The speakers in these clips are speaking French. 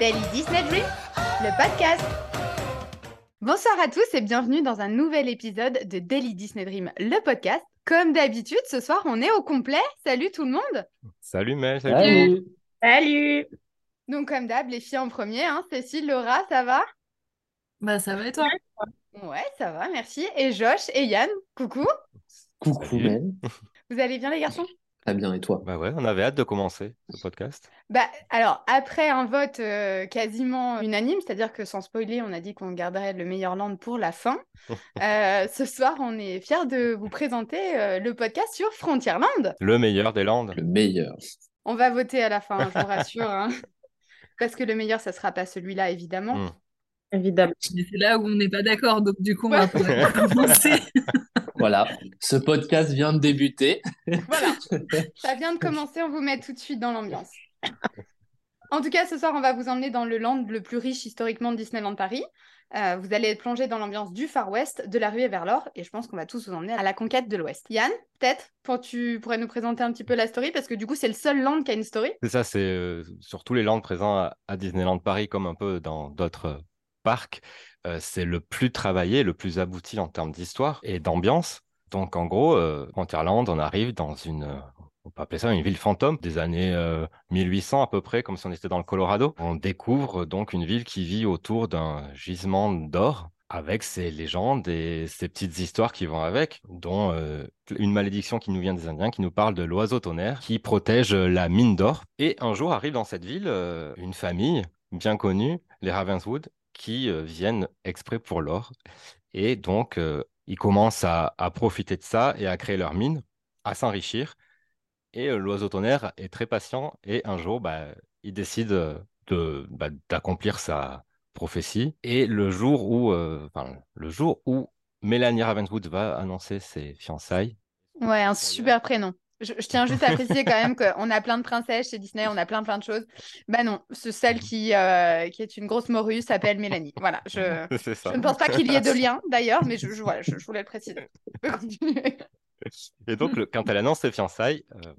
Daily Disney Dream, le podcast. Bonsoir à tous et bienvenue dans un nouvel épisode de Daily Disney Dream, le podcast. Comme d'habitude, ce soir, on est au complet. Salut tout le monde. Salut Mel, salut. Salut. Salut Donc, comme d'hab, les filles en premier. Hein. Cécile, Laura, ça va? Bah ça va et toi? Ouais, ça va, merci. Et Josh et Yann, coucou. Coucou. Mel. Vous allez bien, les garçons? Très bien, et toi? Bah ouais, on avait hâte de commencer ce podcast. Bah, alors, après un vote euh, quasiment unanime, c'est-à-dire que sans spoiler, on a dit qu'on garderait le meilleur land pour la fin. euh, ce soir, on est fiers de vous présenter euh, le podcast sur Frontierland. Le meilleur des Landes. Le meilleur. On va voter à la fin, je vous rassure. hein. Parce que le meilleur, ça sera pas celui-là, évidemment. Mm. Évidemment. C'est là où on n'est pas d'accord, donc du coup on va pouvoir commencer. Voilà, ce podcast vient de débuter. Voilà, ça vient de commencer, on vous met tout de suite dans l'ambiance. En tout cas, ce soir, on va vous emmener dans le land le plus riche historiquement de Disneyland Paris. Euh, vous allez être plongé dans l'ambiance du Far West, de la ruée vers l'or, et je pense qu'on va tous vous emmener à la conquête de l'Ouest. Yann, peut-être, pour tu pourrais nous présenter un petit peu la story, parce que du coup, c'est le seul land qui a une story. C'est ça, c'est euh, sur tous les Landes présents à, à Disneyland Paris, comme un peu dans d'autres parcs, euh, c'est le plus travaillé, le plus abouti en termes d'histoire et d'ambiance. Donc en gros, euh, Frontierland, on arrive dans une, euh, on appeler ça une ville fantôme des années euh, 1800 à peu près, comme si on était dans le Colorado. On découvre donc une ville qui vit autour d'un gisement d'or avec ses légendes et ses petites histoires qui vont avec, dont une malédiction qui nous vient des Indiens, qui nous parle de l'oiseau tonnerre, qui protège la mine d'or. Et un jour arrive dans cette ville une famille bien connue, les Ravenswood, qui euh, viennent exprès pour l'or. Et donc, euh, ils commencent à, profiter de ça et à créer leur mine, à s'enrichir. Et euh, l'oiseau tonnerre est très patient et un jour, bah, il décide de, bah, d'accomplir sa prophétie. Et le jour où, le jour où Mélanie Ravenswood va annoncer ses fiançailles, Ouais, un super prénom. Je, je tiens juste à préciser quand même qu'on a plein de princesses chez Disney, on a plein plein de choses. Bah non, ce, celle qui, euh, qui est une grosse morue s'appelle Mélanie. Voilà, je, je ne pense pas qu'il y ait de lien d'ailleurs, mais je, je, voilà, je, je voulais le préciser. Et donc, le- quand elle annonce ses fiançailles, euh,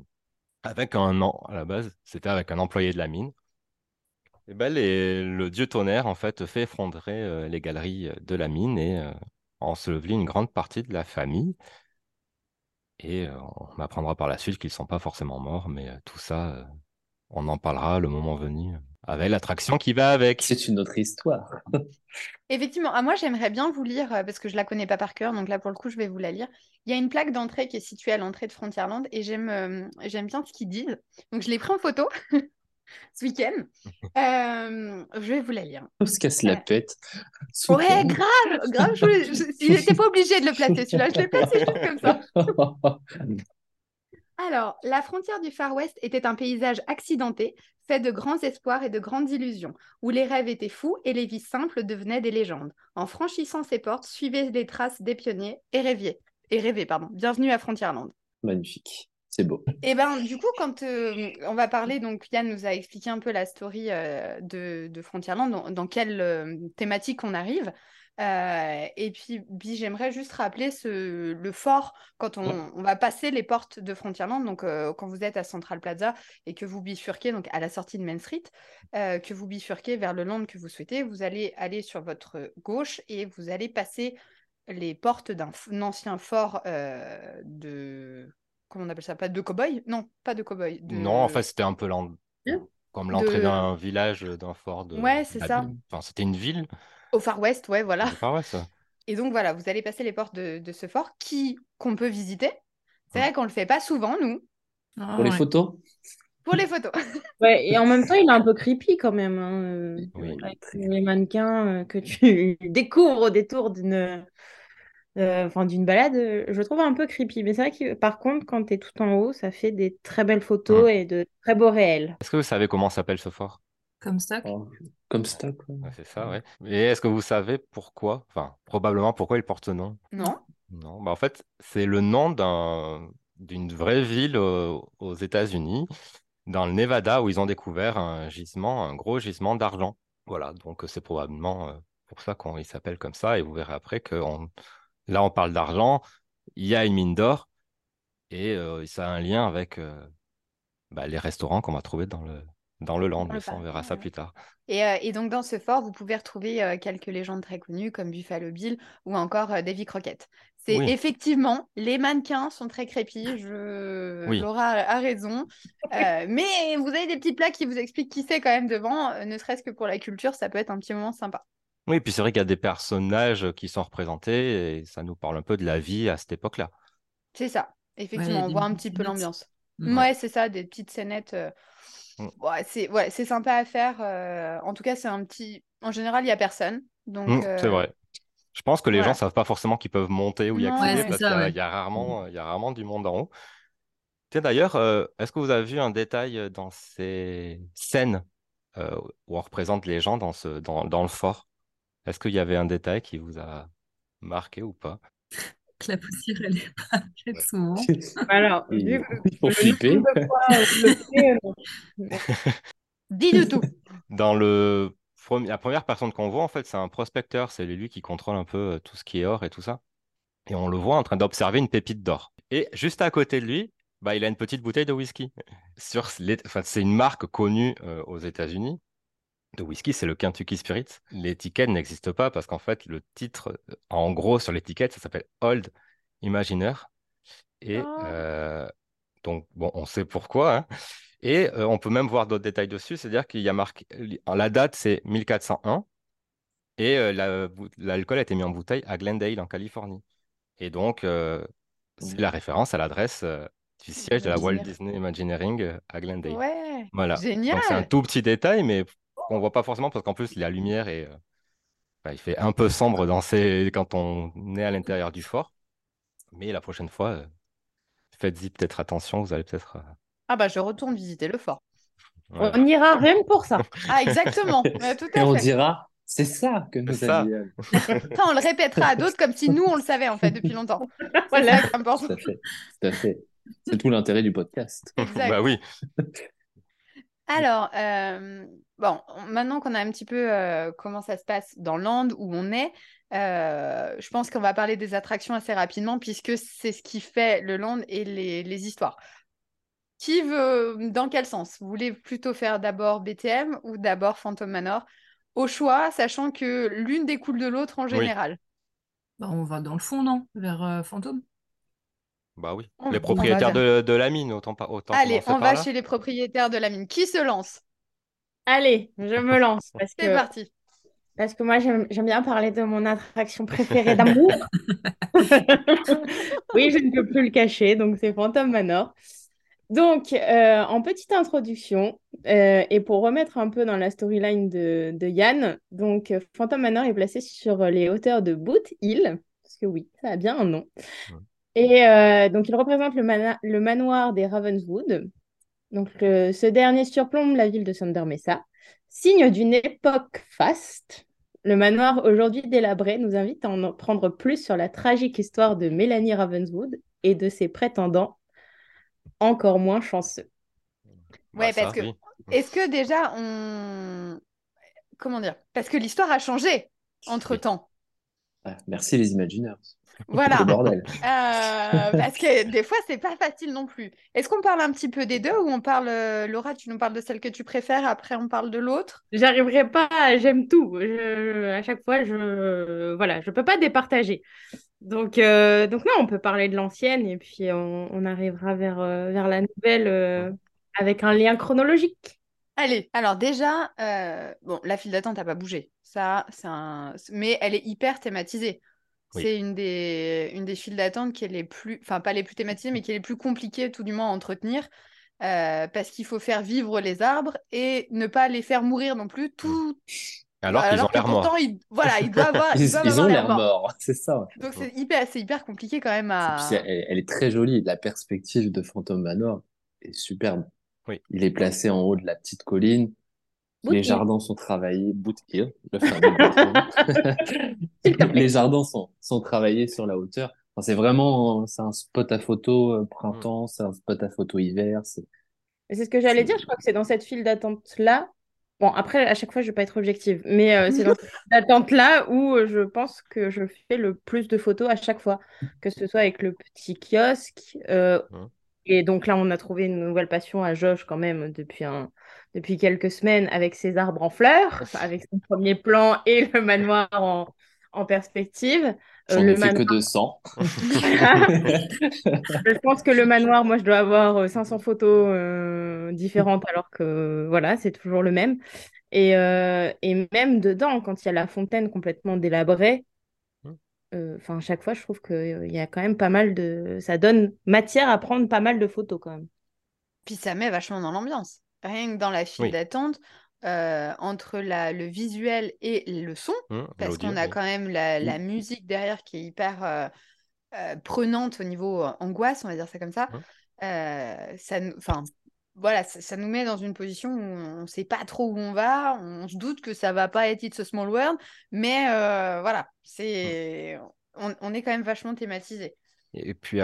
avec un an à la base, c'était avec un employé de la mine, et ben les- le dieu tonnerre, en fait, fait effondrer euh, les galeries de la mine et ensevelit une grande partie de la famille. Et euh, on apprendra par la suite qu'ils ne sont pas forcément morts, mais tout ça, euh, on en parlera le moment venu, avec l'attraction qui va avec. C'est une autre histoire. Effectivement, ah, moi j'aimerais bien vous lire, parce que je la connais pas par cœur, donc là pour le coup je vais vous la lire. Il y a une plaque d'entrée qui est située à l'entrée de Frontierland et j'aime euh, j'aime bien ce qu'ils disent. Donc je l'ai pris en photo ce week-end. Euh, je vais vous la lire. On se casse la Euh, tête. Ce Ouais, grave, grave. Je, je- il n'était pas obligé de le placer celui-là, je l'ai placé juste comme ça. Alors, la frontière du Far West était un paysage accidenté, fait de grands espoirs et de grandes illusions, où les rêves étaient fous et les vies simples devenaient des légendes. En franchissant ces portes, suivez les traces des pionniers et rêviez. Et rêvez, pardon. Bienvenue à Frontierland. Magnifique. C'est beau. Et ben, du coup, quand euh, on va parler, donc Yann nous a expliqué un peu la story euh, de, de Frontierland, dans, dans quelle euh, thématique on arrive. Et puis, puis j'aimerais juste rappeler ce, le fort quand on, Ouais. on va passer les portes de Frontierland. Donc, quand vous êtes à Central Plaza et que vous bifurquez, donc à la sortie de Main Street, que vous bifurquez vers le land que vous souhaitez, vous allez aller sur votre gauche et vous allez passer les portes d'un ancien fort euh, de comment on appelle ça Pas de cow-boy? Non, pas de cow-boy. De... Non, en fait, c'était un peu l'en- Bien. comme l'entrée De- d'un village, d'un fort de Ouais, c'est ça. Enfin, c'était une ville. Au Far West, ouais, voilà. du Far West. Et donc voilà, vous allez passer les portes de, de ce fort qui qu'on peut visiter. C'est vrai qu'on le fait pas souvent, nous, Ah, Pour les ouais. photos pour les photos. Ouais, et en même temps, il est un peu creepy quand même, hein, euh, Oui. avec les mannequins euh, que tu découvres au détour d'une euh, enfin, d'une balade. euh, Je trouve un peu creepy. Mais c'est vrai que par contre, quand tu es tout en haut, ça fait des très belles photos et de très beaux réels. Est-ce que vous savez comment s'appelle ce fort? Comme stock. Oh, quoi. Ouais, c'est ça, ouais. Et est-ce que vous savez pourquoi? Enfin, probablement pourquoi il porte ce nom? Non Non, bah en fait, c'est le nom d'un d'une vraie ville euh, aux États-Unis, dans le Nevada, où ils ont découvert un gisement, un gros gisement d'argent. Voilà, donc c'est probablement pour ça qu'il s'appelle comme ça. Et vous verrez après que on- là, on parle d'argent, il y a une mine d'or, et euh, ça a un lien avec euh, bah, les restaurants qu'on va trouver dans le dans le land, Dans mais le ça, on verra ça plus tard. Et, euh, et donc, dans ce fort, vous pouvez retrouver euh, quelques légendes très connues comme Buffalo Bill ou encore euh, Davy Crockett. C'est Oui. effectivement, les mannequins sont très crépis. Je... Oui. Laura a raison. Mais vous avez des petits plats qui vous expliquent qui c'est quand même devant, ne serait-ce que pour la culture, ça peut être un petit moment sympa. Oui, puis c'est vrai qu'il y a des personnages qui sont représentés et ça nous parle un peu de la vie à cette époque-là. C'est ça. Effectivement, on voit un petit peu l'ambiance. Mm. Ouais, c'est ça, des petites scénettes. euh, Mm. Ouais, c'est ouais, c'est sympa à faire. euh, En tout cas, c'est un petit. En général, il n'y a personne. Donc, Mm, c'est euh, vrai. Je pense que les gens savent pas forcément qu'ils peuvent monter ou y accéder parce qu'il y a, ouais. il y a rarement, il y a rarement du monde en haut. Tiens, d'ailleurs, euh, est-ce que vous avez vu un détail euh, dans ces scènes euh, où on représente les gens dans ce, dans, dans le fort? Est-ce qu'il y avait un détail qui vous a marqué ou pas? Que la poussière, elle est pas faite souvent. Alors, vu que flipper. nombre de fois où je le fais, Dis de tout. Dans le la première personne qu'on voit, en fait, c'est un prospecteur. C'est lui qui contrôle un peu euh, tout ce qui est or et tout ça. Et on le voit en train d'observer une pépite d'or. Et juste à côté de lui, bah, il a une petite bouteille de whisky. Sur les- enfin, c'est une marque connue euh, aux États-Unis de whisky, c'est le Kentucky Spirit. L'étiquette n'existe pas parce qu'en fait, le titre, euh, en gros, sur l'étiquette, ça s'appelle Old Imaginer. Et Oh. euh, donc, bon, on sait pourquoi. hein. Et euh, on peut même voir d'autres détails dessus, c'est-à-dire qu'il y a marqué, la date c'est 1401 et euh, la l'alcool a été mis en bouteille à Glendale en Californie. Et donc, c'est la référence à l'adresse du siège de la Walt. Disney Imagineering à Glendale. Ouais. Voilà. Donc c'est un Génial. tout petit détail, mais qu'on voit pas forcément parce qu'en plus la lumière est, euh, bah, il fait un peu sombre dans ces... quand on est à l'intérieur du fort. Mais la prochaine fois, euh, faites-y peut-être attention, vous allez peut-être. euh, Ah bah je retourne visiter le fort. voilà. on ira rien que pour ça. Ah exactement. Euh, tout Et à on fait. dira, c'est ça que nous C'est ça. Ça, on le répétera à d'autres comme si nous on le savait en fait depuis longtemps. Voilà. Tout à fait. Tout à fait. C'est tout l'intérêt du podcast. Exact. Bah oui. Alors, euh, bon, on- maintenant qu'on a un petit peu euh, comment ça se passe dans le land où on est, euh, je pense qu'on va parler des attractions assez rapidement puisque c'est ce qui fait le land et les, les histoires. Qui veut, dans quel sens? Vous voulez plutôt faire d'abord BTM ou d'abord Phantom Manor? Au choix, sachant que l'une découle de l'autre en Oui. général. Bah, on va dans le fond, non? Vers euh, Fantôme. Bah oui. On- Les propriétaires de, de la mine, autant, pas, autant Allez, on par va là. chez les propriétaires de la mine. Qui se lance? Allez, je me lance C'est que, parti. parce que moi, j'aime bien parler de mon attraction préférée d'amour. Oui, je ne peux plus le cacher, donc c'est Phantom Manor. Donc, euh, en petite introduction, euh, et pour remettre un peu dans la storyline de, de Yann, donc euh, Phantom Manor est placé sur les hauteurs de Boot Hill, parce que oui, ça a bien un nom. Et euh, donc, il représente le, mana- le manoir des Ravenswood. Donc, le- ce dernier surplombe la ville de Thunder Mesa, signe d'une époque faste. Le manoir, aujourd'hui délabré, nous invite à en apprendre plus sur la tragique histoire de Mélanie Ravenswood et de ses prétendants encore moins chanceux. Bah, Ouais, parce que- oui. Est-ce que déjà on... Comment dire? Parce que l'histoire a changé entre-temps. Ah, merci les Imagineurs. Voilà. Bordel. Euh, parce que des fois, c'est pas facile non plus. Est-ce qu'on parle un petit peu des deux ou on parle, euh, Laura, tu nous parles de celle que tu préfères, après on parle de l'autre? J'arriverai pas, j'aime tout. Je- à chaque fois, je voilà, je peux pas départager. Donc, euh, donc non, on peut parler de l'ancienne et puis on, on arrivera vers, vers la nouvelle euh, avec un lien chronologique. Allez, alors déjà, euh, bon, la file d'attente n'a pas bougé. Ça, c'est un... Mais elle est hyper thématisée. Oui. C'est une des, une des files d'attente qui est les plus, enfin pas les plus thématisées, mais qui est les plus compliquées tout du moins à entretenir, euh, parce qu'il faut faire vivre les arbres et ne pas les faire mourir non plus. Tout, Alors qu'ils ont l'air morts. ils, voilà, ils doivent avoir, ils Ils, doivent ils avoir ont l'air morts. c'est ça. Donc c'est hyper, c'est hyper compliqué quand même à. Elle est très jolie. La perspective de Phantom Manor est superbe. Oui. Il est placé en haut de la petite colline. Boot les Hill. jardins sont travaillés. Boot Hill, le fameux Boot. Les jardins sont, sont travaillés sur la hauteur. Enfin, c'est vraiment, c'est un spot à photo euh, printemps, c'est un spot à photo hiver. C'est Et c'est ce que j'allais dire, je crois que c'est dans cette file d'attente-là. Bon, après, à chaque fois, je vais pas être objective, mais euh, c'est dans cette file d'attente-là où euh, je pense que je fais le plus de photos à chaque fois, que ce soit avec le petit kiosque, euh, Mhm. Et donc là, on a trouvé une nouvelle passion à Josh quand même depuis, un... depuis quelques semaines avec ses arbres en fleurs, avec son premier plan et le manoir en, en perspective. Euh, J'en ai fait que 200. je pense que le manoir, moi, je dois avoir 500 euh, photos euh, différentes alors que voilà, c'est toujours le même. Et, et même dedans, quand il y a la fontaine complètement délabrée, enfin, chaque fois, je trouve qu'il y a quand même pas mal de. Ça donne matière à prendre pas mal de photos quand même. Puis ça met vachement dans l'ambiance. Rien que dans la file d'attente, entre la, le visuel et le son, mmh, parce qu'on a quand même la, mmh. musique derrière qui est hyper prenante au niveau angoisse, on va dire ça comme ça. Mmh. ça enfin, voilà, ça, nous met dans une position où on ne sait pas trop où on va, on se doute que ça va pas être It's a Small World, mais voilà, c'est on, on, est quand même vachement thématisé. Et puis,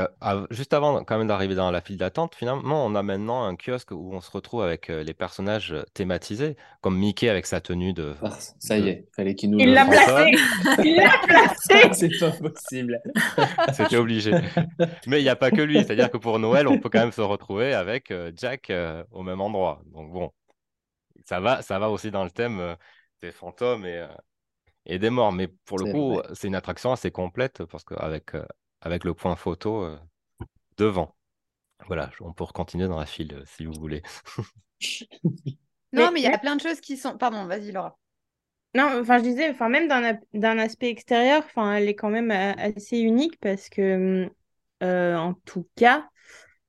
juste avant quand même d'arriver dans la file d'attente, finalement, on a maintenant un kiosque où on se retrouve avec les personnages thématisés, comme Mickey avec sa tenue de. Ah, ça y est, fallait qu'il nous Il l'a placé Il l'a placé C'est pas possible C'était obligé. Mais il n'y a pas que lui, c'est-à-dire que pour Noël, on peut quand même se retrouver avec Jack au même endroit. Donc bon, ça va, ça va aussi dans le thème des fantômes et, et des morts. Mais pour le coup, c'est une attraction assez complète parce qu'avec avec le point photo euh, devant. Voilà, on peut continuer dans la file euh, si vous voulez. non, mais il y a plein de choses qui sont. Pardon, vas-y Laura. Non, enfin je disais, enfin même d'un aspect extérieur, enfin elle est quand même euh, assez unique parce que en tout cas,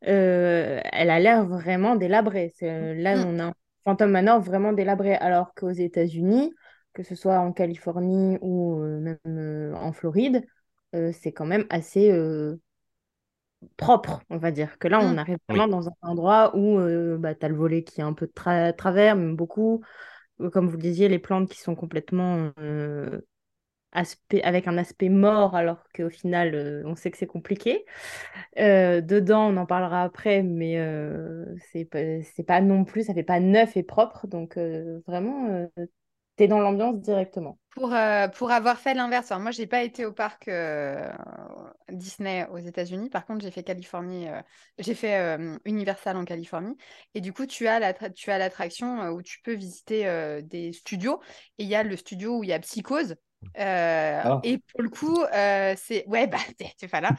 elle a l'air vraiment délabrée. Là, mm. on a un Phantom Manor vraiment délabré, alors qu'aux États-Unis, que ce soit en Californie ou même en Floride, euh, c'est quand même assez euh, propre, on va dire. Que là, on mmh. arrive vraiment dans un endroit où euh, bah, tu as le volet qui est un peu de travers, même beaucoup. Comme vous le disiez, les plantes qui sont complètement aspect, avec un aspect mort, alors qu'au final, on sait que c'est compliqué. dedans, on en parlera après, mais c'est pas non plus, ça fait pas neuf et propre. Donc, vraiment, dans l'ambiance directement. Pour, euh, pour avoir fait l'inverse, moi, je n'ai pas été au parc euh, Disney aux États-Unis. Par contre, j'ai fait Californie, euh, j'ai fait Universal en Californie. Et du coup, tu as l'attraction où tu peux visiter des studios. Et il y a le studio où il y a Psychose. Ah. Et pour le coup, c'est ouais, bah, pas là.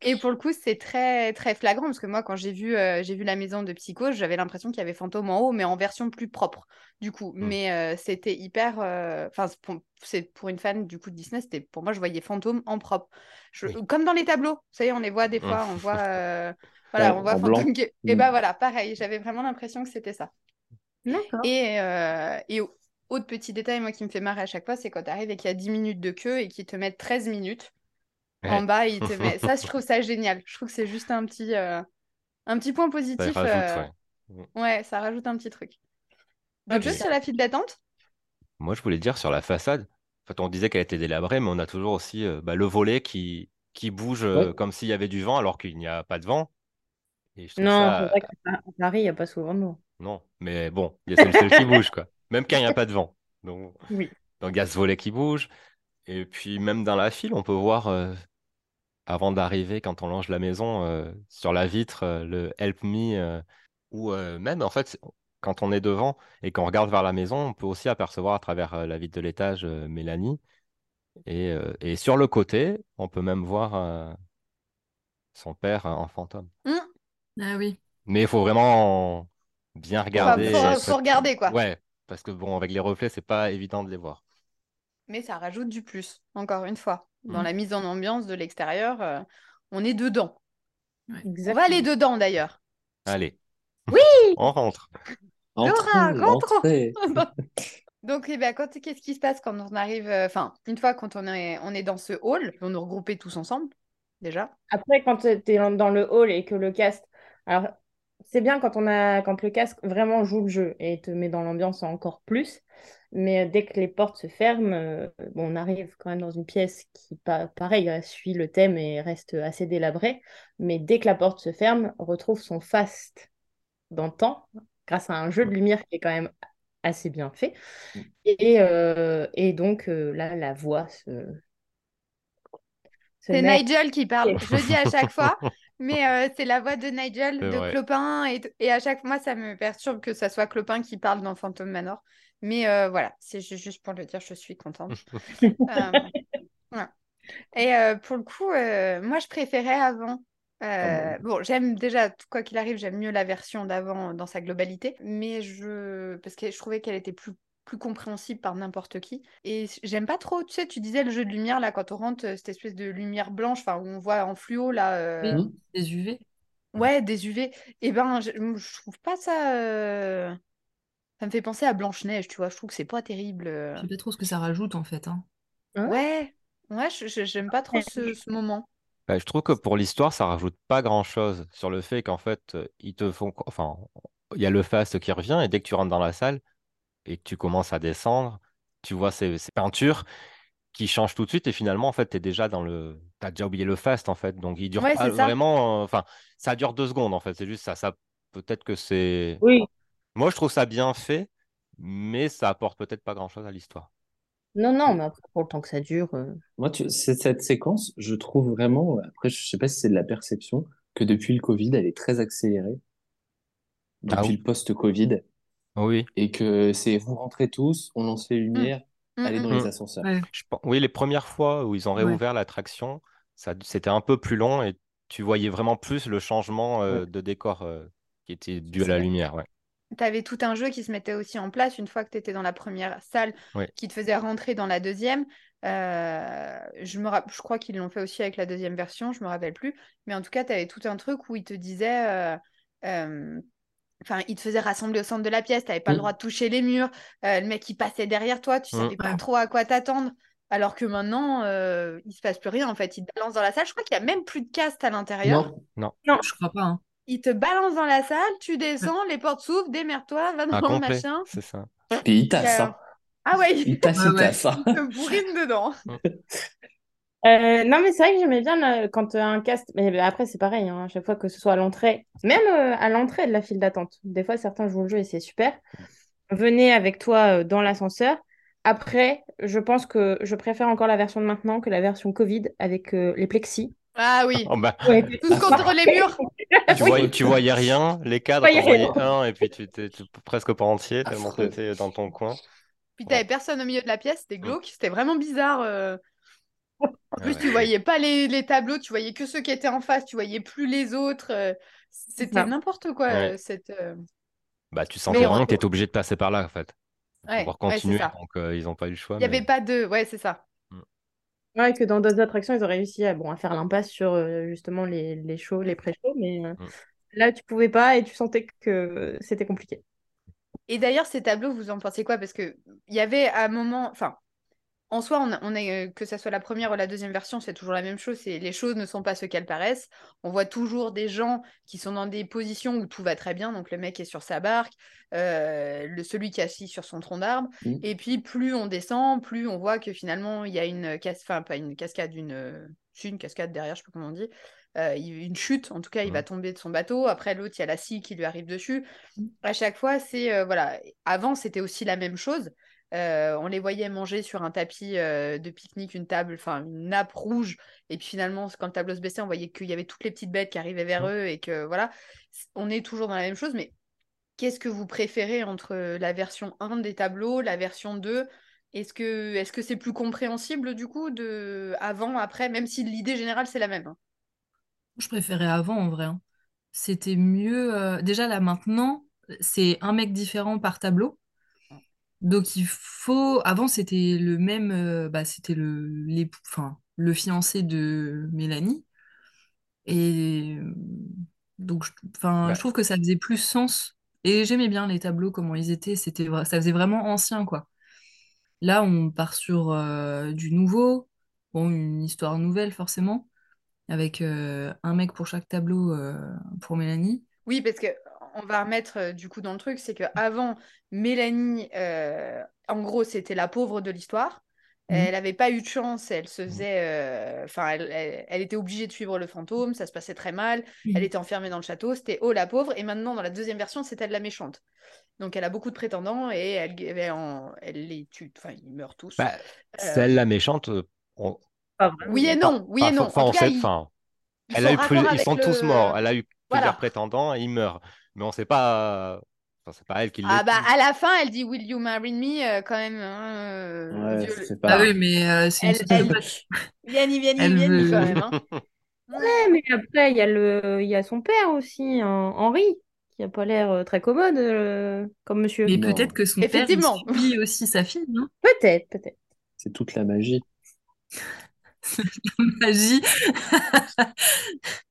Et pour le coup, c'est très très flagrant parce que moi, quand j'ai vu j'ai vu la maison de Psycho, j'avais l'impression qu'il y avait fantôme en haut, mais en version plus propre. Du coup, mmh. mais c'était hyper. Enfin, c'est pour une fan du coup de Disney, c'était pour moi, je voyais fantôme en propre, comme dans les tableaux. Vous savez, on les voit des mmh. fois, on voit voilà, on voit fantôme. Et bah voilà, pareil, j'avais vraiment l'impression que c'était ça. Et, et autre petit détail, moi, qui me fait marrer à chaque fois, c'est quand tu arrives et qu'il y a 10 minutes de queue et qu'ils te mettent 13 minutes. En bas, ils te mettent... ça, je trouve ça génial. Je trouve que c'est juste un petit, euh, un petit point positif. Ça rajoute, euh, ouais. ça rajoute un petit truc. Autre chose sur la file d'attente Moi, je voulais dire sur la façade. En fait, on disait qu'elle était délabrée, mais on a toujours aussi euh, bah, le volet qui, qui bouge comme s'il y avait du vent alors qu'il n'y a pas de vent. non, c'est vrai qu'à Paris, il n'y a pas souvent de vent. Non, mais bon, il y a celle qui bouge, quoi même quand il n'y a pas de vent. Donc, oui. donc il y a ce volet qui bouge. Et puis même dans la file, on peut voir, euh, avant d'arriver, quand on longe la maison, euh, sur la vitre, euh, le Help Me, ou même en fait, quand on est devant et qu'on regarde vers la maison, on peut aussi apercevoir à travers la vitre de l'étage Mélanie. Et, et, sur le côté, on peut même voir son père en fantôme. Mmh. Ah oui. Mais il faut vraiment bien regarder. Il faut, regarder, quoi. Ouais, parce que bon, avec les reflets, c'est pas évident de les voir. Mais ça rajoute du plus, encore une fois. Dans mm. la mise en ambiance de l'extérieur, euh, on est dedans. On va aller dedans d'ailleurs. Allez. Oui On rentre. Laura, rentre Donc, eh ben, qu'est-ce qui se passe quand on arrive, euh, enfin, une fois quand on est, on est dans ce hall, on nous regrouper tous ensemble, déjà. Après, quand tu es dans le hall et que le cast, alors c'est bien quand on a quand le casque vraiment joue le jeu et te met dans l'ambiance encore plus. Mais dès que les portes se ferment, euh, on arrive quand même dans une pièce qui, pareil, suit le thème et reste assez délabrée. Mais dès que la porte se ferme, retrouve son faste d'antan grâce à un jeu de lumière qui est quand même assez bien fait. Et, euh, donc euh, là, la voix se. C'est Nigel qui parle. Je le dis à chaque fois. Mais euh, c'est la voix de Nigel, de vrai. Clopin. Et, et à chaque fois, ça me perturbe que ça soit Clopin qui parle dans Phantom Manor. Mais euh, voilà, c'est ju- juste pour le dire, je suis contente. Euh. Et pour le coup, moi, je préférais avant. Euh, Ah bon, j'aime déjà, quoi qu'il arrive, j'aime mieux la version d'avant dans sa globalité, mais je parce que je trouvais qu'elle était plus plus compréhensible par n'importe qui. Et j'aime pas trop, tu sais, tu disais le jeu de lumière là quand on rentre, euh, cette espèce de lumière blanche, enfin où on voit en fluo là, euh. Des UV. ouais, des UV. Et ben, je, je trouve pas ça. euh, Ça me fait penser à Blanche-Neige, tu vois. Je trouve que c'est pas terrible. Je sais pas trop ce que ça rajoute en fait. hein. Ouais, ouais, je- je- j'aime pas trop ce, ce moment. Bah, je trouve que pour l'histoire, ça rajoute pas grand-chose sur le fait qu'en fait, ils te font. Enfin, il y a le fast qui revient et dès que tu rentres dans la salle et que tu commences à descendre, tu vois ces, ces peintures qui changent tout de suite et finalement, en fait, tu es déjà dans le. Tu as déjà oublié le fast en fait. Donc, il dure Ouais, pas vraiment. euh, Enfin, ça dure deux secondes en fait. C'est juste ça. ça peut-être que c'est. Oui. Moi, je trouve ça bien fait, mais ça apporte peut-être pas grand-chose à l'histoire. Non, non, mais après, pour le temps que ça dure. euh, Moi, tu, c'est- cette séquence, je trouve vraiment, après, je sais pas si c'est de la perception, que depuis le Covid, elle est très accélérée. Ah Depuis oui. le post-Covid. Oui. Et que c'est vous rentrez tous, on lance les lumières, Mm, allez mm, dans mm. les ascenseurs. Ouais. Je Oui, les premières fois où ils ont Ouais. réouvert l'attraction, ça, c'était un peu plus long et tu voyais vraiment plus le changement euh, Ouais. de décor euh, qui était dû à la vrai. lumière. Ouais. Tu avais tout un jeu qui se mettait aussi en place une fois que tu étais dans la première salle, Ouais. qui te faisait rentrer dans la deuxième. Euh, je, me rapp- je crois qu'ils l'ont fait aussi avec la deuxième version, je me rappelle plus. Mais en tout cas, tu avais tout un truc où ils te disaient. Enfin, il te faisait rassembler au centre de la pièce, tu n'avais pas le Mm. droit de toucher les murs. euh, le mec, il passait derrière toi, tu Mm. savais pas trop à quoi t'attendre. Alors que maintenant, euh, il se passe plus rien en fait. Il te balance dans la salle. Je crois qu'il y a même plus de cast à l'intérieur. Non, Je crois pas. hein. Il te balance dans la salle, tu descends, les portes s'ouvrent, démerde-toi, va dans le machin. c'est ça. et il tasse, Euh, hein. Ah ouais, il Il tasse, il tasse, hein. te bourrine dedans. Euh, non, mais c'est vrai que j'aimais bien là, quand euh, un cast. Mais après, c'est pareil, hein, à chaque fois que ce soit à l'entrée, même euh, à l'entrée de la file d'attente. Des fois, certains jouent le jeu et c'est super. Venez avec toi euh, dans l'ascenseur. Après, je pense que je préfère encore la version de maintenant que la version Covid avec euh, les plexis. Ah oui, Oh, bah, Ouais. tous contre les murs. tu, voyais, tu voyais rien, les cadres, t'en voyais un et puis tu étais presque pas entier tellement tu étais dans ton coin. Puis t'avais personne au milieu de la pièce, c'était glauque, c'était vraiment bizarre. En plus, Ouais. tu voyais pas les, les tableaux, tu voyais que ceux qui étaient en face, tu voyais plus les autres. euh, C'était n'importe quoi, Ouais. euh, cette... euh, Bah, tu sentais vraiment que tu étais obligé de passer par là en fait. Pour Ouais, pouvoir continuer, donc euh, ils n'ont pas eu le choix. Il n'y avait pas de... Ouais, c'est ça. Ouais, que dans d'autres attractions, ils ont réussi à, bon, à faire l'impasse sur euh, justement les, les shows, les pré-shows, mais euh, Mm. là, tu pouvais pas et tu sentais que c'était compliqué. Et d'ailleurs, ces tableaux, vous en pensez quoi? Parce que il y avait à un moment, enfin, en soi, on, a- on est, euh, que ça soit la première ou la deuxième version, c'est toujours la même chose. Les choses ne sont pas ce qu'elles paraissent. On voit toujours des gens qui sont dans des positions où tout va très bien. Donc le mec est sur sa barque, euh, le celui qui est assis sur son tronc d'arbre. Mm. Et puis plus on descend, plus on voit que finalement il y a une cascade, enfin pas une cascade, une, cascade derrière, je sais pas comment on dit. Euh, une chute, en tout cas, il va tomber de son bateau. Après, l'autre, il y a la scie qui lui arrive dessus. À chaque fois, c'est euh, voilà. Avant, c'était aussi la même chose. Euh, on les voyait manger sur un tapis euh, de pique-nique, une table, enfin une nappe rouge. Et puis finalement, quand le tableau se baissait, on voyait qu'il y avait toutes les petites bêtes qui arrivaient vers eux et que voilà, on est toujours dans la même chose. Mais qu'est-ce que vous préférez entre la version 1 des tableaux, la version 2 Est-ce que est-ce que c'est plus compréhensible du coup de avant, après, même si l'idée générale c'est la même hein Je préférais avant en vrai. hein. C'était mieux. euh, Déjà là maintenant, c'est un mec différent par tableau. Donc il faut. Avant c'était le même. euh, bah, c'était le l'époux- enfin, le fiancé de Mélanie. Et donc je... Enfin, Bah. je trouve que ça faisait plus sens. Et j'aimais bien les tableaux comment ils étaient. C'était ça faisait vraiment ancien quoi. Là on part sur euh, du nouveau. Bon une histoire nouvelle forcément avec euh, un mec pour chaque tableau euh, pour Mélanie. Oui, parce que on va remettre euh, du coup dans le truc, c'est que avant Mélanie, euh, en gros, c'était la pauvre de l'histoire. Mhm. Elle n'avait pas eu de chance, elle se faisait, euh, enfin, elle, elle- elle était obligée de suivre le fantôme, ça se passait très mal. Elle était enfermée dans le château, c'était oh la pauvre. Et maintenant, dans la deuxième version, c'est elle la méchante. Donc, elle a beaucoup de prétendants et elle, elle, en- les tue, enfin, ils meurent tous. Bah, celle la méchante, euh, on- oui et non, oui et non. enfin, En on tout cas, sait- il- enfin, Elle a eu plus- Ils sont tous le- morts. Elle a eu plusieurs Voilà. prétendants et ils meurent. Mais on sait pas. Enfin, c'est pas elle qui Ah bah à la fin, elle dit Will you marry me euh, quand même. hein, euh, Ouais, viol- c'est Ah pas. oui, mais euh, c'est une Elle, elle... Elle vieni veut- quand même. hein. Ouais, mais après, il y a le, il y a son père aussi, hein, Henri, qui a pas l'air euh, très commode euh, comme monsieur. Mais Non. peut-être que son père, il Effectivement. suit aussi sa fille, non? Peut-être, peut-être. C'est toute la magie. Magie.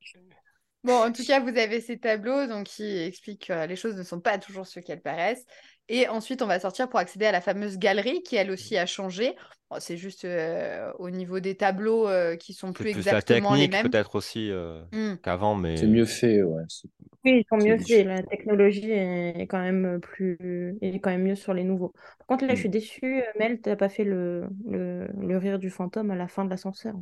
Bon, en tout cas, vous avez ces tableaux donc, qui expliquent que les choses ne sont pas toujours ce qu'elles paraissent. Et ensuite, on va sortir pour accéder à la fameuse galerie qui, elle aussi, a changé. Bon, c'est juste euh, au niveau des tableaux euh, qui sont plus plus la exactement les technique mêmes. peut-être aussi euh, Hmm. qu'avant, mais C'est mieux fait, ouais. Oui, ils sont C'est mieux faits. La technologie est quand même plus, est quand même mieux sur les nouveaux. Par contre, là, je suis Mm. déçue. Mel, t'as pas fait le, le, le rire du fantôme à la fin de l'ascenseur.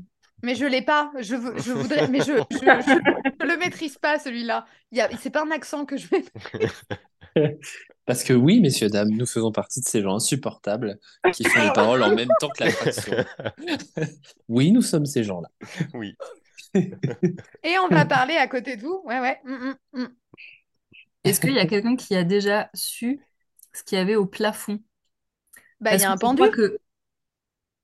Mais je l'ai pas. Je, veux- je voudrais, mais je, je, je- je le maîtrise pas celui-là. Il y a, c'est pas un accent que je vais. Parce que oui, messieurs, dames, nous faisons partie de ces gens insupportables qui font les paroles en même temps que l'attraction. Oui, nous sommes ces gens-là. oui. Et on va parler à côté de vous. Ouais, ouais. Mm, mm, mm. Est-ce qu'il y a quelqu'un qui a déjà su ce qu'il y avait au plafond? Bah, il y a un pendu. que...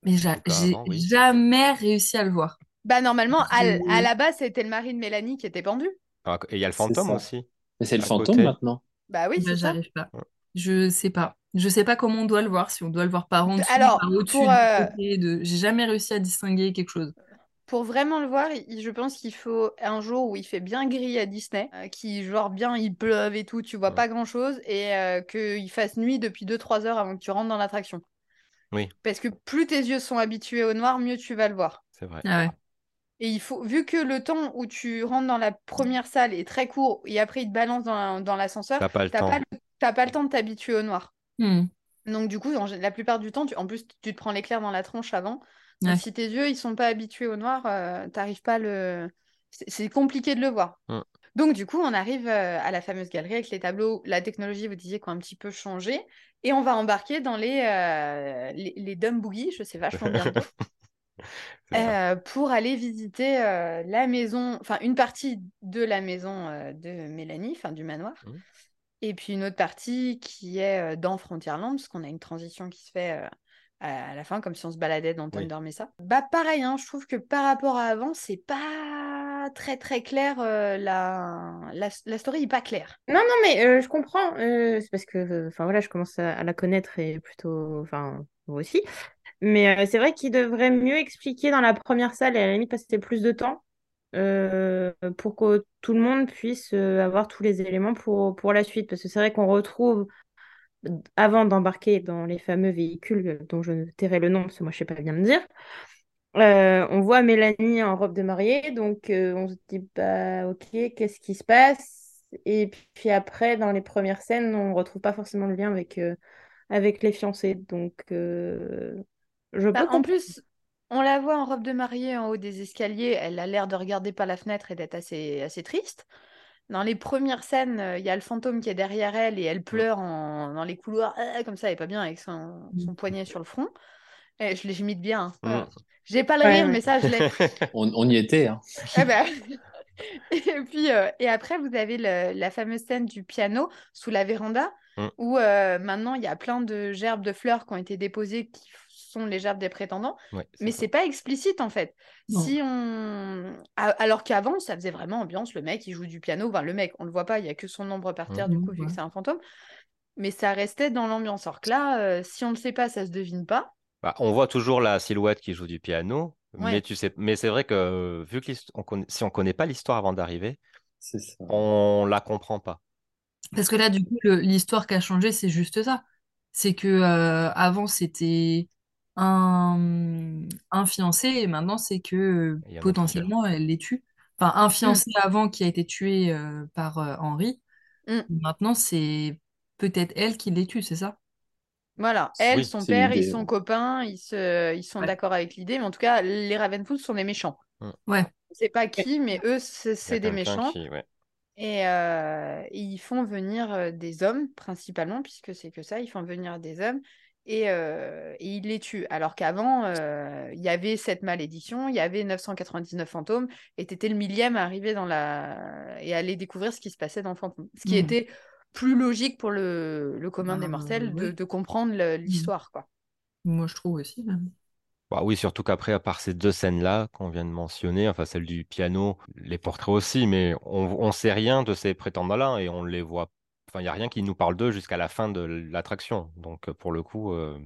Mais Bah, j'ai oui. jamais réussi à le voir. Bah, normalement, à, la base, c'était le mari de Mélanie qui était pendu. Ah, Et il y a le fantôme aussi. Mais c'est le fantôme côté. maintenant. Bah oui, Bah, c'est ça. j'arrive pas. Je sais pas. Je sais pas comment on doit le voir, si on doit le voir par en dessous, Alors, par au-dessus, euh, de... J'ai jamais réussi à distinguer quelque chose. Pour vraiment le voir, je pense qu'il faut un jour où il fait bien gris à Disney, euh, qui genre bien il pleuve et tout, tu vois pas grand chose, et euh, qu'il fasse nuit depuis 2-3 heures avant que tu rentres dans l'attraction. Oui. Parce que plus tes yeux sont habitués au noir, mieux tu vas le voir. C'est vrai. Ah ouais. Et il faut, vu que le temps où tu rentres dans la première salle est très court, et après il te balance dans la- dans l'ascenseur, T'as pas le t'as temps. pas, le- t'as pas le temps de t'habituer au noir. Hmm. Donc du coup, en la plupart du temps, tu, en plus tu te prends l'éclair dans la tronche avant. Donc Ouais. si tes yeux ils sont pas habitués au noir, euh, t'arrives pas à le. C'est c'est compliqué de le voir. Mm. Donc du coup, on arrive euh, à la fameuse galerie avec les tableaux. La technologie, vous disiez, qui ont un petit peu changé, et on va embarquer dans les euh, les, les dumb boogies, je sais vachement bien euh, pour aller visiter euh, la maison, enfin une partie de la maison de Mélanie, enfin du manoir. Mm. Et puis une autre partie qui est dans Frontierland, parce qu'on a une transition qui se fait à la fin, comme si on se baladait dans Oui. Thunder Mesa. Bah pareil, hein, je trouve que par rapport à avant, c'est pas très très clair. euh, la... La, la story est pas claire. Non, non, mais euh, je comprends. euh, c'est parce que, enfin voilà, je commence à, la connaître et plutôt, enfin, vous aussi. Mais c'est vrai qu'il devrait mieux expliquer dans la première salle et à la limite passer plus de temps pour que tout le monde puisse avoir tous les éléments pour, pour la suite. Parce que c'est vrai qu'on retrouve, avant d'embarquer dans les fameux véhicules dont je tairai le nom, parce que moi je sais pas bien me dire, euh, on voit Mélanie en robe de mariée, donc euh, on se dit, bah ok, qu'est-ce qui se passe? Et puis après, dans les premières scènes, on retrouve pas forcément le lien avec, euh, avec les fiancés. Donc, je peux Bah, en plus, on la voit en robe de mariée en haut des escaliers. Elle a l'air de regarder par la fenêtre et d'être assez, assez triste. Dans les premières scènes, il y a le fantôme qui est derrière elle et elle pleure en- dans les couloirs, comme ça, elle est pas bien avec son, son poignet sur le front. Et je l'imite bien. hein. Mm. Voilà. J'ai pas le rire, ouais. mais ça, je l'ai. On, on y était, hein. Ah bah. Et puis, euh, et après, vous avez le- la fameuse scène du piano sous la véranda, Mm. où euh, maintenant il y a plein de gerbes de fleurs qui ont été déposées, qui sont les gerbes des prétendants, Ouais, mais c'est pas explicite en fait. Non. Si on, A- alors qu'avant, ça faisait vraiment ambiance. Le mec, il joue du piano. Enfin, le mec, on le voit pas, il y a que son ombre par terre, du Mhm, coup, vu que c'est un fantôme. Mais ça restait dans l'ambiance. Alors que là, euh, si on le sait pas, ça se devine pas. Bah, on voit toujours la silhouette qui joue du piano, Ouais. mais tu sais, mais c'est vrai que euh, vu que on connaît, si on connaît pas l'histoire avant d'arriver, on la comprend pas. Parce que là, du coup, l'histoire qui a changé, c'est juste ça. C'est que euh, avant, c'était un, un fiancé et maintenant, c'est que euh, a potentiellement, elle les tue. Enfin, un Mm. fiancé avant qui a été tué euh, par euh, Henri. Mm. Maintenant, c'est peut-être elle qui les tue, c'est ça? Voilà, elle, Oui, son père, ils sont copains, ils, se... ils sont Ouais. d'accord avec l'idée, mais en tout cas, les Ravenfoot sont des méchants. Ouais. On sait pas qui, mais eux, c'est des méchants. qui, ouais. Et, euh, et ils font venir euh, des hommes, principalement, puisque c'est que ça, ils font venir des hommes. et, euh, et il les tue. Alors qu'avant, euh, il y avait cette malédiction, il y avait 999 fantômes, et tu étais le millième à arriver dans la... et à aller découvrir ce qui se passait dans Fantôme. Ce qui Mm. était plus logique pour le, le commun des Bah, mortels de, oui. de comprendre le- l'histoire. quoi. Moi, je trouve aussi. Bah oui, surtout qu'après, à part ces deux scènes-là qu'on vient de mentionner, enfin celle du piano, les portraits aussi, mais on on sait rien de ces prétendants-là et on les voit. Enfin, il n'y a rien qui nous parle d'eux jusqu'à la fin de l'attraction. Donc, euh, pour le coup, euh,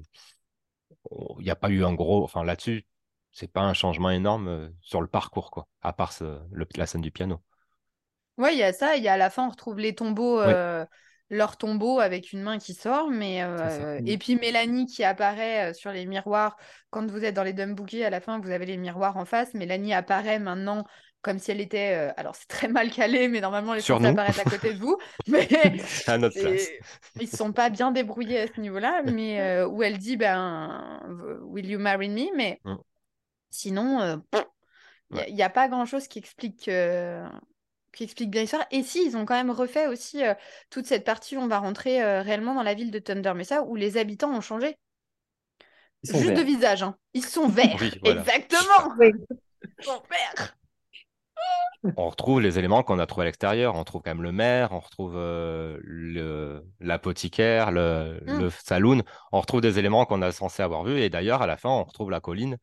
il n'y a pas eu un gros. Enfin, là-dessus, c'est pas un changement énorme euh, sur le parcours, quoi, à part ce- le- la scène du piano. Oui, il y a ça, il y a à la fin, on retrouve les tombeaux, Ouais. euh, leur tombeau avec une main qui sort, mais euh, et puis Mélanie qui apparaît euh, sur les miroirs. Quand vous êtes dans les dumb à la fin, vous avez les miroirs en face. Mélanie apparaît maintenant comme si elle était. euh, alors, c'est très mal calé, mais normalement, censée nous. apparaître à côté de vous. Mais À notre place. ils se sont pas bien débrouillés à ce niveau-là, mais euh, où elle dit ben, Will you marry me? Mais Mm. sinon, euh, il Ouais. n'y a, pas grand-chose qui explique, qui explique bien l'histoire. Et si, ils ont quand même refait aussi euh, toute cette partie où on va rentrer euh, réellement dans la ville de Thunder Mesa, où les habitants ont changé. Juste de visage, hein. Ils sont verts. Oui, voilà. Exactement. Oui. Ils sont verts. On retrouve les éléments qu'on a trouvés à l'extérieur. On retrouve quand même le maire, on retrouve euh, le- l'apothicaire, le, Mm. le saloon. On retrouve des éléments qu'on a censé avoir vus. Et d'ailleurs, à la fin, on retrouve la colline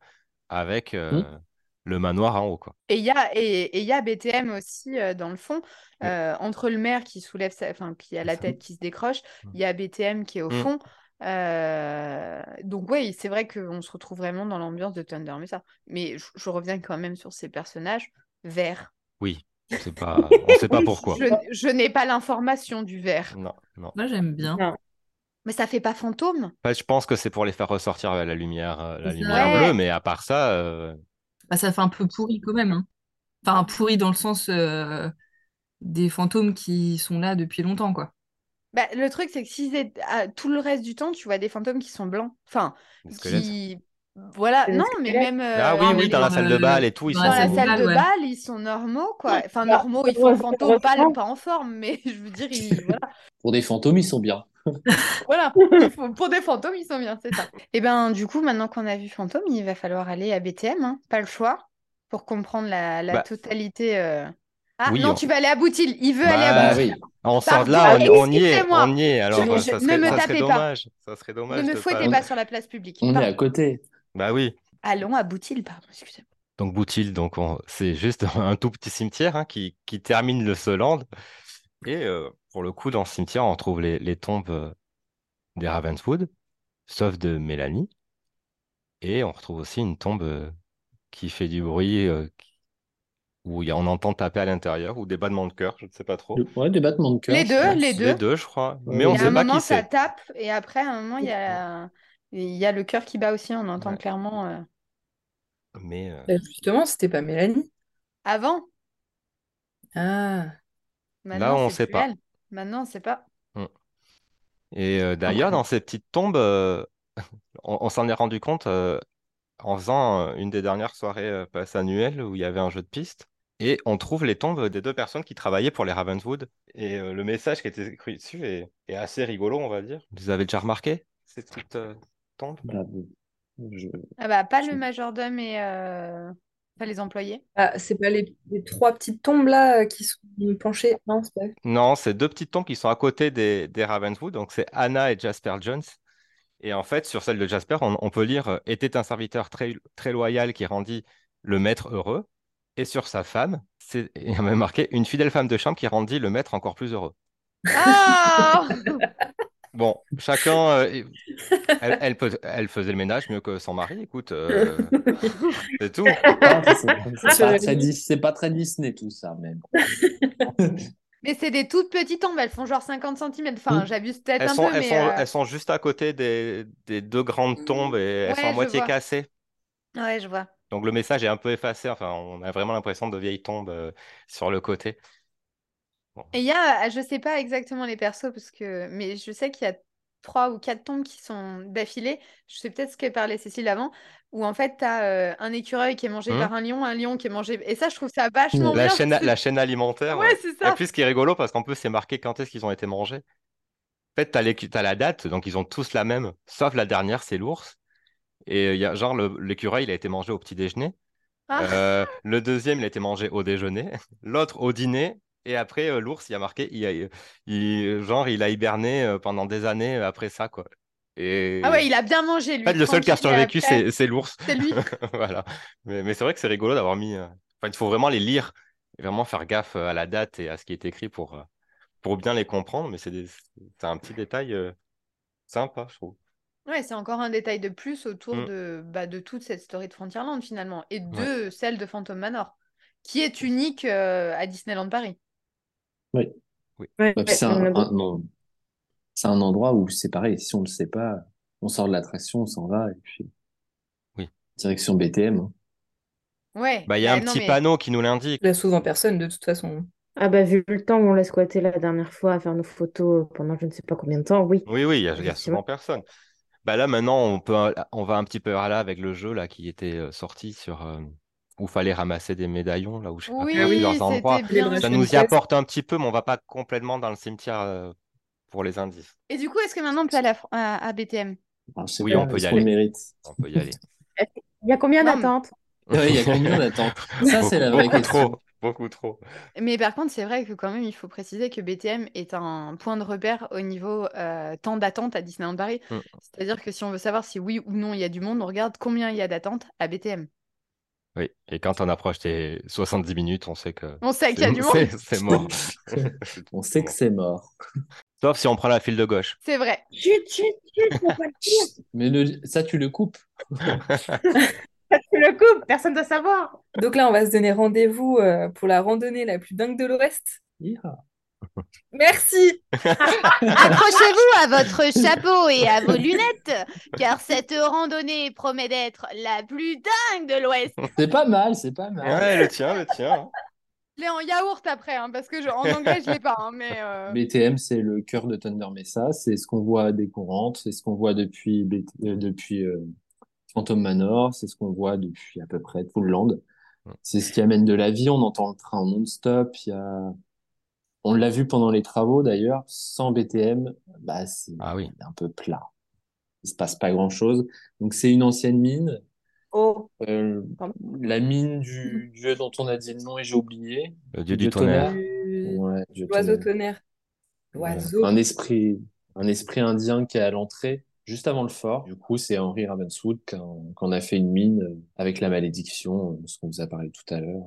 avec euh, Mm. Le manoir en haut. Quoi. Et il y a, et, et il y a BTM aussi euh, dans le fond, euh, entre le maire qui soulève sa, enfin, qui a la tête qui se décroche, Mm. il y a BTM qui est au Mm. fond. Euh, donc oui, c'est vrai qu'on se retrouve vraiment dans l'ambiance de Thunder Mesa. Mais je, je reviens quand même sur ces personnages verts. Oui, c'est pas... on ne sait pas pourquoi. Je, je n'ai pas l'information du vert. Non, non. Moi, j'aime bien. Non. Mais ça fait pas fantôme? Enfin, je pense que c'est pour les faire ressortir à la lumière, la lumière Ouais. bleue, mais à part ça, euh, Bah, ça fait un peu pourri quand même. hein. Enfin, pourri dans le sens euh, des fantômes qui sont là depuis longtemps, quoi. Bah, le truc, c'est que si c'est à- tout le reste du temps, tu vois des fantômes qui sont blancs. Enfin, squelettes. qui. Voilà, Des non, mais squelettes. même. Ah euh, oui, non, oui, mais dans la dans salle de le- bal et tout, ils dans Dans sont la salle de ouais. bal, ils sont normaux, quoi. Enfin, Bah, normaux, ils sont heureusement- fantômes, pas, heureusement. pas en forme, mais je veux dire, ils, voilà. Pour des fantômes, ils sont bien. voilà. Pour des fantômes, ils sont bien, c'est ça. Et ben, du coup, maintenant qu'on a vu fantôme, il va falloir aller à BTM, hein, pas le choix, pour comprendre la, la Bah. totalité. euh. Ah Oui, non, on- tu vas aller à Boutil. Il veut aller à Bah, Ah Boutil. oui. On sort de là, on, on y est, on y est. Alors, Je- je- ça ne me ça serait tapez pas. Ça serait dommage Ne me fouettez pas- pas sur la place publique. On est à côté. Bah oui. Allons à Boutil, pardon, excusez-moi. Donc Boutil, donc on- c'est juste un tout petit cimetière hein, qui, qui termine le Soland. Et euh, pour le coup, dans ce cimetière, on trouve les, les tombes euh, des Ravenswood, sauf de Mélanie. Et on retrouve aussi une tombe euh, qui fait du bruit, euh, où il y a- on entend taper à l'intérieur, ou des battements de cœur, je ne sais pas trop. Ouais, des battements de cœur. Les je deux, les deux. Les deux, je crois. Ouais, Mais on oui. ne Et à sait un pas moment, qui ça c'est. tape, et après, à un moment, il y a, il y a le cœur qui bat aussi, on entend Ouais. clairement. euh, Mais euh, Bah, justement, c'était pas Mélanie? Avant, Ah. Maintenant, on c'est sait pas. elle. Maintenant, on sait pas. Et euh, d'ailleurs, dans ces petites tombes, euh, on, on s'en est rendu compte euh, en faisant euh, une des dernières soirées euh, passe annuelles où il y avait un jeu de piste. Et on trouve les tombes des deux personnes qui travaillaient pour les Ravenswood. Et euh, le message qui était écrit dessus est, est assez rigolo, on va dire. Vous avez déjà remarqué ces petites euh, tombes? Bah, je- Ah bah, pas le majordome et euh, pas les employés? Ah, c'est pas les, les trois petites tombes là euh, qui sont penchées? Non, c'est pas. Non, c'est deux petites tombes qui sont à côté des, des Ravenswood. Donc c'est Anna et Jasper Jones. Et en fait, sur celle de Jasper, on, on peut lire euh, était un serviteur très, très loyal qui rendit le maître heureux. Et sur sa femme, c'est il y a même marqué une fidèle femme de chambre qui rendit le maître encore plus heureux. Ah Bon, chacun, euh, elle, elle peut- elle faisait le ménage mieux que son mari. Écoute, euh, c'est tout. C'est- pas très pas Disney tout ça, même. Mais c'est des toutes petites tombes, elles font genre 50 cm. Enfin, Mm. j'abuse peut-être un sont, peu, elles mais sont, euh, elles sont juste à côté des, des deux grandes tombes et elles sont à moitié vois. cassées. ouais, je vois. Donc le message est un peu effacé. Enfin, on a vraiment l'impression de vieilles tombes euh, sur le côté. Bon. Et il y a, je sais pas exactement les persos, parce que, mais je sais qu'il y a trois ou quatre tombes qui sont d'affilée. Je sais peut-être ce que parlait Cécile avant, où en fait, tu as un écureuil qui est mangé Hmm. par un lion, un lion qui est mangé. Et ça, je trouve ça vachement La bien. chaîne, la chaîne alimentaire. Ouais, ouais. c'est Et ça. puis ce qui est rigolo, parce qu'en plus, c'est marqué quand est-ce qu'ils ont été mangés. fait, t'as, les- t'as la date, donc ils ont tous la même, sauf la dernière, c'est l'ours. Et il y a genre l'écureuil, il a été mangé au petit déjeuner. Ah. Euh, le deuxième, il a été mangé au déjeuner. L'autre au dîner. Et après, euh, l'ours, il a marqué, il a- il- genre, il a hiberné euh, pendant des années euh, après ça, quoi. Et Ah ouais, il a bien mangé, lui. en fait, le seul qui a survécu, après, c'est l'ours. c'est lui. Voilà. Mais, mais c'est vrai que c'est rigolo d'avoir mis. euh, Enfin, il faut vraiment les lire et vraiment faire gaffe euh, à la date et à ce qui est écrit pour, euh, pour bien les comprendre. Mais c'est des- un petit détail euh, sympa, je trouve. Ouais, c'est encore un détail de plus autour Mm. de, bah, de toute cette story de Frontierland finalement, et de celle de Phantom Manor, qui est unique euh, à Disneyland Paris. Ouais, Bah, puis c'est un, non. Endroit où c'est pareil, si on ne le sait pas, on sort de l'attraction, on s'en va, et puis Oui. direction BTM. hein. Ouais, Bah, il y a bah, un non, petit mais- panneau qui nous l'indique. Il y a souvent personne de toute façon. Ah bah vu le temps où on l'a squatté la dernière fois à faire nos photos pendant je ne sais pas combien de temps, oui. Oui, oui, il y a, il y a Effectivement. souvent personne. Bah là, maintenant, on peut, on va un petit peu à là avec le jeu là qui était euh, sorti sur euh, où fallait ramasser des médaillons là où je sais pas Oui, quoi, plusieurs endroits. bien. Ça nous y apporte un petit peu, mais on va pas complètement dans le cimetière euh, pour les indices. Et du coup, est-ce que maintenant on peut aller à, BTM? Alors, je sais Oui, pas, on peut y aller. mérite? On peut y aller. Il y a combien d'attentes? Ouais, Il y a combien d'attentes? Ça, c'est la vraie beaucoup question. trop, beaucoup trop. Mais par contre, c'est vrai que quand même, il faut préciser que BTM est un point de repère au niveau euh, temps d'attente à Disneyland Paris. Mm. C'est-à-dire que si on veut savoir si oui ou non il y a du monde, on regarde combien il y a d'attente à BTM. Oui, et quand on approche des 70 minutes, on sait que On sait qu'il y a c'est du monde. c'est- mort. On sait que c'est mort. Sauf si on prend la file de gauche. C'est vrai. Chut, chut, chut, faut pas le dire. Mais le- ça, tu le coupes. Tu le coupes, personne ne doit savoir. Donc là, on va se donner rendez-vous euh, pour la randonnée la plus dingue de l'Ouest. Merci! Accrochez-vous à votre chapeau et à vos lunettes, car cette randonnée promet d'être la plus dingue de l'Ouest. C'est pas mal, c'est pas mal. Ouais, le tien, le tien. Je l'ai en yaourt après, hein, parce que je- en anglais, je l'ai pas. hein, mais euh, BTM, c'est le cœur de Thunder Mesa. C'est ce qu'on voit qu'on rentre. C'est ce qu'on voit depuis, BT euh, depuis euh, Phantom Manor. C'est ce qu'on voit depuis à peu près tout le land. C'est ce qui amène de la vie. On entend le train en non-stop. Il y a... On l'a vu pendant les travaux d'ailleurs. Sans BTM, bah, c'est Ah oui. un peu plat. Il se passe pas grand-chose. Donc c'est une ancienne mine. Oh, Euh, la mine du dieu dont on a dit le nom et j'ai oublié. Le dieu Dieu du tonnerre. Du- Ouais, dieu L'oiseau tonnerre. tonnerre. L'oiseau. un esprit, un esprit indien qui est à l'entrée, juste avant le fort. Du coup, c'est Henry Ravenswood qu'on a fait une mine euh, avec la malédiction, euh, ce qu'on vous a parlé tout à l'heure.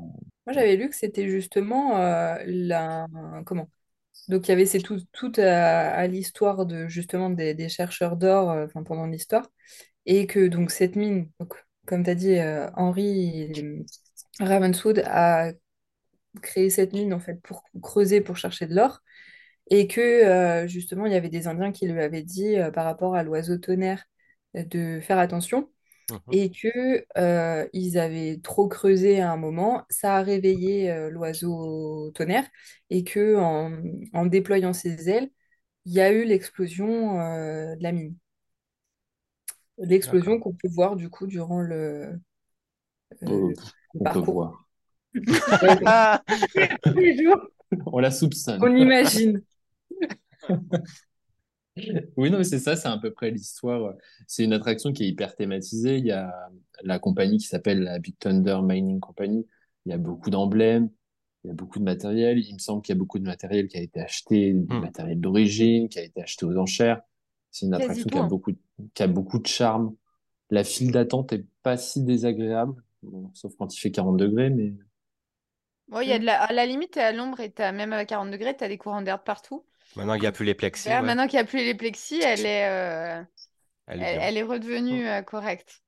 Moi, j'avais lu que c'était justement euh, la... Comment? Donc, il y avait tout, tout à, l'histoire de justement des, chercheurs d'or pendant l'histoire. Et que donc cette mine, donc, comme tu as dit, euh, Henry Ravenswood a créé cette mine en fait pour creuser, pour chercher de l'or. Et que euh, justement, il y avait des Indiens qui lui avaient dit euh, par rapport à l'oiseau tonnerre euh, de faire attention Mhm. et que euh, ils avaient trop creusé à un moment, ça a réveillé euh, l'oiseau tonnerre et que en, en déployant ses ailes, il y a eu l'explosion euh, de la mine. L'explosion qu'on peut voir du coup durant le, le on peut parcours. voir. Tous les jours. On la soupçonne. On imagine. Oui, non, mais c'est ça, c'est à peu près l'histoire. C'est une attraction qui est hyper thématisée. Il y a la compagnie qui s'appelle la Big Thunder Mining Company. Il y a beaucoup d'emblèmes, il y a beaucoup de matériel. Il me semble qu'il y a beaucoup de matériel qui a été acheté, du Hmm. matériel d'origine, qui a été acheté aux enchères. C'est une attraction qui a hein. beaucoup, qui a beaucoup de charme. La file d'attente est pas si désagréable, Bon, sauf quand il fait 40 degrés, mais bon, il y a de la... à la limite, t'es à l'ombre et même à 40 degrés, tu as des courants d'air partout. Maintenant qu'il n'y a plus les plexis, Là, ouais, Maintenant qu'il n'y a plus les plexis, elle est, euh, elle est elle est redevenue euh, correcte.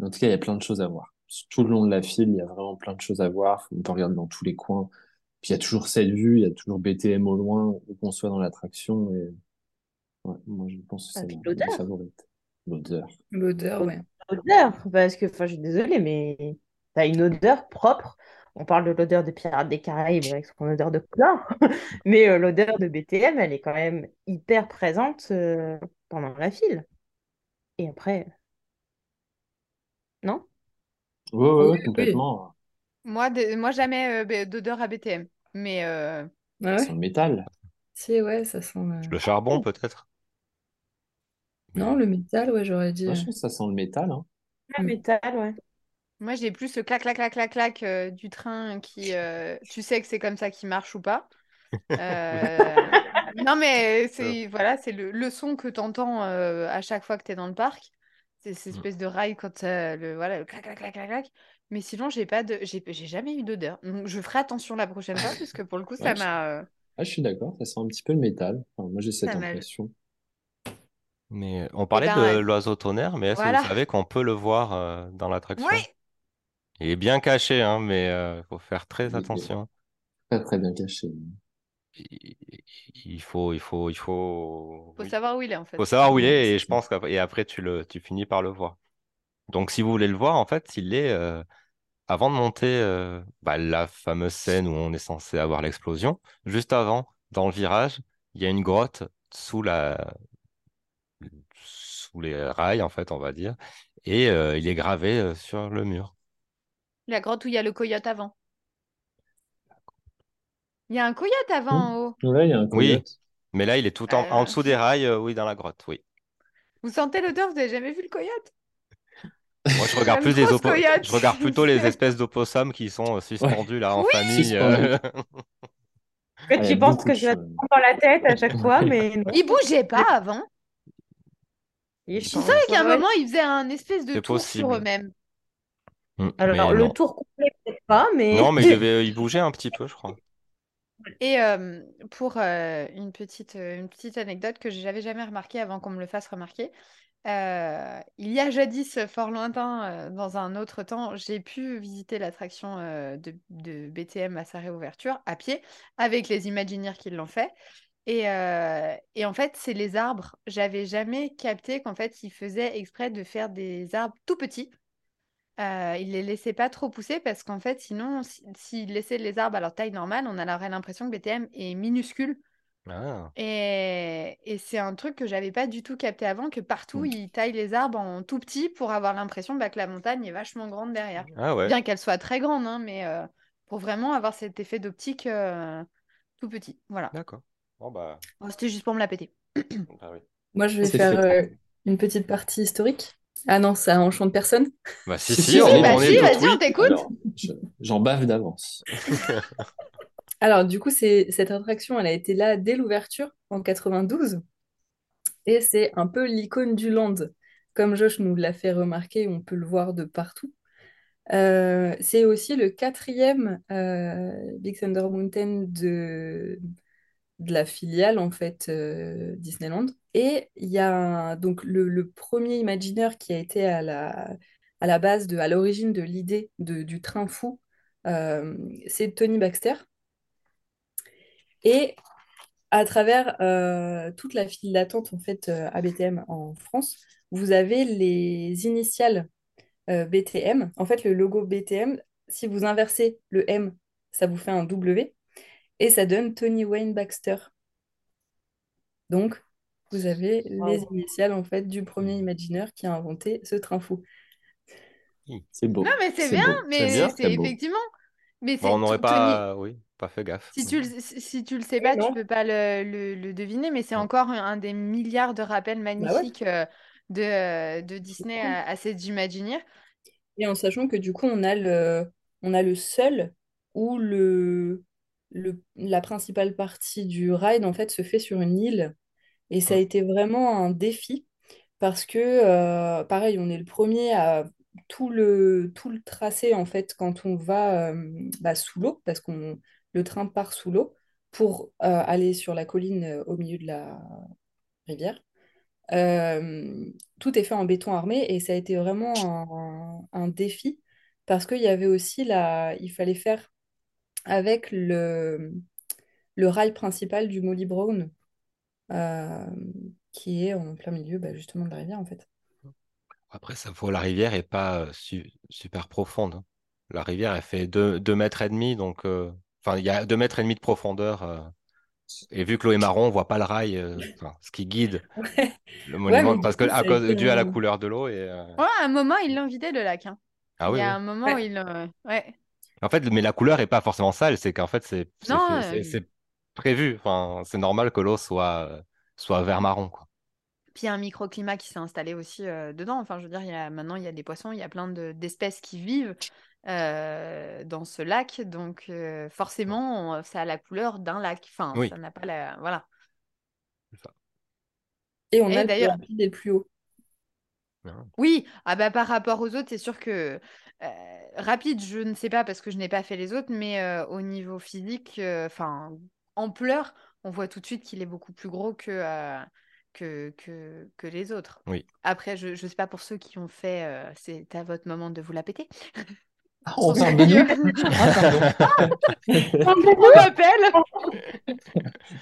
En tout cas, il y a plein de choses à voir. Tout le long de la file, il y a vraiment plein de choses à voir. On peut regarder dans tous les coins. Puis il y a toujours cette vue, il y a toujours BTM au loin, où qu'on soit dans l'attraction. Et ouais, moi, je pense que Ah, c'est l'odeur. L'odeur. L'odeur, ouais. Odeur, parce que, enfin, je suis désolée, mais t'as une odeur propre. On parle de l'odeur de Pirates des Caraïbes avec son odeur de chlore, mais euh, l'odeur de BTM, elle est quand même hyper présente euh, pendant la file. Et après, non? Oui, oui. complètement. Moi, de- moi jamais euh, d'odeur à BTM. Mais euh, Ah ouais C'est le métal. Si, ouais, ça sent. euh, Le charbon, peut-être? Non, le métal, ouais, j'aurais dit. Moi, je pense que ça sent le métal. Hein. Le métal, ouais. Moi, j'ai plus le clac, clac, clac, clac, clac euh, du train qui. euh, tu sais que c'est comme ça qu'il marche ou pas. Euh, Non, mais c'est voilà, c'est le, le son que tu entends à chaque fois que tu es dans le parc. C'est cette Mm. espèce de rail quand euh, le, voilà, le clac, clac, clac, clac, clac. Mais sinon, j'ai pas de, j'ai j'ai jamais eu d'odeur. Donc, je ferai attention la prochaine fois, parce que pour le coup, ça Ouais, je- m'a. euh, Ah, je suis d'accord, ça sent un petit peu le métal. Enfin, moi, j'ai cette Ça m'a- impression. Mais on parlait ben, de l'oiseau tonnerre, mais est-ce que vous savez qu'on peut le voir euh, dans l'attraction? Oui! Il est bien caché, hein, mais il faut faire très Il est attention. Très, très bien caché. Il il faut, il faut, il faut, Faut oui. savoir où il est, en fait. Faut savoir où il est et je pense qu'après, et après tu le, tu finis par le voir. Donc si vous voulez le voir, en fait, il est euh, avant de monter euh, bah, la fameuse scène où on est censé avoir l'explosion. Juste avant, dans le virage, il y a une grotte sous la, sous les rails, en fait, on va dire, et euh, il est gravé euh, sur le mur. La grotte où il y a le coyote avant. Il y a un coyote avant en haut. Ouais, il y a un Oui, coyote. mais là, il est tout en, en Euh, dessous des rails, euh, oui, dans la grotte, oui. Vous sentez l'odeur? Vous avez jamais vu le coyote? Moi, je regarde plus coyote. je regarde plutôt les espèces d'opossums qui sont euh, suspendus là en Oui. famille. euh. En fait, il y tu a penses que je prends dans la tête à chaque fois, mais non. Il bougeait pas avant. Il Je qu'à un Ouais. moment, ils faisaient un espèce de C'est tour sur possible. eux-mêmes. Mm, Alors, le non. tour complet, peut-être pas, mais. Non, mais il devait, il bougeait un petit peu, je crois. Et euh, pour euh, une petite, euh, une petite anecdote que j'avais jamais remarqué avant qu'on me le fasse remarquer, euh, il y a jadis, fort lointain, euh, dans un autre temps, j'ai pu visiter l'attraction euh, de, de BTM à sa réouverture à pied avec les Imagineers qui l'ont fait. Et, euh, et en fait, c'est les arbres. J'avais jamais capté qu'en fait, ils faisaient exprès de faire des arbres tout petits. Euh, ils les laissaient pas trop pousser parce qu'en fait, sinon, si- s'ils laissaient les arbres à leur taille normale, on aurait l'impression que BTM est minuscule. Ah, Et, et c'est un truc que j'avais pas du tout capté avant, que partout, Mm. ils taillent les arbres en tout petit pour avoir l'impression bah, que la montagne est vachement grande derrière. ah ouais, Bien qu'elle soit très grande, hein, mais euh, pour vraiment avoir cet effet d'optique euh, tout petit. Voilà. d'accord. Bon bah, Oh, C'était juste pour me la péter. bah oui. Moi, je vais C'est faire euh, une petite partie historique. Ah non, ça enchante personne. Bah si, Si, si, si, on, bah si, vas-y, on t'écoute. J'en bave d'avance. Alors, du coup, c'est cette attraction, elle a été là dès l'ouverture en 92 et c'est un peu l'icône du land. Comme Josh nous l'a fait remarquer, on peut le voir de partout. Euh, c'est aussi le quatrième euh, Big Thunder Mountain de, de la filiale en fait euh, Disneyland. Et il y a donc le, premier imaginaire qui a été à la, à la base de, à l'origine de l'idée du train fou, euh, c'est Tony Baxter. Et à travers euh, toute la file d'attente en fait euh, à BTM en France, vous avez les initiales BTM. En fait, le logo BTM, si vous inversez le M, ça vous fait un W et ça donne Tony Wayne Baxter. Donc, vous avez les initiales en fait du premier imaginaire qui a inventé ce train fou. C'est beau. Non, mais c'est bien, beau. mais C'est effectivement. Mais on n'aurait Tony- pas, oui, pas fait gaffe. Si tu le, si tu le sais Oui, pas, tu non. peux pas le, le- le deviner, mais c'est Ouais. encore un, des milliards de rappels Bah ouais. magnifiques euh, de, euh, de Disney à, à ces Imagineers. Et en sachant que du coup, on a le, on a le seul où le, le, la principale partie du ride en fait se fait sur une île. Et ça a été vraiment un défi parce que, euh, pareil, on est le premier à tout le, tout le tracé en fait quand on va euh, bah, sous l'eau, parce qu'on le train part sous l'eau pour euh, aller sur la colline au milieu de la rivière. Tout est fait en béton armé et ça a été vraiment un, un défi parce qu'il y avait aussi la, il fallait faire avec le, le rail principal du Molly Brown euh, qui est en plein milieu bah, justement de la rivière en fait. Après, ça vaut, la rivière est pas euh, su- super profonde. hein. La rivière, elle fait 2 mètres et demi, donc, euh, enfin, il y a 2 mètres et demi de profondeur. euh, et vu que l'eau est marron, on voit pas le rail, euh, ce qui guide Ouais, le ouais, monument, du parce que à a cause, dû à la un- couleur de l'eau. Et, euh, Ouais, à un moment, ils l'ont vidé le lac. hein. Ah Il oui, y a oui. un moment où Ouais. ils l'ont. Ouais. En fait, mais la couleur est pas forcément sale, c'est qu'en fait, c'est euh, prévu. Enfin, c'est normal que l'eau soit, soit vert marron. Quoi. Puis il y a un microclimat qui s'est installé aussi dedans. Enfin, je veux dire, il y a, maintenant, il y a des poissons, il y a plein d'espèces qui vivent dans ce lac. Donc, forcément, ça a la couleur d'un lac. Enfin, ça n'a pas la. Voilà. Et on a d'ailleurs des plus hauts. Oui, ah bah, par rapport aux autres, c'est sûr que rapide, je ne sais pas parce que je n'ai pas fait les autres, mais au niveau physique, enfin, ampleur, on voit tout de suite qu'il est beaucoup plus gros que, que, que, que, les autres. Oui. Après, je ne sais pas pour ceux qui ont fait, c'est à votre moment de vous la péter. Ah, on parle de nous ah, On m'appelle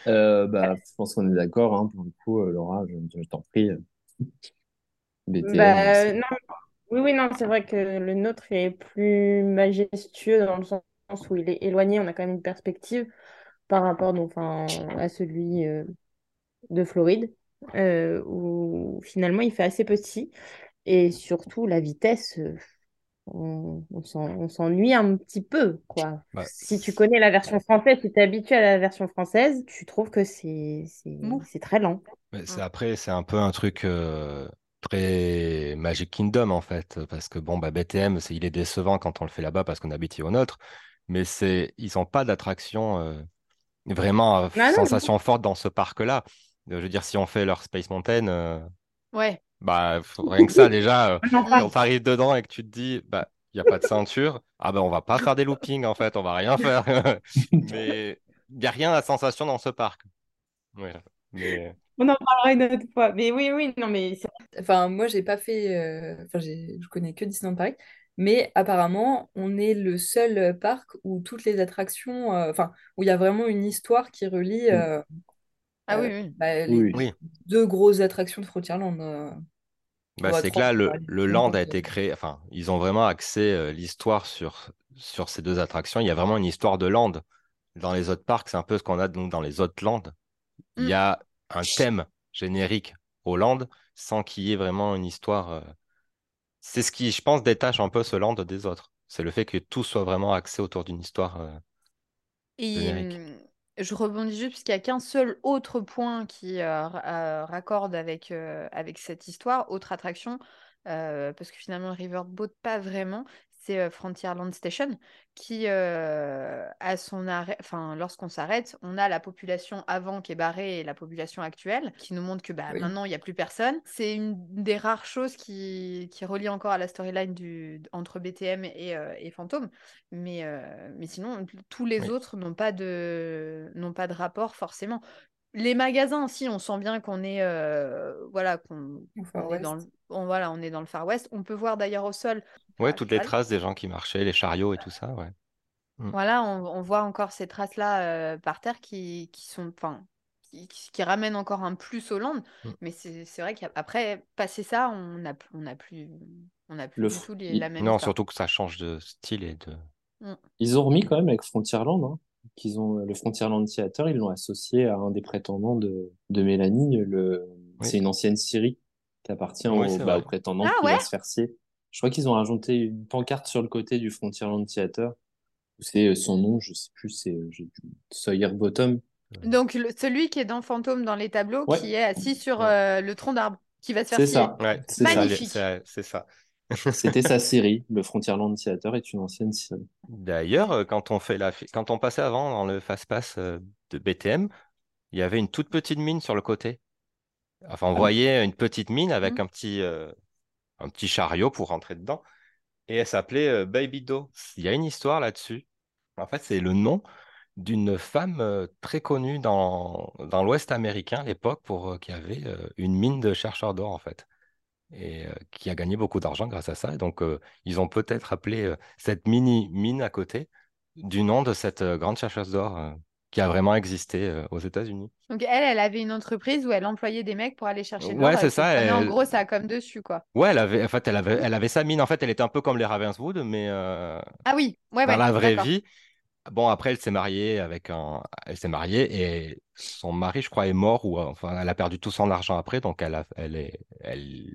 euh, bah, Je pense qu'on est d'accord. Hein, pour le coup, euh, Laura, je, t'en prie. bah, non. Oui, oui, non, c'est vrai que le nôtre est plus majestueux dans le sens où il est éloigné. On a quand même une perspective par rapport donc, enfin, à celui euh, de Floride, où finalement il fait assez petit. Et surtout, la vitesse, on, on s'ennuie un petit peu, quoi. Bah, si tu connais la version française, si tu es habitué à la version française, tu trouves que c'est très lent. c'est, après, c'est un peu un truc euh, très Magic Kingdom, en fait, parce que bon, bah, BTM, il est décevant quand on le fait là-bas parce qu'on habite au nôtre, mais c'est, ils n'ont pas d'attraction euh, vraiment ah sensation forte dans ce parc-là. Je veux dire, si on fait leur Space Mountain, ouais. Bah, rien que ça, déjà, euh, quand tu arrives dedans et que tu te dis, bah, il n'y a pas de ceinture, ah ben, on va pas faire des loopings, en fait, on va rien faire. mais il n'y a rien à sensation dans ce parc. mais... On en parlera une autre fois. Mais oui, oui, non, mais. Enfin, moi, j'ai pas fait. Euh, enfin, je connais que Disneyland Paris. Mais apparemment, on est le seul parc où toutes les attractions. Euh, enfin, où il y a vraiment une histoire qui relie. Mm. ah oui, oui. Bah, les oui. deux grosses attractions de Frontierland. Bah, c'est que là, le, le land a été créé. Enfin, ils ont vraiment axé euh, l'histoire sur, sur ces deux attractions. Il y a vraiment une histoire de land. Dans les autres parcs, c'est un peu ce qu'on a donc dans les autres lands. Il y mm. a un thème générique au land sans qu'il y ait vraiment une histoire. Euh, c'est ce qui, je pense, détache un peu ce land des autres. C'est le fait que tout soit vraiment axé autour d'une histoire euh, générique. Hum, je rebondis juste parce qu'il n'y a qu'un seul autre point qui euh, euh, raccorde avec, euh, avec cette histoire, autre attraction, parce que finalement Riverboat pas vraiment, c'est Frontierland Station qui, à son arrêt, enfin, lorsqu'on s'arrête, on a la population avant qui est barrée et la population actuelle qui nous montre que bah, maintenant il n'y a plus personne. C'est une des rares choses qui, qui relie encore à la storyline du, entre BTM et, et Fantôme. Mais, mais sinon, tous les autres n'ont pas, de, n'ont pas de rapport forcément. Les magasins, si, on sent bien qu'on est, voilà, qu'on est dans le, voilà, on est dans le Far West. On peut voir d'ailleurs au sol Ouais, toutes les traces des gens qui marchaient, les chariots et tout ça, ouais. Mmh. Voilà, on, voit encore ces traces-là euh, par terre qui, sont, enfin, qui, ramènent encore un plus au land. Mmh. Mais c'est vrai qu'après, passer ça, on n'a on a plus, on a plus du tout la même Non, surtout que ça change de style et de. Mmh. Ils ont remis quand même avec Frontierland, hein, qu'ils ont le Frontierland Theater, ils l'ont associé à un des prétendants de, de Mélanie. Le... C'est une ancienne série qui appartient au, bah, prétendant ah qui va se faire scier. Je crois qu'ils ont rajouté une pancarte sur le côté du Frontierland Theater. C'est euh, son nom, je sais plus, c'est euh, Sawyer Bottom. Donc celui qui est dans Fantôme dans les tableaux, qui est assis sur euh, le tronc d'arbre, qui va se faire C'est ça. c'est Magnifique. C'est ça. C'était sa série. Le Frontierland Theater est une ancienne série. D'ailleurs, quand on fait la, quand on passait avant dans le fast pass de BTM, il y avait une toute petite mine sur le côté. Enfin, on ah voyait une petite mine avec mmh. un petit, un petit chariot pour rentrer dedans. Et elle s'appelait euh, Baby Do. Il y a une histoire là-dessus. En fait, c'est le nom d'une femme euh, très connue dans, l'Ouest américain à l'époque pour euh, qui avait une mine de chercheurs d'or en fait et qui a gagné beaucoup d'argent grâce à ça. Donc ils ont peut-être appelé cette mini mine à côté du nom de cette grande chercheuse d'or qui a vraiment existé euh, aux États-Unis. Donc elle, elle avait une entreprise où elle employait des mecs pour aller chercher de Ouais, c'est ça. En gros, ça a comme dessus, quoi. Ouais, elle avait, en fait, elle avait, elle avait sa mine. En fait, elle était un peu comme les Ravenswood, mais euh, ah oui, ouais, dans la vraie vie. Bon, après, elle s'est mariée avec un, elle s'est mariée et son mari, je crois, est mort ou enfin, elle a perdu tout son argent après, donc elle a... elle est, elle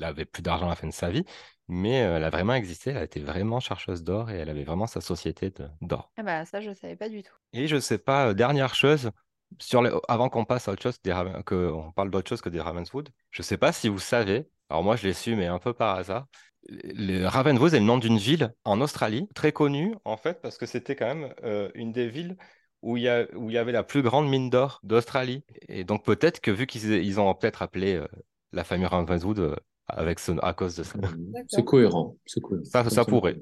avait plus d'argent à la fin de sa vie. Mais elle a vraiment existé, elle a été vraiment chercheuse d'or et elle avait vraiment sa société d'or. Ah bah ça, je ne savais pas du tout. Et je sais pas, dernière chose, sur avant qu'on passe à autre chose, qu'on parle d'autre chose que des Ravenswood, je sais pas si vous savez, alors moi je l'ai su, mais un peu par hasard, le Ravenswood est le nom d'une ville en Australie, très connue en fait, parce que c'était quand même une des villes où il, y a, où il y avait la plus grande mine d'or d'Australie. Et donc peut-être que vu qu'ils ils ont peut-être appelé la famille Ravenswood avec ce, à cause de ça. C'est cohérent, Ça, ça pourrait.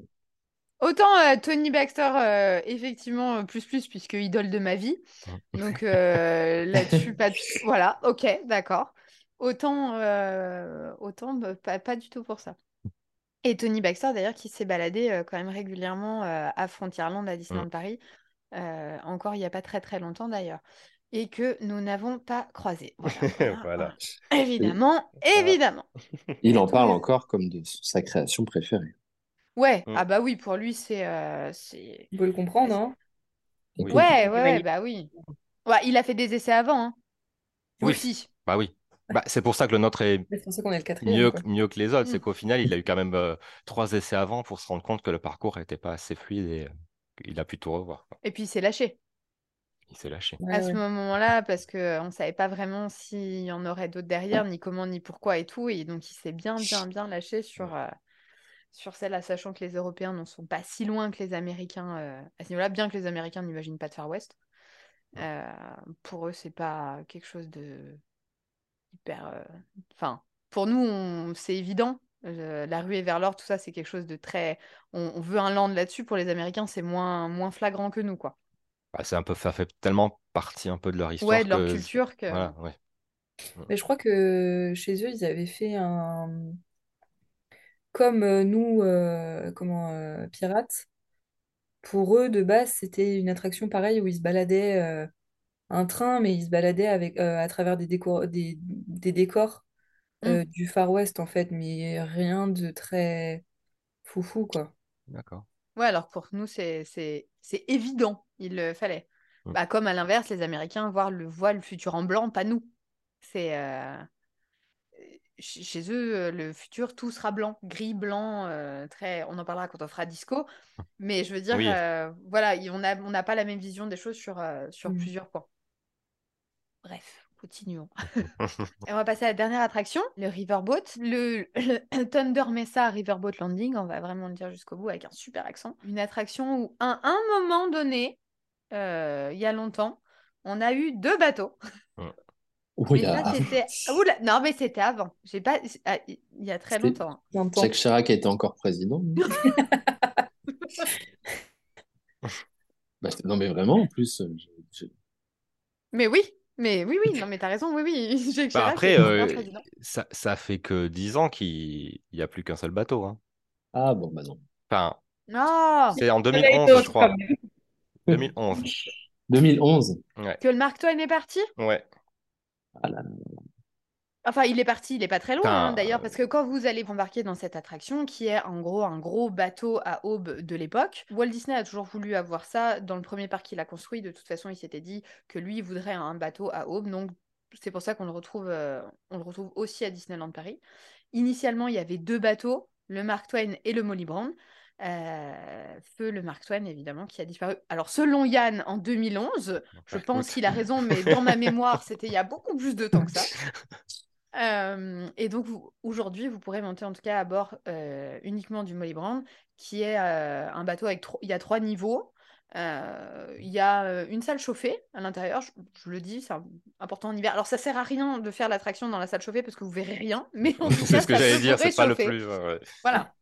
Autant euh, Tony Baxter, euh, effectivement, euh, plus plus, puisque idole de ma vie. Donc là-dessus, pas Voilà, ok, d'accord. Autant, autant bah, pas, pas, du tout pour ça. Et Tony Baxter, d'ailleurs, qui s'est baladé quand même régulièrement à Frontierland, à Disneyland Paris, encore il n'y a pas très très longtemps d'ailleurs et que nous n'avons pas croisé. Voilà. Évidemment, évidemment. Il en parle encore comme de sa création préférée. Ouais, mm. ah bah oui, pour lui, c'est. Euh, On peut le comprendre, hein Ouais, ouais, bah oui. Ouais, il a fait des essais avant, hein. Oui. Aussi. Bah oui. Bah, c'est pour ça que le nôtre est, mieux, mieux, que les autres. C'est mm. qu'au final, il a eu quand même euh, trois essais avant pour se rendre compte que le parcours n'était pas assez fluide et euh, il a pu tout revoir. Et puis il s'est lâché. Il s'est lâché. à ce moment-là, parce qu'on ne savait pas vraiment s'il y en aurait d'autres derrière, ni comment, ni pourquoi et tout. Et donc il s'est bien, bien, bien lâché sur sur celle-là, sachant que les Européens n'en sont pas si loin que les Américains euh, à ce niveau-là, bien que les Américains n'imaginent pas de Far West. Euh, pour eux, c'est pas quelque chose de hyper. Euh, enfin, pour nous, c'est évident. la ruée vers l'or, tout ça, c'est quelque chose de très. On, veut un land là-dessus. Pour les Américains, c'est moins, moins flagrant que nous, quoi. Bah, c'est un peu, ça fait tellement partie un peu de leur histoire. Ouais, de leur culture que. Mais je crois que chez eux, ils avaient fait un, comme euh, nous, euh, comment, euh, pirates, pour eux, de base, c'était une attraction pareille où ils se baladaient un train, mais ils se baladaient avec, à travers des décors, des, décors mm. du Far West, en fait, mais rien de très foufou, quoi. D'accord. Ouais, alors pour nous, c'est évident, il le fallait. Mm. Bah, comme à l'inverse, les Américains voient le, voient le futur en blanc, pas nous. C'est chez eux, euh, le futur, tout sera blanc, gris, blanc, euh, très. On en parlera quand on fera disco. Mais je veux dire, euh, voilà, on n'a on pas la même vision des choses sur, sur mmh. plusieurs points. Bref, continuons. Et on va passer à la dernière attraction, le Riverboat. Le, Thunder Mesa Riverboat Landing, on va vraiment le dire jusqu'au bout avec un super accent. Une attraction où, à un moment donné, il y a longtemps, on a eu deux bateaux. Non, mais c'était avant. J'ai pas... Ah, il y a très longtemps. Jacques Chirac était encore président. Bah, non, mais vraiment, en plus. Euh, mais oui, mais oui, oui, non, mais t'as raison, oui, oui. Bah, après, euh, ça, ça fait que 10 ans qu'il n'y a plus qu'un seul bateau. Hein. Ah bon, bah non. Enfin, oh c'est en 2011, je crois. 2011. 2011. Que le Mark Twain est parti? Ouais. Enfin, il est parti, il n'est pas très loin hein, d'ailleurs, parce que quand vous allez embarquer dans cette attraction, qui est en gros un gros bateau à aube de l'époque, Walt Disney a toujours voulu avoir ça. Dans le premier parc qu'il a construit, de toute façon, il s'était dit que lui il voudrait un bateau à aube, donc c'est pour ça qu'on le retrouve, euh, on le retrouve aussi à Disneyland Paris. Initialement, il y avait deux bateaux, le Mark Twain et le Molly Brown. Euh, feu le Mark Twain, évidemment, qui a disparu. Alors, selon Yann, en 2011, je pense qu'il a raison, mais dans ma mémoire, c'était il y a beaucoup plus de temps que ça. Euh, et donc, aujourd'hui, vous pourrez monter en tout cas à bord euh, uniquement du Molly Brand, qui est un bateau avec il y a trois niveaux. Il y a une salle chauffée à l'intérieur, je, le dis, c'est important en hiver. Alors ça sert à rien de faire l'attraction dans la salle chauffée parce que vous verrez rien, mais c'est ce que j'allais dire, c'est pas le plus. Voilà.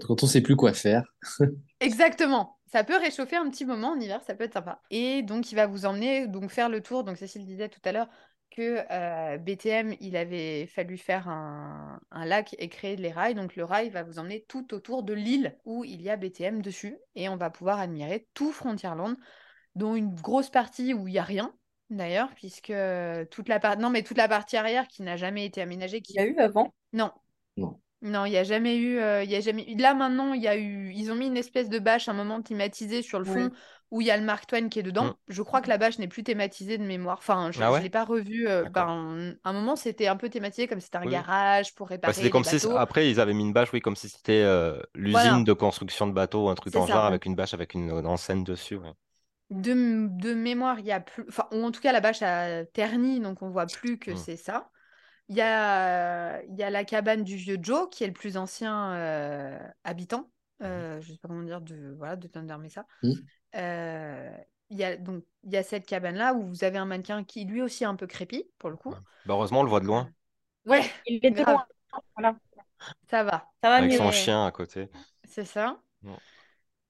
Quand, on sait plus quoi faire. Exactement. Ça peut réchauffer un petit moment en hiver, ça peut être sympa. Et donc, il va vous emmener donc faire le tour. Donc, Cécile disait tout à l'heure que euh, BTM, il avait fallu faire un, lac et créer les rails. Donc, le rail va vous emmener tout autour de l'île où il y a BTM dessus. Et on va pouvoir admirer tout Frontierland, dont une grosse partie où il n'y a rien. D'ailleurs, puisque toute la partie, non mais toute la partie arrière qui n'a jamais été aménagée, qui y a eu avant? Non. Non. Non, il n'y a jamais eu, euh, il y a jamais Là maintenant, il y a eu, ils ont mis une espèce de bâche, un moment climatisé sur le fond où il y a le Mark Twain qui est dedans. Mm. Je crois que la bâche n'est plus thématisée de mémoire. Enfin, je Ah ne ouais? l'ai pas revu. euh, D'accord. ben, un moment, c'était un peu thématisé comme c'était un Oui. garage pour Bah, réparer comme bateaux. après ils avaient mis une bâche, oui, comme si c'était euh, l'usine Voilà. de construction de bateaux, un truc C'est dans le ça. genre, avec une bâche avec une, une enseigne dessus. ouais. De, de mémoire, il y a plus. Enfin, ou en tout cas, la bâche a terni, donc on voit plus que Mm. c'est ça. Il y a, il y a la cabane du vieux Joe, qui est le plus ancien euh, habitant. Euh, je sais pas comment dire, de, voilà, de Thunder Mesa. Mm. Euh, il y a, donc, il y a cette cabane-là où vous avez un mannequin qui, lui aussi, est un peu crépi, pour le coup. Ouais. Bah, heureusement, on le voit de loin, Ouais, Il était grave. loin. Voilà. ça va. Ça va avec mieux. son chien à côté. C'est ça. Non.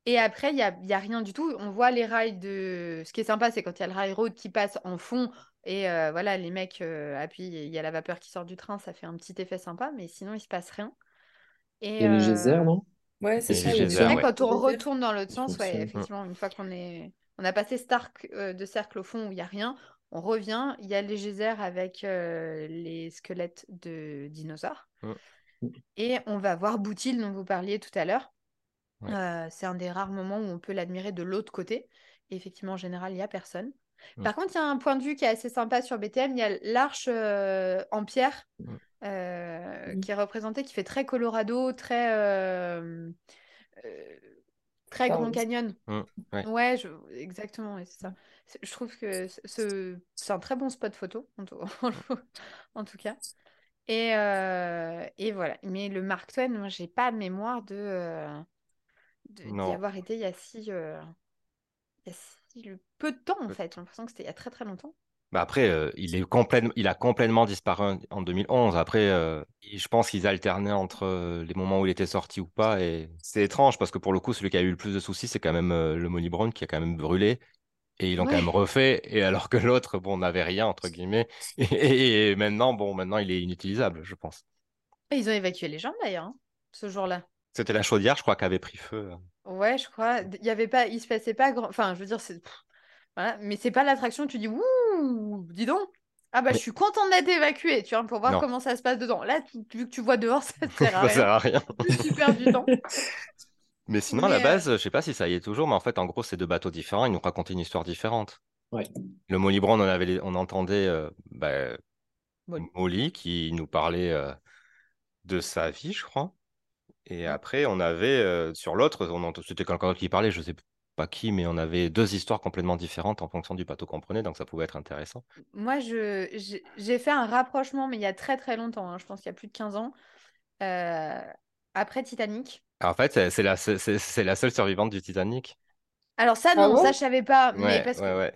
Et après, il n'y a, il y a rien du tout. On voit les rails de. Ce qui est sympa, c'est quand il y a le railroad qui passe en fond et euh, voilà, les mecs euh, appuient, il y a la vapeur qui sort du train, ça fait un petit effet sympa, mais sinon, il se passe rien. Et, Il y a les euh, geysers, non? Ouais, c'est Et ça. ouais. quand on retourne dans l'autre sens, ouais, effectivement, une fois qu'on est... on a passé Stark euh, de cercle au fond où il n'y a rien, on revient, il y a les geysers avec euh, les squelettes de dinosaures. Mm. Et on va voir Boutil dont vous parliez tout à l'heure. Ouais. Euh, c'est un des rares moments où on peut l'admirer de l'autre côté. Et effectivement, en général, il n'y a personne. Mm. Par contre, il y a un point de vue qui est assez sympa sur BTM. Il y a l'arche euh, en pierre Mm. euh, Mm. qui est représentée, qui fait très Colorado, très, euh, très Grand. Canyon. Mm, ouais. Ouais, je- exactement, ouais, c'est ça. Je trouve que ce- ce... c'est un très bon spot photo, en tout, en tout cas. Et, et voilà. Mais le Mark Twain, moi, j'ai pas mémoire de, de- d'y avoir été il y a si, euh, il y a si peu de temps, en fait. J'ai l'impression que c'était il y a très très longtemps. Bah après, euh, il est complètement, il a complètement disparu en- en 2011. Après, euh, je pense qu'ils alternaient entre euh, les moments où il était sorti ou pas. Et c'est étrange parce que pour le coup, celui qui a eu le plus de soucis, c'est quand même le Molly Brown qui a quand même brûlé. Et ils l'ont quand même refait. Et alors que l'autre, bon, n'avait rien, entre guillemets. Et, et maintenant, bon, maintenant, il est inutilisable, je pense. Et ils ont évacué les gens d'ailleurs, hein, ce jour-là. C'était la chaudière, je crois, qui avait pris feu. Ouais, je crois. Il y avait pas, il se passait pas grand. Enfin, je veux dire, c'est pff, voilà, mais c'est pas l'attraction. où Tu dis ouh, dis donc. Ah bah, Mais- je suis contente d'être évacuée, tu vois, pour voir Non. comment ça se passe dedans. Là, tu- vu que tu vois dehors, ça te sert à Ça sert rien. à rien. Tu perds du temps. Mais sinon, à la Mais, euh, base, je sais pas si ça y est toujours, mais en fait, en gros, c'est deux bateaux différents. Ils nous racontaient une histoire différente. Ouais. Le Molly Brown, on, avait on entendait euh, bah, Molly. Molly qui nous parlait euh, de sa vie, je crois. Et Mm. après, on avait euh, sur l'autre, c'était quelqu'un d'autre qui parlait, je sais pas qui, mais on avait deux histoires complètement différentes en fonction du bateau qu'on prenait, donc ça pouvait être intéressant. Moi, je, j'ai fait un rapprochement, mais il y a très très longtemps, hein, je pense qu'il y a plus de 15 ans, euh, après Titanic. En fait, c'est la, seule survivante du Titanic? Alors ça, Ah non, ça, je savais pas, mais Ouais, parce que... ouais, ouais.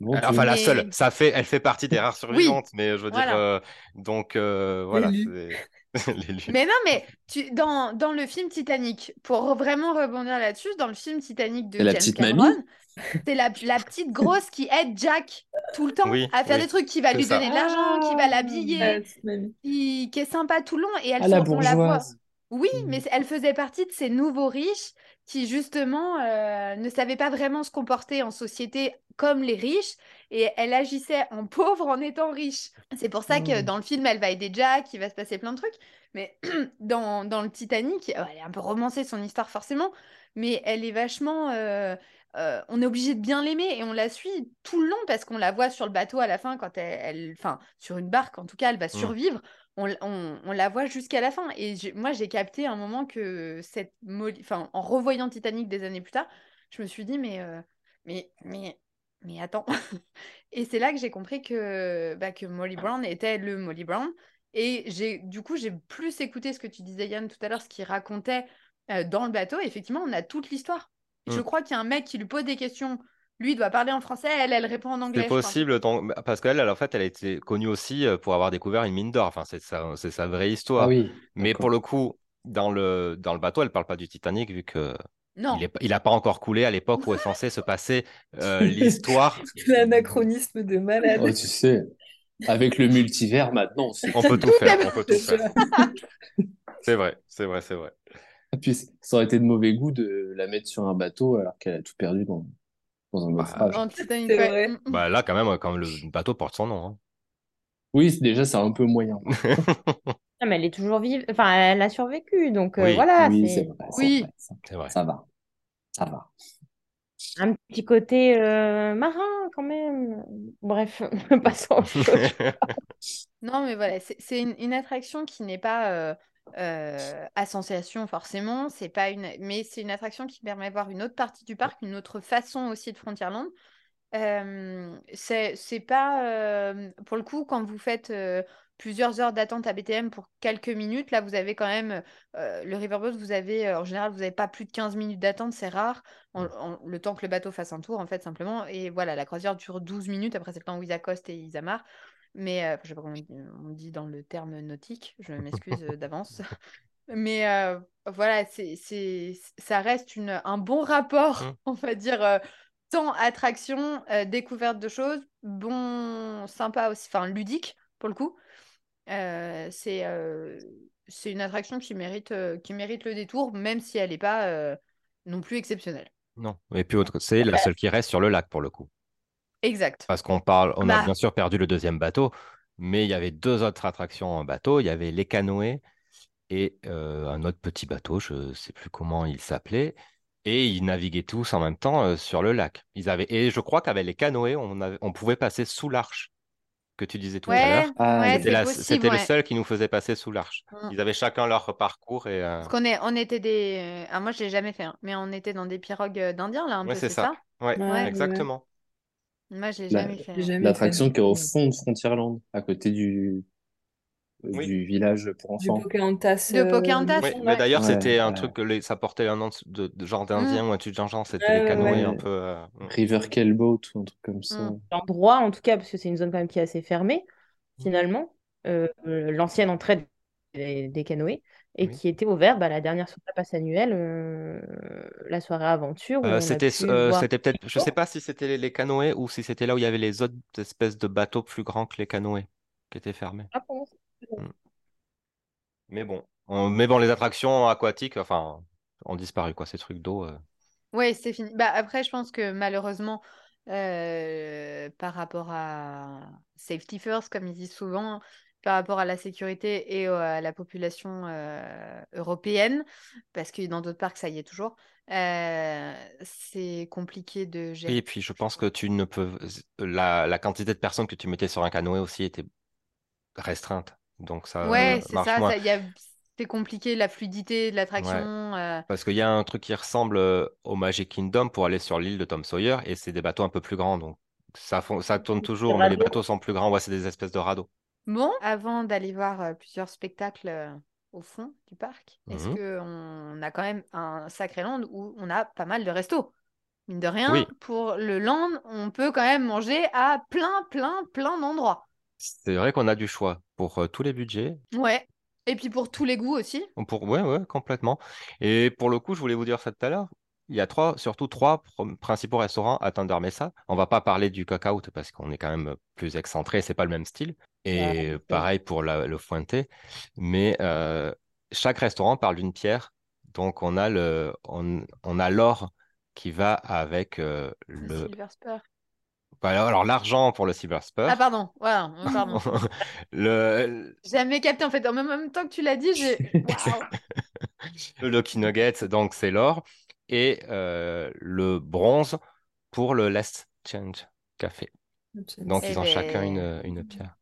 Bon, Alors, tu- Enfin, la seule, ça fait, elle fait partie des rares survivantes, mais je veux dire, Voilà. euh, donc euh, voilà. Mais non, mais tu, dans, dans le film Titanic, pour vraiment rebondir là-dessus, dans le film Titanic de C'est la James petite Cameron, mamie c'est la, la petite grosse qui aide Jack tout le temps Oui, à faire oui, des trucs, qui va lui ça. donner de l'argent, qui va l'habiller, Ah, mamie. qui, qui est sympa tout le long, et elle Ah, la. Oui, Mm. mais elle faisait partie de ces nouveaux riches qui, justement, euh, ne savaient pas vraiment se comporter en société comme les riches et elle agissait en pauvre en étant riche. C'est pour ça que Mm. dans le film, elle va aider Jack, il va se passer plein de trucs. Mais dans, dans le Titanic, euh, elle est un peu romancée son histoire forcément, mais elle est vachement... euh, euh, on est obligé de bien l'aimer et on la suit tout le long parce qu'on la voit sur le bateau à la fin quand elle, enfin sur une barque en tout cas, elle va survivre. On, on- on la voit jusqu'à la fin et moi j'ai capté un moment que cette, enfin en revoyant Titanic des années plus tard, je me suis dit mais euh, mais mais mais attends et c'est là que j'ai compris que bah, que Molly Brown était le Molly Brown et j'ai du coup j'ai plus écouté ce que tu disais Yann tout à l'heure, ce qu'il racontait euh, dans le bateau. Et effectivement, on a toute l'histoire. Je Mm. crois qu'il y a un mec qui lui pose des questions. Lui il doit parler en français, elle, elle répond en anglais. C'est je possible, donc- parce qu'elle, elle, en fait, elle a été connue aussi euh, pour avoir découvert une mine d'or. Enfin, c'est sa, c'est sa vraie histoire. Ah oui. Mais pour le coup, dans le, dans le bateau, elle parle pas du Titanic, vu que Non. il est, il a pas encore coulé à l'époque où est censé se passer euh, l'histoire. L'anachronisme de malade. Oh, tu sais, avec le multivers maintenant, c'est On peut tout faire, on peut tout faire. C'est vrai, c'est vrai, c'est vrai. Puis ça aurait été de mauvais goût de la mettre sur un bateau alors qu'elle a tout perdu dans, dans un Bah, naufrage. Mm. Bah là, quand même, quand le bateau porte son nom. hein. Oui, c'est- déjà, c'est un peu moyen. Ah, mais elle est toujours vive. Enfin, elle a survécu. Donc euh, Oui. voilà. oui, c'est- vrai. Oui. vrai, ça, C'est vrai. ça va. Ça va. un petit côté euh, marin quand même. Bref, passons autre chose. Non, mais voilà, c'est une, une attraction qui n'est pas euh, euh, à sensation forcément, c'est pas une, mais c'est une attraction qui permet de voir une autre partie du parc, une autre façon aussi de Frontierland. Euh, c'est c'est pas, euh, pour le coup, quand vous faites euh, plusieurs heures d'attente à BTM pour quelques minutes, là vous avez quand même euh, le Riverboat, vous avez euh, en général, vous n'avez pas plus de 15 minutes d'attente, c'est rare, en- en- le temps que le bateau fasse un tour en fait simplement. Et voilà, la croisière dure 12 minutes, après c'est le temps où ils accostent et ils amarrent. Mais euh, je sais pas comment on dit- dans le terme nautique, je m'excuse euh, d'avance. Mais euh, voilà, c'est, ça reste une, un bon rapport, Mm. on va dire, euh, temps attraction, euh, découverte de choses, bon, sympa aussi, enfin ludique pour le coup. Euh, c'est, euh, c'est une attraction qui mérite, euh, qui mérite le détour, même si elle n'est pas non plus exceptionnelle. Non. Et puis, autre- c'est la seule qui reste sur le lac pour le coup. Exact. Parce qu'on parle, on a Bah. bien sûr perdu le deuxième bateau, mais il y avait deux autres attractions en bateau. Il y avait les canoës et euh, un autre petit bateau, je ne sais plus comment il s'appelait. Et ils naviguaient tous en même temps euh, sur le lac. Ils avaient... Et je crois qu'avec les canoës, on, avait- on pouvait passer sous l'arche que tu disais tout à l'heure. Ah, ouais, c'était la- possible. c'était le ouais. seul qui nous faisait passer sous l'arche. Mm. Ils avaient chacun leur parcours et euh, Parce qu'on est, on était des. Ah, moi, je l'ai jamais fait, hein, mais on était dans des pirogues euh, d'indiens, là, un ouais, peu, c'est c'est ça. ça? Ouais, Ouais, ouais. exactement. Moi, je l'ai La- jamais fait. Hein. jamais L'attraction qui est au fond de Frontierland, à côté du, Oui. du village pour Du enfants. Pocahontas. De Pocahontas. Oui, ouais. mais d'ailleurs, Ouais, c'était un truc que les- ça portait un nom de, de genre Mm. d'Indien ou un truc de genre, c'était les canoës ouais. un peu. euh, mm. River Kelboat ou un truc comme ça. Mm. L'endroit, en tout cas, parce que c'est une zone quand même qui est assez fermée, finalement, euh, euh, l'ancienne entrée des, des canoës, et Oui. qui était ouverte bah, la dernière soirée passe annuelle, euh, la soirée aventure, Euh, c'était euh, peut-être, je sais pas si c'était les, les canoës ou si c'était là où il y avait les autres espèces de bateaux plus grands que les canoës qui étaient fermés. Ah, c'est- Mais bon, on- mais bon, les attractions aquatiques, enfin, ont disparu quoi, ces trucs d'eau. euh. Oui, c'est fini. Bah, après, je pense que malheureusement, euh, par rapport à safety first, comme ils disent souvent, par rapport à la sécurité et à la population euh, européenne, parce que dans d'autres parcs, ça y est toujours, euh, c'est compliqué de Oui, gérer. et puis je pense que tu ne peux, la, la quantité de personnes que tu mettais sur un canoë aussi était restreinte, donc ça Ouais, euh, c'est marche ça, moins. ça y a... c'est compliqué, la fluidité de l'attraction. euh, Parce qu'il y a un truc qui ressemble euh, au Magic Kingdom pour aller sur l'île de Tom Sawyer et c'est des bateaux un peu plus grands. Donc ça, ça tourne toujours, mais les bateaux sont plus grands. Ouais, c'est des espèces de radeaux. Bon, avant d'aller voir plusieurs spectacles au fond du parc, est-ce Mhm. qu'on a quand même un sacré land où on a pas mal de restos? Mine de rien, Oui. pour le land, on peut quand même manger à plein, plein, plein d'endroits. C'est vrai qu'on a du choix pour euh, tous les budgets. Ouais. Et puis pour tous les goûts aussi. Pour... Ouais, ouais, complètement. Et pour le coup, je voulais vous dire ça tout à l'heure. Il y a trois, surtout trois pr- principaux restaurants à Thunder Mesa. On va pas parler du Cookout parce qu'on est quand même plus excentré, c'est pas le même style. Et Ouais. pareil pour la- le Fuente. Mais euh, chaque restaurant parle d'une pierre. Donc on a le, on, on a l'or qui va avec euh, Le le. Silver Spur. Bah, alors l'argent pour le Silver Spur. Ah, pardon. Voilà, euh, pardon. le, Jamais capté en fait. En même temps que tu l'as dit, j'ai. Le Lucky Nuggets, donc c'est l'or. Et euh, le bronze pour le Last Change Café. Donc Eh ils ont chacun ben, une, une pierre.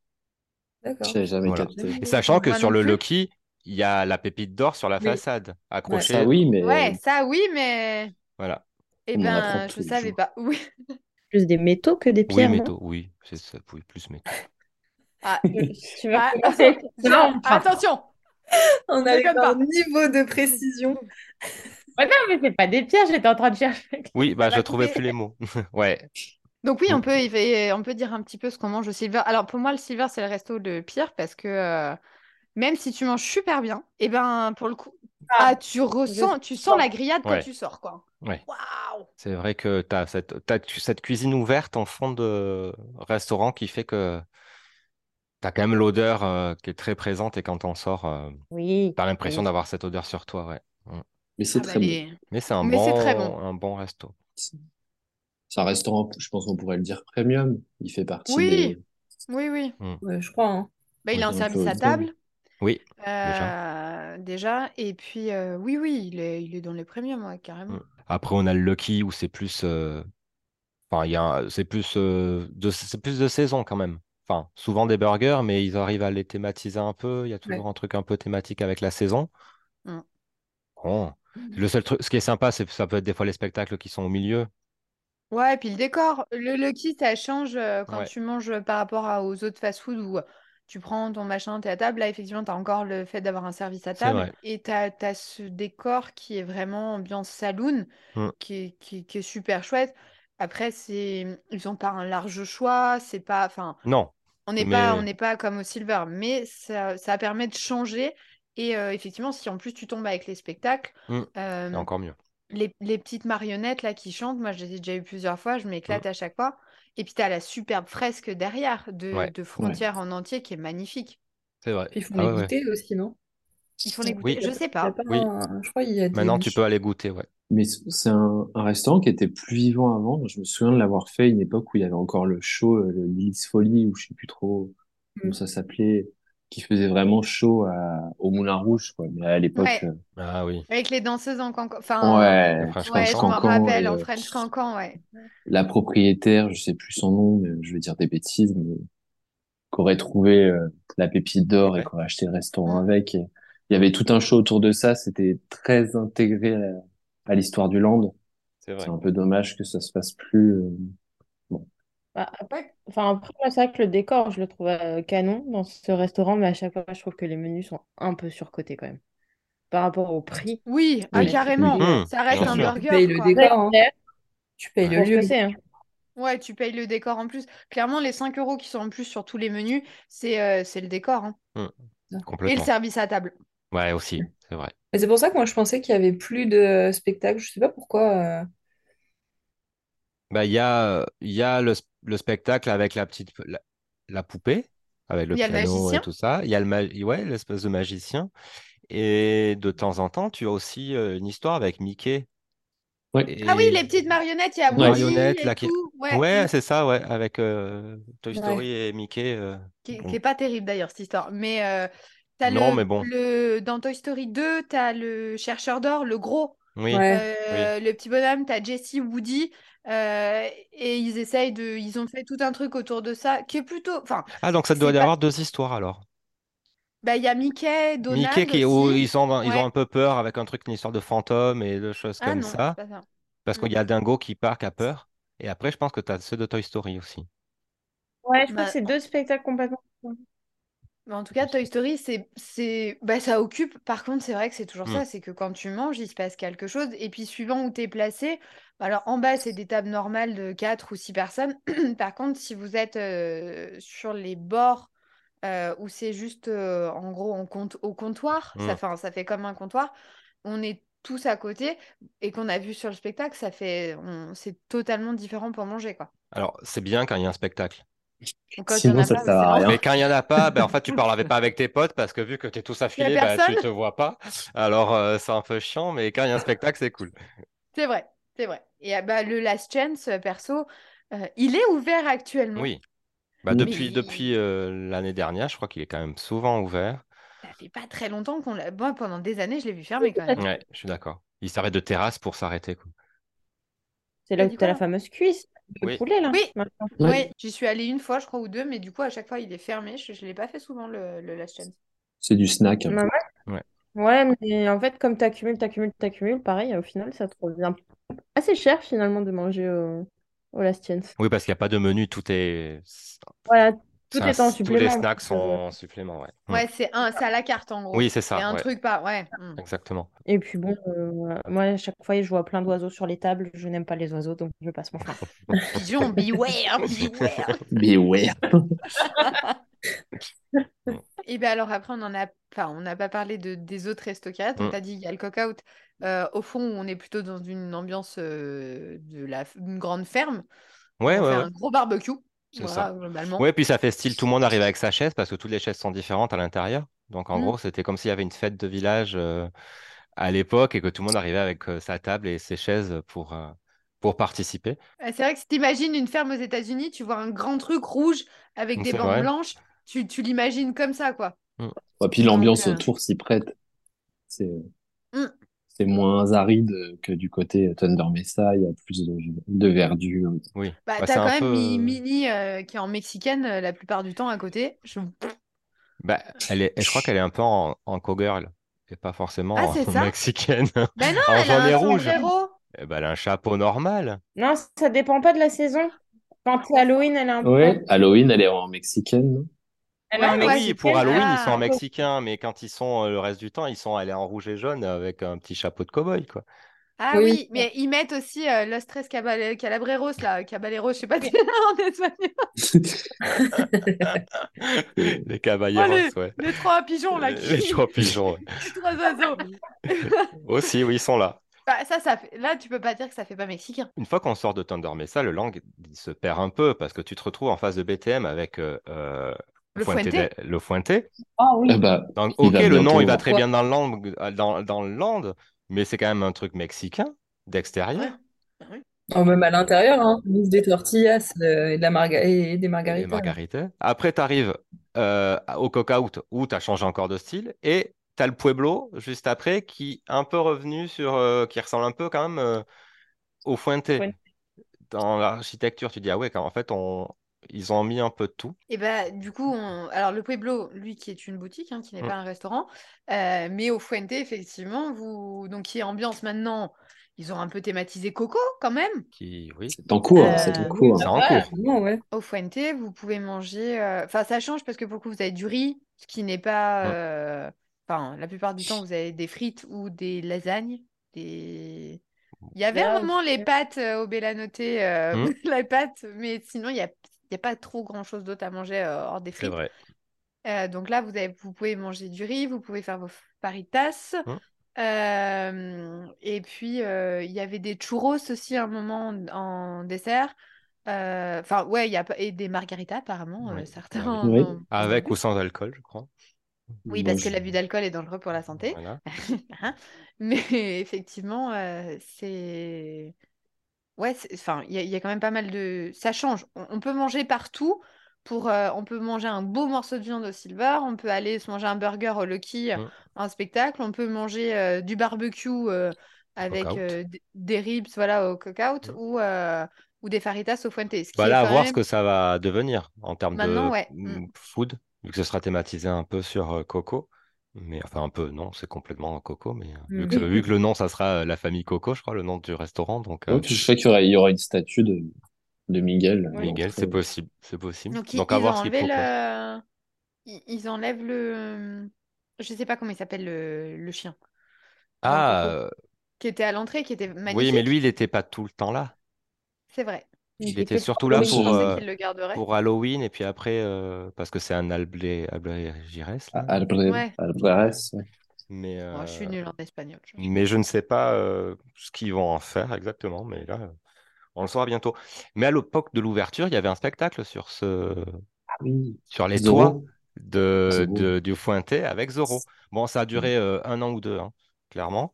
D'accord. J'ai jamais Voilà. capté. Et sachant que sur le. Lucky, il y a la pépite d'or sur la Oui. façade, accrochée. Ça, oui, mais Ouais, ça oui, mais. Voilà. Eh ben, je les savais jours. pas. Oui. Plus des métaux que des Oui, pierres, non? métaux, oui, c'est ça, oui, plus métaux. Ah, Tu vas ah, attention. On à un niveau de précision. Ouais, non, mais c'est pas des pierres, j'étais en train de chercher. Oui, bah je trouvais couper. plus les mots. Ouais. Donc oui, Mm. on peut, il fait- on peut dire un petit peu ce qu'on mange au Silver. Alors pour moi, le Silver, c'est le resto de pire parce que euh, même si tu manges super bien, et ben pour le coup, Ah, ah, tu ressens, tu sens la grillade quand tu sors, quoi. Ouais. Waouh! C'est vrai que tu as cette, t'as cette cuisine ouverte en fond de restaurant qui fait que tu as quand même l'odeur euh, qui est très présente et quand on sort, euh, Oui. tu as l'impression Oui. d'avoir cette odeur sur toi. Ouais. Mm. mais c'est Ah bah, très bon. les- Mais c'est un, Mais c'est bon, très bon. un bon resto. C'est un restaurant, je pense qu'on pourrait le dire premium. Il fait partie Oui. des. Oui, oui. Ouais, je crois. hein. Bah, il a un service à table. Oui, euh, déjà. Et puis, euh, oui, oui, il est, il est dans les premiums, ouais, carrément. Mm. Après, on a le Lucky où c'est plus, euh, enfin, il y a, c'est plus, euh, de, c'est plus de saison quand même. Enfin, souvent des burgers, mais ils arrivent à les thématiser un peu. Il y a toujours un truc un peu thématique avec la saison. Mm. Bon. Le seul truc, ce qui est sympa, c'est ça peut être des fois les spectacles qui sont au milieu. Ouais, et puis le décor, le Lucky, ça change euh, quand Ouais. tu manges par rapport à- aux autres fast-food où tu prends ton machin, t'es à table. Là, effectivement, tu as encore le fait d'avoir un service à table. Et tu as, ce décor qui est vraiment ambiance saloon, Mm. qui est, qui, qui est super chouette. Après, c'est ils ont pas un large choix, c'est pas... Enfin, Non, on n'est pas, on mais n'est pas comme au Silver, mais ça, ça permet de changer. Et euh, effectivement, si en plus tu tombes avec les spectacles, Mm. euh, encore mieux. les, les petites marionnettes là qui chantent, moi je les ai déjà eu plusieurs fois, je Mm. m'éclate à chaque fois. Et puis tu as la superbe fresque derrière de, Ouais. de frontières en entier qui est magnifique. C'est vrai. Puis ils font Ah les goûter aussi, non? Ils font les goûter, Oui. je sais pas. pas Oui. un- Je crois qu'il y a des Maintenant, tu peux aller goûter, ouais. Mais c'est un, un restaurant qui était plus vivant avant. Je me souviens de l'avoir fait à une époque où il y avait encore le show, euh, le Lily's Folly, ou je sais plus trop comment Mm. ça s'appelait, qui faisait vraiment à, au Moulin Rouge, quoi. Mais à l'époque, Ouais. euh, Ah oui. Avec les danseuses en cancan. Enfin, ouais, French ouais, je m'en rappelle, et, en euh, French cancan, ouais. la propriétaire, je sais plus son nom, mais je vais dire des bêtises, mais qu'aurait trouvé euh, la pépite d'or et Ouais. qu'aurait acheté le restaurant avec. Et il y avait tout un show autour de ça. C'était très intégré à, à l'histoire du land. C'est vrai. C'est un peu dommage que ça se fasse plus. euh, Bah, après, enfin, après, moi, c'est vrai que le décor, je le trouve euh, canon dans ce restaurant, mais à chaque fois, je trouve que les menus sont un peu surcotés quand même. Par rapport au prix. Oui, ah, carrément. Oui. Mm. Ça reste un sûr. Tu burger, payes le quoi. décor, hein. Tu payes le lieu. hein. Ouais, tu payes le décor en plus. Clairement, les 5 euros qui sont en plus sur tous les menus, c'est euh, c'est le décor. hein. Et le service à table. Ouais, aussi, c'est vrai. Et c'est pour ça que moi je pensais qu'il y avait plus de spectacles. Je sais pas pourquoi. euh, Bah, il y a, il y a le, le spectacle avec la petite la, la poupée, avec le piano et tout ça. Il y a le ma- ouais, l'espèce de magicien. Et de temps en temps, tu as aussi euh, une histoire avec Mickey. Ouais. Ah oui, les petites marionnettes, il y a. Woody marionnettes, et là, qui... tout. Ouais, Ouais, c'est ça, ouais, avec euh, Toy Ouais. Story et Mickey. euh, Qui, bon. qui est pas terrible d'ailleurs, cette histoire. Mais euh, Non, le, mais bon. le, dans Toy Story 2, t'as le chercheur d'or, le gros. Oui. Euh, Le petit bonhomme, t'as Jessie, Woody. Euh, et ils essayent de. Ils ont fait tout un truc autour de ça qui est plutôt. Enfin, Ah, donc ça doit y pas. avoir deux histoires alors. Bah, il y a Mickey, Mickey Donald qui, où aussi. ils sont, ils ont Ouais. un peu peur avec un truc, une histoire de fantôme et de choses Ah comme non, c'est ça. pas ça. Parce qu'il Mm. y a Dingo qui part, qui a peur. Et après, je pense que tu as ceux de Toy Story aussi. Ouais, je crois Bah, que c'est deux spectacles complètement différents. Mais en tout cas, Toy Story, c'est, c'est, bah, ça occupe. Par contre, c'est vrai que c'est toujours Mm. ça, c'est que quand tu manges, il se passe quelque chose. Et puis, suivant où tu es placé, bah, alors en bas, c'est des tables normales de 4 ou 6 personnes. Par contre, si vous êtes euh, sur les bords, euh, où c'est juste, euh, en gros, on compte au comptoir, ça, Mm. fait, ça fait comme un comptoir, on est tous à côté, et qu'on a vu sur le spectacle, ça fait, on- c'est totalement différent pour manger, quoi. Alors, c'est bien quand il y a un spectacle. Quand Sinon, ça pas, sert bah, à rien. Mais quand il n'y en a pas, ben, en fait, tu parles avec- pas avec tes potes parce que vu que tu es tous affilés, ben, tu personne. te vois pas. Alors, euh, c'est un peu chiant, mais quand il y a un spectacle, c'est cool. C'est vrai, c'est vrai. Et euh, bah, le Last Chance, euh, perso, euh, il est ouvert actuellement. Oui. Bah, depuis Mais- depuis euh, l'année dernière, je crois qu'il est quand même souvent ouvert. Ça fait pas très longtemps qu'on l'a. Moi, pendant des années, je l'ai vu fermer quand même. Ouais, je suis d'accord. Il s'arrête de terrasse pour s'arrêter. quoi. C'est là T'as où tu as la fameuse cuisse, le Oui. poulet, là. Oui. j'y suis allée une fois, je crois, ou deux, mais du coup, à chaque fois, il est fermé. Je, je l'ai pas fait souvent, le, le Last Chance. C'est du snack. un Ouais, peu. ouais. Ouais, mais en fait, comme tu accumules, tu accumules, tu accumules, pareil, au final, ça te revient assez cher, finalement, de manger au, au Last Chance. Oui, parce qu'il n'y a pas de menu, tout est. Voilà, tout c'est est un- en Tous les supplément. snacks donc, sont euh, en supplément, ouais. Mm. Ouais, c'est un, c'est à la carte, en gros. Oui, c'est C'est ça, un ouais. truc pas. Ouais. mm. Exactement. Et puis bon, euh, moi, à chaque fois, je vois plein d'oiseaux sur les tables. Je n'aime pas les oiseaux, donc je passe mon frein. Pigeon, beware, beware. Mais ouais. Et bien alors après, on en a, enfin, on n'a pas parlé de, des autres a. Donc, Mm. tu as dit, il y a le cock-out. Euh, au fond, on est plutôt dans une ambiance euh, de la, une grande ferme. Ouais, on ouais, fait ouais. un gros barbecue. C'est Voilà, ça. globalement. Ouais, puis ça fait style, tout le monde arrive avec sa chaise parce que toutes les chaises sont différentes à l'intérieur. Donc en Mm. gros, c'était comme s'il y avait une fête de village euh, à l'époque et que tout le monde arrivait avec euh, sa table et ses chaises pour, pour participer. Euh, C'est vrai que si tu imagines une ferme aux États-Unis, tu vois un grand truc rouge avec des bandes vrai. blanches, tu, tu l'imagines comme ça, quoi. Et puis l'ambiance Donc, euh, autour s'y prête. C'est Mm. c'est moins aride que du côté Thunder Mesa, il y a plus de, de verdure. Oui. Bah, Bah, t'as quand un même peu, euh, Mini euh, qui est en mexicaine euh, la plupart du temps à côté. Je- Bah, elle est, je crois qu'elle est un peu en, en cowgirl et pas forcément Ah, en mexicaine. Non, En elle a un rouge. Eh ben, elle a un chapeau normal. Non, ça dépend pas de la saison. Quand c'est Halloween, elle est un peu. Ouais, Halloween, elle est en mexicaine, Ouais. Oui, pour. Halloween, ils sont en Ah. mexicain, mais quand ils sont euh, le reste du temps, ils sont allés en rouge et jaune avec un petit chapeau de cow-boy, quoi. Ah Oui. oui, mais ils mettent aussi euh, Los Tres Cabale- Calabreros, là, Caballeros, je sais pas dire en espagnol. Les caballeros, Allez, ouais. Les trois pigeons, là, qui... Les trois pigeons, ouais. les trois oiseaux. Aussi, oui, ils sont là. Bah, ça, ça fait... Là, tu peux pas dire que ça fait pas mexicain. Une fois qu'on sort de Thunder Mesa, le langue il se perd un peu parce que tu te retrouves en face de BTM avec euh, euh, Le Fuente le Fuente? Ah oui. Bah, Donc, Il ok, le nom, il va très bien dans le land, dans, dans le land, mais c'est quand même un truc mexicain, d'extérieur. Oh, même à l'intérieur, hein. Des tortillas euh, et, de la marga- et des Et margaritas. margarita. Après, tu arrives au Coca-Out où tu as changé encore de style. Et tu as le Pueblo juste après qui est un peu revenu sur. euh, qui ressemble un peu quand même euh, au Fuente. Fuente. Dans l'architecture, tu dis, ah ouais, quand, en fait, on, ils ont mis un peu de tout. Et bah, du coup, on... alors le Pueblo, lui, qui est une boutique, hein, qui n'est Mm. pas un restaurant, euh, mais au Fuente, effectivement, vous... donc qui est ambiance maintenant, ils ont un peu thématisé Coco quand même. Qui, oui, c'est en cours, Euh, c'est en cours. c'est en Ouais, cours. non, ouais. Au Fuente, vous pouvez manger. euh, Enfin, ça change parce que pour le coup, vous avez du riz, ce qui n'est pas. Mm. euh, Enfin, la plupart du temps, vous avez des frites ou des lasagnes. Des... Il y avait un Là, moment les pâtes euh, au Bellanoté, euh, Mm. la pâte, mais sinon, il n'y a, il y a pas trop grand-chose d'autre à manger euh, hors des C'est frites. vrai. Euh, donc là, vous, avez, vous pouvez manger du riz, vous pouvez faire vos faritas. Mm. Euh, et puis, euh, il y avait des churros aussi à un moment en, en dessert. Euh, Enfin, ouais, il y a pas- et des margaritas apparemment, euh, Oui. certains. Ah oui. en Avec ou sans alcool, je crois. Oui, parce que l'abus d'alcool est dangereux pour la santé. Voilà. Hein? Mais effectivement, euh, c'est. Ouais, c'est- enfin, il y, a- il y a quand même pas mal de. Ça change. On, on peut manger partout. Pour, euh, on peut manger un beau morceau de viande au Silver. On peut aller se manger un burger au Lucky Mm. en spectacle. On peut manger euh, du barbecue euh, avec euh, d- des ribs voilà, au cookout Mm. ou, euh, ou des faritas au fuente. Ce qui Bah est là, à quand voir ce même- que ça va devenir en termes Maintenant, de ouais. mm, Mm. food, vu que ce sera thématisé un peu sur euh, Coco. Mais enfin, un peu, non, c'est complètement Coco. Mais euh, vu, que, Mhm. vu que le nom, ça sera euh, la famille Coco, je crois, le nom du restaurant. Donc, euh, je sais qu'il y aura, il y aura une statue de, de Miguel. Miguel, c'est possible. C'est possible. Donc, ils, à voir ce le... Enlèvent le... Je sais pas comment il s'appelle le, le chien Ah, Coco, qui était à l'entrée, qui était oui, magnifique. mais lui, il n'était pas tout le temps là. C'est vrai. Il était surtout là pour, euh, pour Halloween et puis après, euh, parce que c'est un alblé, là. Albre- Ouais. Mais, Moi, je suis euh, nulle en espagnol. je- mais je ne sais pas euh, ce qu'ils vont en faire exactement. Mais là, on le saura bientôt. Mais à l'époque de l'ouverture, il y avait un spectacle sur ce, Ah oui. sur les Zorro. toits de, du Fuente avec Zorro. Bon, ça a duré euh, un an ou deux, hein, clairement.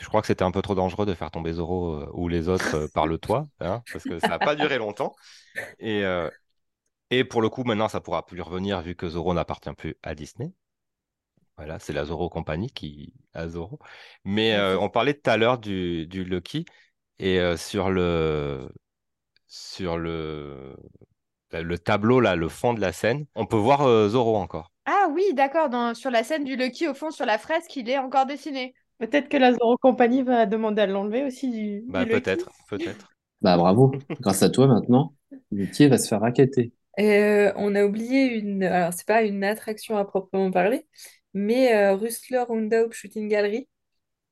Je crois que c'était un peu trop dangereux de faire tomber Zorro euh, ou les autres euh, par le toit, hein, parce que ça n'a pas duré longtemps. Et, euh, et pour le coup, maintenant, ça pourra plus revenir vu que Zorro n'appartient plus à Disney. Voilà, c'est la Zorro Company qui a Zorro. Mais on parlait tout à l'heure du, du Lucky et sur le sur le le tableau là, le fond de la scène, on peut voir Zorro encore. Ah oui, d'accord. Sur la scène du Lucky, au fond, sur la fresque, il est encore dessiné. Peut-être que la Zoro Company va demander à l'enlever aussi du, Bah peut-être, peut-être. Bah bravo. Grâce à toi maintenant, le pied va se faire raqueter. Et euh, on a oublié une. Alors, c'est pas une attraction à proprement parler, mais euh, Rustler Roundup Shooting Gallery.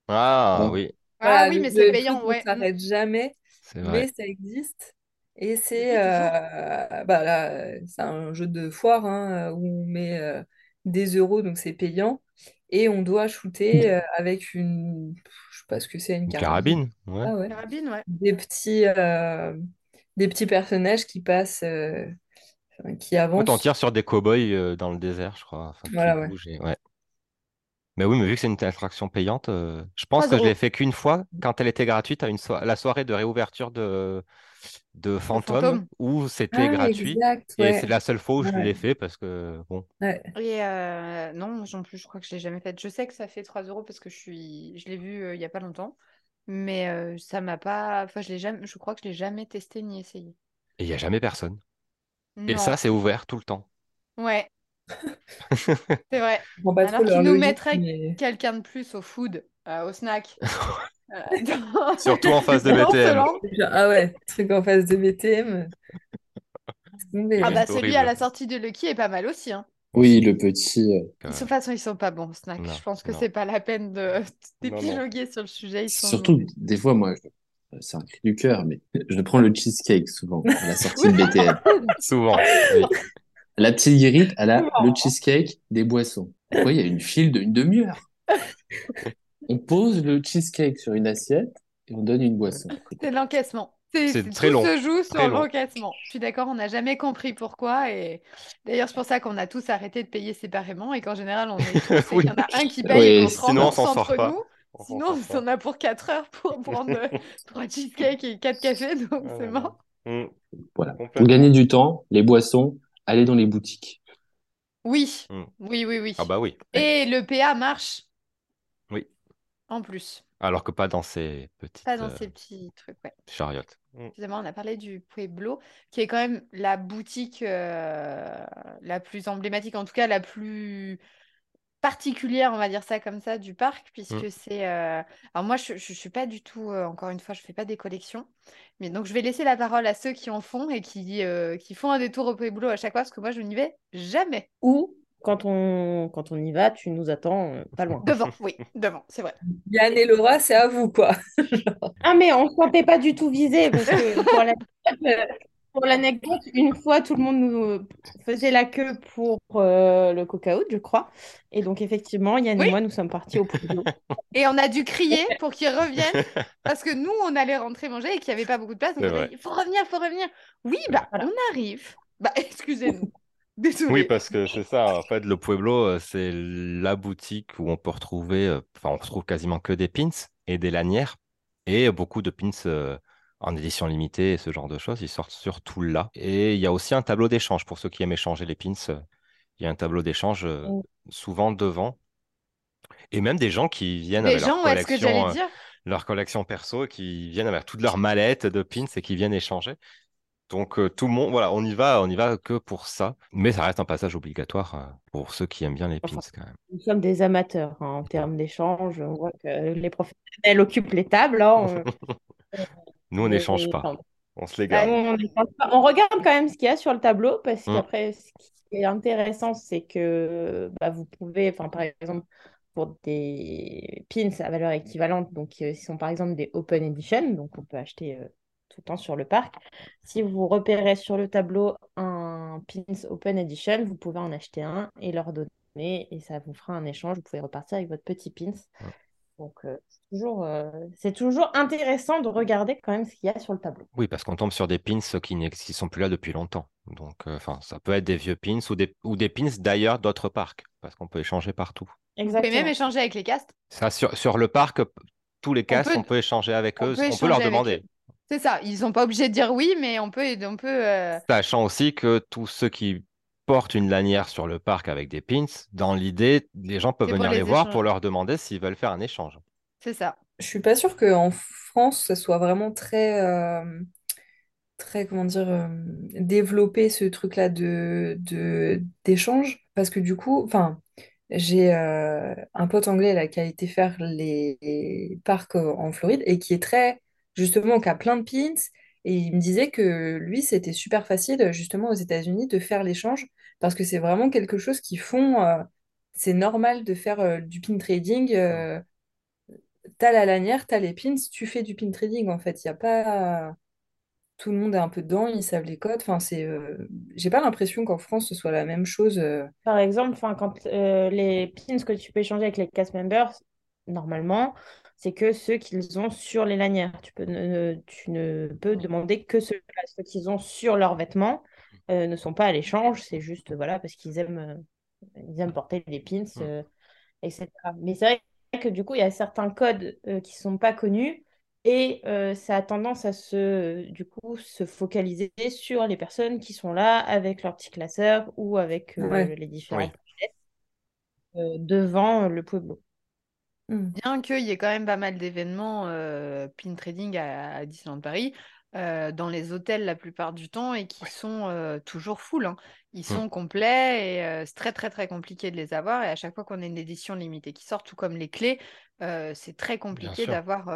Ah Oh. oui, Ah oui, mais c'est payant, ouais. ça s'arrête jamais, c'est mais vrai. ça existe. Et c'est euh, bah là, c'est un jeu de foire hein, où on met euh, des euros, donc c'est payant. Et on doit shooter euh, avec une. Je sais pas ce que c'est, une Une carabine. carabine, ouais. Ah ouais. Carabine, ouais. Des petits, euh, des petits personnages qui passent, euh, qui Ouais, t'en avancent. tires sur des cow-boys euh, dans le désert, je crois. Enfin, Voilà, ouais. Mais oui, mais vu que c'est une attraction payante, euh, je pense 3 que je l'ai fait qu'une fois quand elle était gratuite à une so- la soirée de réouverture de, de Phantom, Fantôme. où c'était Ah, gratuit. exact, Et c'est la seule fois où je Ouais. l'ai fait parce que, bon, Ouais. Et euh, non, moi non plus, je crois que je l'ai jamais faite. Je sais que ça fait 3 euros parce que je suis, je l'ai vu euh, il y a pas longtemps, mais euh, ça m'a pas, enfin je l'ai jamais, je crois que je l'ai jamais testé ni essayé. et il n'y a jamais personne. Et ça, c'est ouvert tout le temps. Ouais, c'est vrai. Comprends pas Alors trop qu'il leur nous logique, mettrait mais- quelqu'un de plus au food, euh, au snack. euh, Surtout en face de BTM. ah ouais, truc en face de BTM. C'est tombé, Ah bah celui horrible. à la sortie de Lucky est pas mal aussi. Hein. Oui, le petit. euh, De Euh, toute façon, ils sont pas bons, snack. non, Je pense que c'est pas la peine de d'épiloguer sur le sujet. Ils sont... Surtout, des fois, moi, je- c'est un cri du cœur, mais je prends le cheesecake souvent à la sortie de BTM. Souvent. oui. La petite guérite, elle a le cheesecake des boissons. Pourquoi il y a une file d'une demi-heure? On pose le cheesecake sur une assiette et on donne une boisson. C'est l'encaissement. C'est, très tout long, se joue sur l'encaissement. Je suis d'accord, on n'a jamais compris pourquoi. Et d'ailleurs, c'est pour ça qu'on a tous arrêté de payer séparément et qu'en général, on est tous, et qu'il y en a un qui paye Oui, et qu'on se sinon on rembourse s'en sort entre pas. nous. On s'en Sinon, on pas. a pour 4 heures pour prendre euh, trois cheesecakes et quatre cafés, donc Ah c'est mort. Mm. Voilà. Pour gagner du temps, les boissons, allez dans les boutiques. Oui, Mm. oui, oui, oui. Ah bah oui. Et le PA marche. En plus, Alors que pas dans ces petites pas dans euh, ces petits trucs, ouais. chariotes. Mm. Excusez-moi, on a parlé du Pueblo, qui est quand même la boutique euh, la plus emblématique, en tout cas la plus particulière, on va dire ça comme ça, du parc, puisque Mm. c'est... euh, Alors moi, je ne suis pas du tout, euh, encore une fois, je ne fais pas des collections, mais donc je vais laisser la parole à ceux qui en font et qui, euh, qui font un détour au Pueblo à chaque fois, parce que moi, je n'y vais jamais. Ou quand on, quand on y va, tu nous attends euh, pas loin. Devant, oui, devant, c'est vrai. Yann et Laura, c'est à vous, quoi. Ah, mais on ne se sentait pas du tout visé parce que pour l'anecdote, pour l'anecdote, une fois, tout le monde nous faisait la queue pour euh, le coca-out, je crois. Et donc, effectivement, Yann Oui. et moi, nous sommes partis au Pueblo. Et on a dû crier pour qu'ils reviennent, parce que nous, on allait rentrer manger et qu'il n'y avait pas beaucoup de place. Donc C'est on a vrai. dit, il faut revenir, il faut revenir. Oui, bah, Voilà. on arrive. Bah, excusez-nous. Oui, parce que c'est ça. En fait, le Pueblo, euh, c'est la boutique où on peut retrouver, euh, enfin, on retrouve quasiment que des pins et des lanières et beaucoup de pins euh, en édition limitée et ce genre de choses. Ils sortent surtout là. Et il y a aussi un tableau d'échange pour ceux qui aiment échanger les pins. Il y a un tableau d'échange Mm. souvent devant. Et même des gens qui viennent Les avec leur gens, que collection, euh, dire. leur collection perso, qui viennent avec toutes leurs mallettes de pins et qui viennent échanger. Donc euh, tout le monde, voilà, on y va, on y va que pour ça. Mais ça reste un passage obligatoire euh, pour ceux qui aiment bien les pins Enfin, quand même. Nous sommes des amateurs hein, en termes d'échange. On voit que les professionnels occupent les tables. hein, on- Nous, on n'échange pas, on se les Bah, garde. on regarde quand même ce qu'il y a sur le tableau parce Mm. qu'après, ce qui est intéressant, c'est que bah, vous pouvez, enfin, par exemple, pour des pins à valeur équivalente, donc euh, qui sont par exemple des Open Edition, donc on peut acheter euh, tout le temps sur le parc. Si vous repérez sur le tableau un pins Open Edition, vous pouvez en acheter un et leur donner et ça vous fera un échange. Vous pouvez repartir avec votre petit pins. Ouais. Donc, euh, c'est toujours, euh, c'est toujours intéressant de regarder quand même ce qu'il y a sur le tableau. Oui, parce qu'on tombe sur des pins qui ne sont plus là depuis longtemps. Donc, euh, enfin, ça peut être des vieux pins ou des, ou des pins d'ailleurs d'autres parcs, parce qu'on peut échanger partout. Vous pouvez même Exactement. échanger avec les castes. Ça, sur, sur le parc, tous les castes, peut- on peut échanger avec on eux, peut on peut leur avec demander. C'est ça. Ils sont pas obligés de dire oui, mais on peut, on peut. euh, Sachant aussi que tous ceux qui portent une lanière sur le parc avec des pins, dans l'idée, les gens peuvent venir les les voir pour leur demander s'ils veulent faire un échange. C'est ça. Je suis pas sûre qu'en France, ce soit vraiment très, euh, très, comment dire, euh, développé ce truc-là de, de, d'échange. Parce que du coup, enfin, j'ai euh, un pote anglais là, qui a été faire les, les parcs en Floride et qui est très, justement, qui a plein de pins. Et il me disait que lui, c'était super facile, justement, aux États-Unis, de faire l'échange parce que c'est vraiment quelque chose qu'ils font. euh, c'est normal de faire euh, du pin trading. euh, T'as la lanière, t'as les pins, tu fais du pin trading en fait. Il y a pas. Tout le monde est un peu dedans, ils savent les codes. Enfin, c'est. euh, J'ai pas l'impression qu'en France ce soit la même chose. Par exemple, enfin, quand les pins que tu peux échanger avec les cast members, normalement, c'est que ceux qu'ils ont sur les lanières. Tu peux ne, tu ne peux demander que ceux-là. Ceux qu'ils ont sur leurs vêtements euh, ne sont pas à l'échange. C'est juste voilà, parce qu'ils aiment, euh, ils aiment porter les pins, euh, etc. Mais c'est vrai que du coup, il y a certains codes euh, qui ne sont pas connus Et ça a tendance à se, du coup, se focaliser sur les personnes qui sont là avec leur petit classeur ou avec Ouais. les différents devant le Pueblo. Hmm. Bien qu'il y ait quand même pas mal d'événements euh, pin trading à, à Disneyland Paris, euh, dans les hôtels la plupart du temps et qui sont euh, toujours full. hein. Ils sont complets et euh, c'est très très très compliqué de les avoir. Et à chaque fois qu'on a une édition limitée qui sort, tout comme les clés, c'est très compliqué d'avoir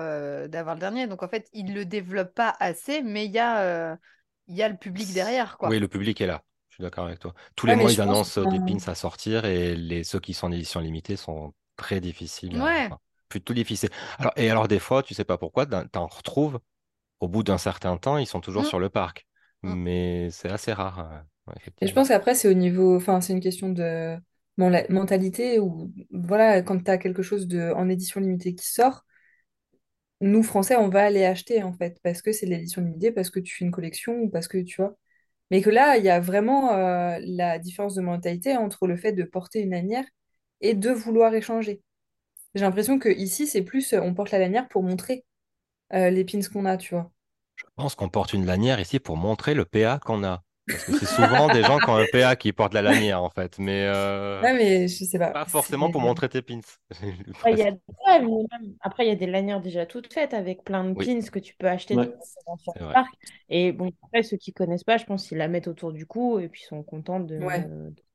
d'avoir le dernier. Donc en fait, ils ne le développent pas assez, mais il y, a, y a le public derrière. Quoi. Oui, le public est là. Je suis d'accord avec toi. Tous Ouais, les mois, ils annoncent des pins à sortir et les, ceux qui sont en édition limitée sont très difficiles. à- Ouais. enfin, plutôt difficiles. Alors, et alors, des fois, tu sais pas pourquoi, tu en retrouves au bout d'un certain temps, ils sont toujours Mm. sur le parc. Mm. Mais c'est assez rare, euh, Et je pense qu'après, c'est au niveau, enfin, c'est une question de la- mentalité ou voilà, quand tu as quelque chose de, en édition limitée qui sort, nous, Français, on va aller acheter en fait, parce que c'est de l'édition limitée, parce que tu fais une collection ou parce que tu vois. Mais que là, il y a vraiment euh, la différence de mentalité entre le fait de porter une lanière et de vouloir échanger. J'ai l'impression que ici, c'est plus, euh, on porte la lanière pour montrer euh, les pins qu'on a, tu vois. Je pense qu'on porte une lanière ici pour montrer le PA qu'on a. Parce que c'est souvent des gens qui ont un PA qui portent la lanière, en fait. Mais euh, Ouais, mais je sais pas. pas forcément pour montrer tes pins. Ouais, il y a ouais, mais même- Après, il y a des lanières déjà toutes faites avec plein de Oui. pins que tu peux acheter Ouais. C'est le parc. Et bon, après, ceux qui connaissent pas, je pense qu'ils la mettent autour du cou et puis sont contents de, Ouais. de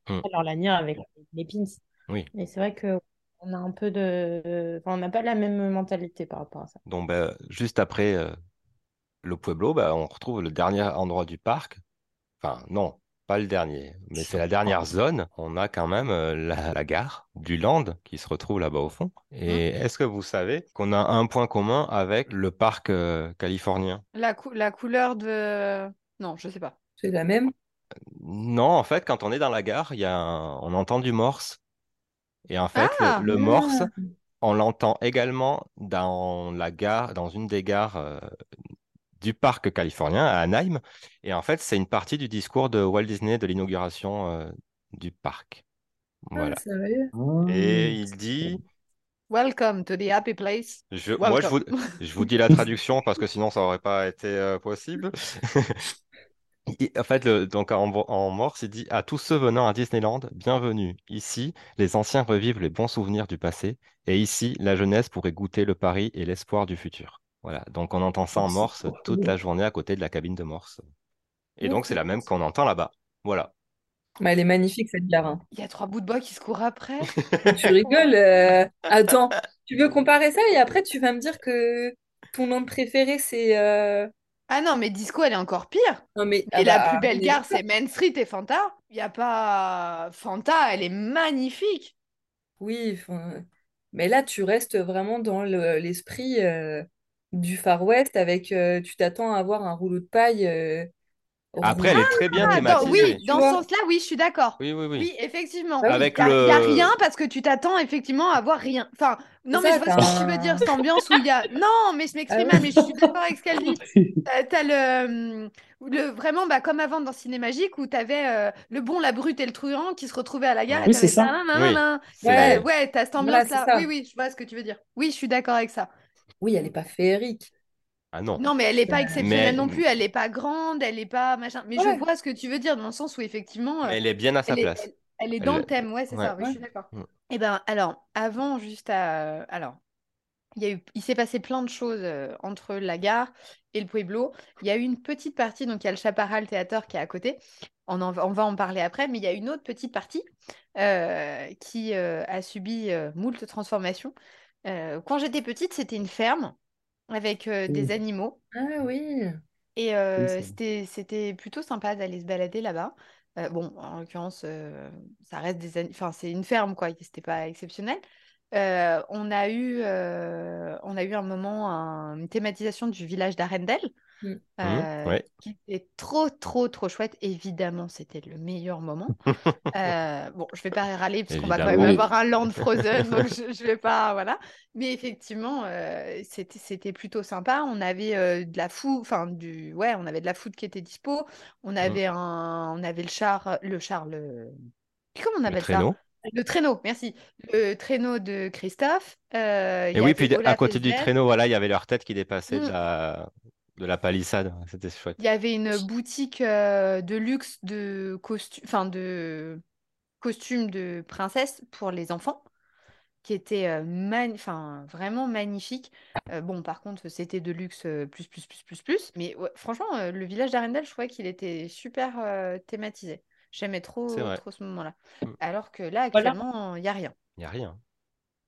Mm. mettre leur lanière avec les pins. Oui. Mais c'est vrai que on a un peu de. Enfin, on n'a pas la même mentalité par rapport à ça. Donc, ben, juste après euh, le Pueblo, ben, on retrouve le dernier endroit du parc. Enfin, non, pas le dernier, mais c'est la dernière zone. On a quand même euh, la, la gare du Land qui se retrouve là-bas au fond. Et est-ce que vous savez qu'on a un point commun avec le parc euh, californien? La, cou- la couleur de... Non, je sais pas. C'est la même? Non, en fait, quand on est dans la gare, il y a un- on entend du morse. Et en fait, le- Ah le, morse, on l'entend également dans la gare, dans une des gares euh, du parc californien à Anaheim. Et en fait, c'est une partie du discours de Walt Disney de l'inauguration euh, du parc. Voilà. Ah, sérieux? Et il dit, Welcome to the happy place. je, moi je vous, je vous dis la traduction parce que sinon ça aurait pas été euh, possible. En fait, le- donc en, en morse, il dit à tous ceux venant à Disneyland, bienvenue. Ici, les anciens revivent les bons souvenirs du passé, et ici, la jeunesse pourrait goûter le pari et l'espoir du futur. Voilà. Donc on entend ça en Oh, c'est morse toute la journée à côté de la cabine de morse. Et donc c'est la même qu'on entend là-bas. Voilà. Bah, elle est magnifique, cette gare. hein. Il y a trois bouts de bois qui se courent après. Tu rigoles. euh, Attends, tu veux comparer ça et après tu vas me dire que ton nom préféré c'est. euh, Ah non, mais Disco, elle est encore pire. Non mais. Et ah la bah, plus belle gare, c'est Main Street et Fanta. Il n'y a pas... Fanta, elle est magnifique. Oui, mais là tu restes vraiment dans le- l'esprit euh, du Far West avec. euh, tu t'attends à avoir un rouleau de paille. Euh, Après, elle est très bien Ah, oui. Tu dans ce sens-là, oui, je suis d'accord. Oui, oui, oui. Oui, effectivement. Oui. Avec Il n'y a, il y a le- rien parce que tu t'attends effectivement à voir rien. Enfin, non, mais je vois ce que tu veux dire, cette ambiance où il y a. Non, mais je m'exprime Ah mal, oui. mais je suis d'accord avec ce qu'elle dit. T'as le, hum, le. Vraiment, bah, comme avant dans Cinémagique où t'avais euh, le bon, la brute et le truand qui se retrouvaient à la gare Oui, c'est ça. C'est- Ouais, ouais, t'as cette ambiance-là. Oui, oui, je vois ce que tu veux dire. Oui, je suis d'accord avec ça. Oui, elle est pas féerique. Ah non. Non, mais elle n'est pas Euh, exceptionnelle mais- non plus. Elle n'est pas grande, elle n'est pas machin. Mais je vois ce que tu veux dire dans le sens où effectivement. euh, Mais elle est bien à sa elle est, place. elle, elle est dans Elle- le thème, ouais, c'est ouais. ça, oui, je suis d'accord. Et ben, alors, avant, juste à. Alors, il y a eu... il s'est passé plein de choses euh, entre la gare et le Pueblo. Il y a eu une petite partie, donc il y a le Chaparral Theater qui est à côté. On, en va... on va en parler après, mais il y a une autre petite partie euh, qui euh, a subi euh, moult transformations. Euh, quand j'étais petite, c'était une ferme avec euh, des animaux. Ah oui. Et euh, c'est c'était, c'était plutôt sympa d'aller se balader là-bas. Euh, bon, en l'occurrence, euh, ça reste des... ani- Enfin, c'est une ferme, quoi. C'était pas exceptionnel. Euh, on a eu, euh, on a eu un moment, un- une thématisation du village d'Arendelle, Mm. euh, ouais. qui était trop, trop, trop chouette. Évidemment, c'était le meilleur moment. Euh, bon, je vais pas râler parce qu'on va quand même avoir un land frozen, donc je, je vais pas, voilà. Mais effectivement, euh, c'était, plutôt sympa. On avait euh, de la food, enfin du, ouais, on avait de la food qui était dispo. On avait un, on avait le char, le char, le, comment on Le appelle ça? traîneau. Le traîneau, merci. Le traîneau de Christophe. euh, Et oui, puis à côté du traîneau, voilà, il y avait leur tête qui dépassait de Mm. la, de la palissade. C'était chouette. Il y avait une boutique euh, de luxe de costumes, enfin de costumes de princesse pour les enfants, qui était euh, enfin, vraiment magnifique. Euh, bon, par contre, c'était de luxe plus, plus, plus, plus, plus. Mais ouais, franchement, euh, le village d'Arendelle, je trouvais qu'il était super euh, thématisé. J'aimais trop, trop ce moment-là. Mm. Alors que là, actuellement, il n'y a rien. Il n'y a rien.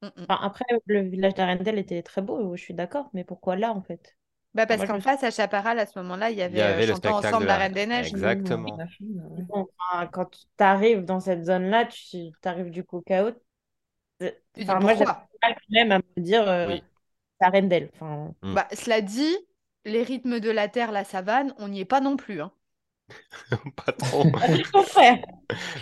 Mm, mm. Enfin, après, le village d'Arendelle était très beau, je suis d'accord, mais pourquoi là, en fait? Bah parce qu'en face, à Chaparral, à ce moment-là, il y Il avait, y euh, avait le ensemble de la la... Reine des Neiges. Exactement. La enfin, quand tu arrives dans cette zone-là, tu arrives du cook-out. Tu dis Enfin, moi, j'ai mal même à me dire euh, Oui. c'est Arendelle. Enfin, Mm. Bah, cela dit, les rythmes de la terre, la savane, on n'y est pas non plus. hein. Pas trop.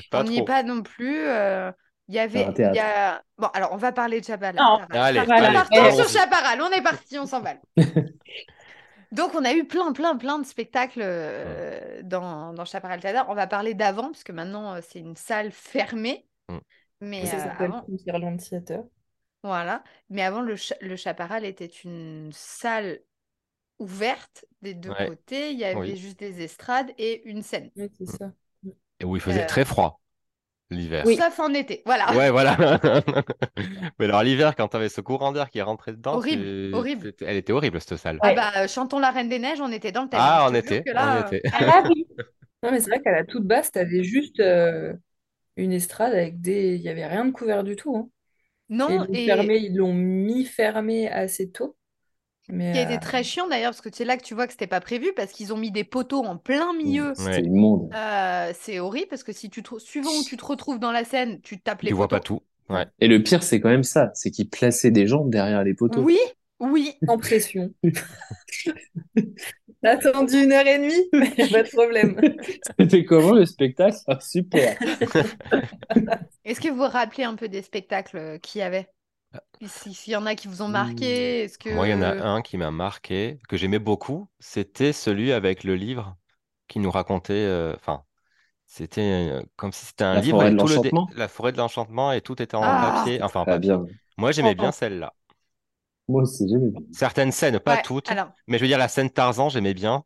Pas on n'y est pas non plus. euh, Il y avait, il y a... Bon, alors on va parler de Chaparral. Non. Chaparral. Allez, Chaparral. allez, Partons allons-y. sur Chaparral. On est parti, on s'emballe. Donc, on a eu plein, plein, plein de spectacles euh, dans, dans Chaparral Theater. On va parler d'avant, parce que maintenant, euh, c'est une salle fermée. Mm. Mais Ça euh, s'appelle avant, Theater. voilà. Mais avant, le, cha- le Chaparral était une salle ouverte des deux Ouais. côtés. Il y avait Oui. juste des estrades et une scène. Oui, c'est ça. Et où il faisait Euh, très froid l'hiver. Sauf en été. Voilà. Ouais, voilà. Mais alors l'hiver, quand tu avais ce courant d'air qui est rentré dedans, Horrible, tu- horrible. Elle était horrible cette salle. Ah bah, chantons la Reine des Neiges, on était dans le thème. Ah, été, que là, en euh, été. Ah oui. Non, mais c'est vrai qu'à la toute basse, t'avais juste euh, une estrade avec des. Il n'y avait rien de couvert du tout. hein. Et Non, ils l'ont et fermé, ils l'ont mis fermé assez tôt. Mais qui a été euh, très chiant d'ailleurs, parce que c'est là que tu vois que c'était pas prévu, parce qu'ils ont mis des poteaux en plein milieu. Ouais. immonde. Euh, c'est horrible, parce que si tu te... suivant où tu te retrouves dans la scène, tu tapes les Tu vois pas tout. Ouais. Et le pire, c'est quand même ça, c'est qu'ils plaçaient des gens derrière les poteaux. Oui, oui. sans pression. T'as attendu une heure et demie, mais y a pas de problème. C'était comment le spectacle? Ah, super. Est-ce que vous vous rappelez un peu des spectacles euh, qu'il y avait? Si- S'il y en a qui vous ont marqué, est-ce que... Moi, il y en a un qui m'a marqué, que j'aimais beaucoup. C'était celui avec le livre qui nous racontait. euh, Enfin, c'était euh, comme si c'était un La livre forêt avec de tout le dé- la forêt de l'enchantement et tout était en Ah, papier. Enfin, en Pas papier. bien. Moi, j'aimais bien celle-là. Moi aussi, j'aimais bien. Certaines scènes, pas Ouais, toutes, alors, mais je veux dire, la scène Tarzan, j'aimais bien.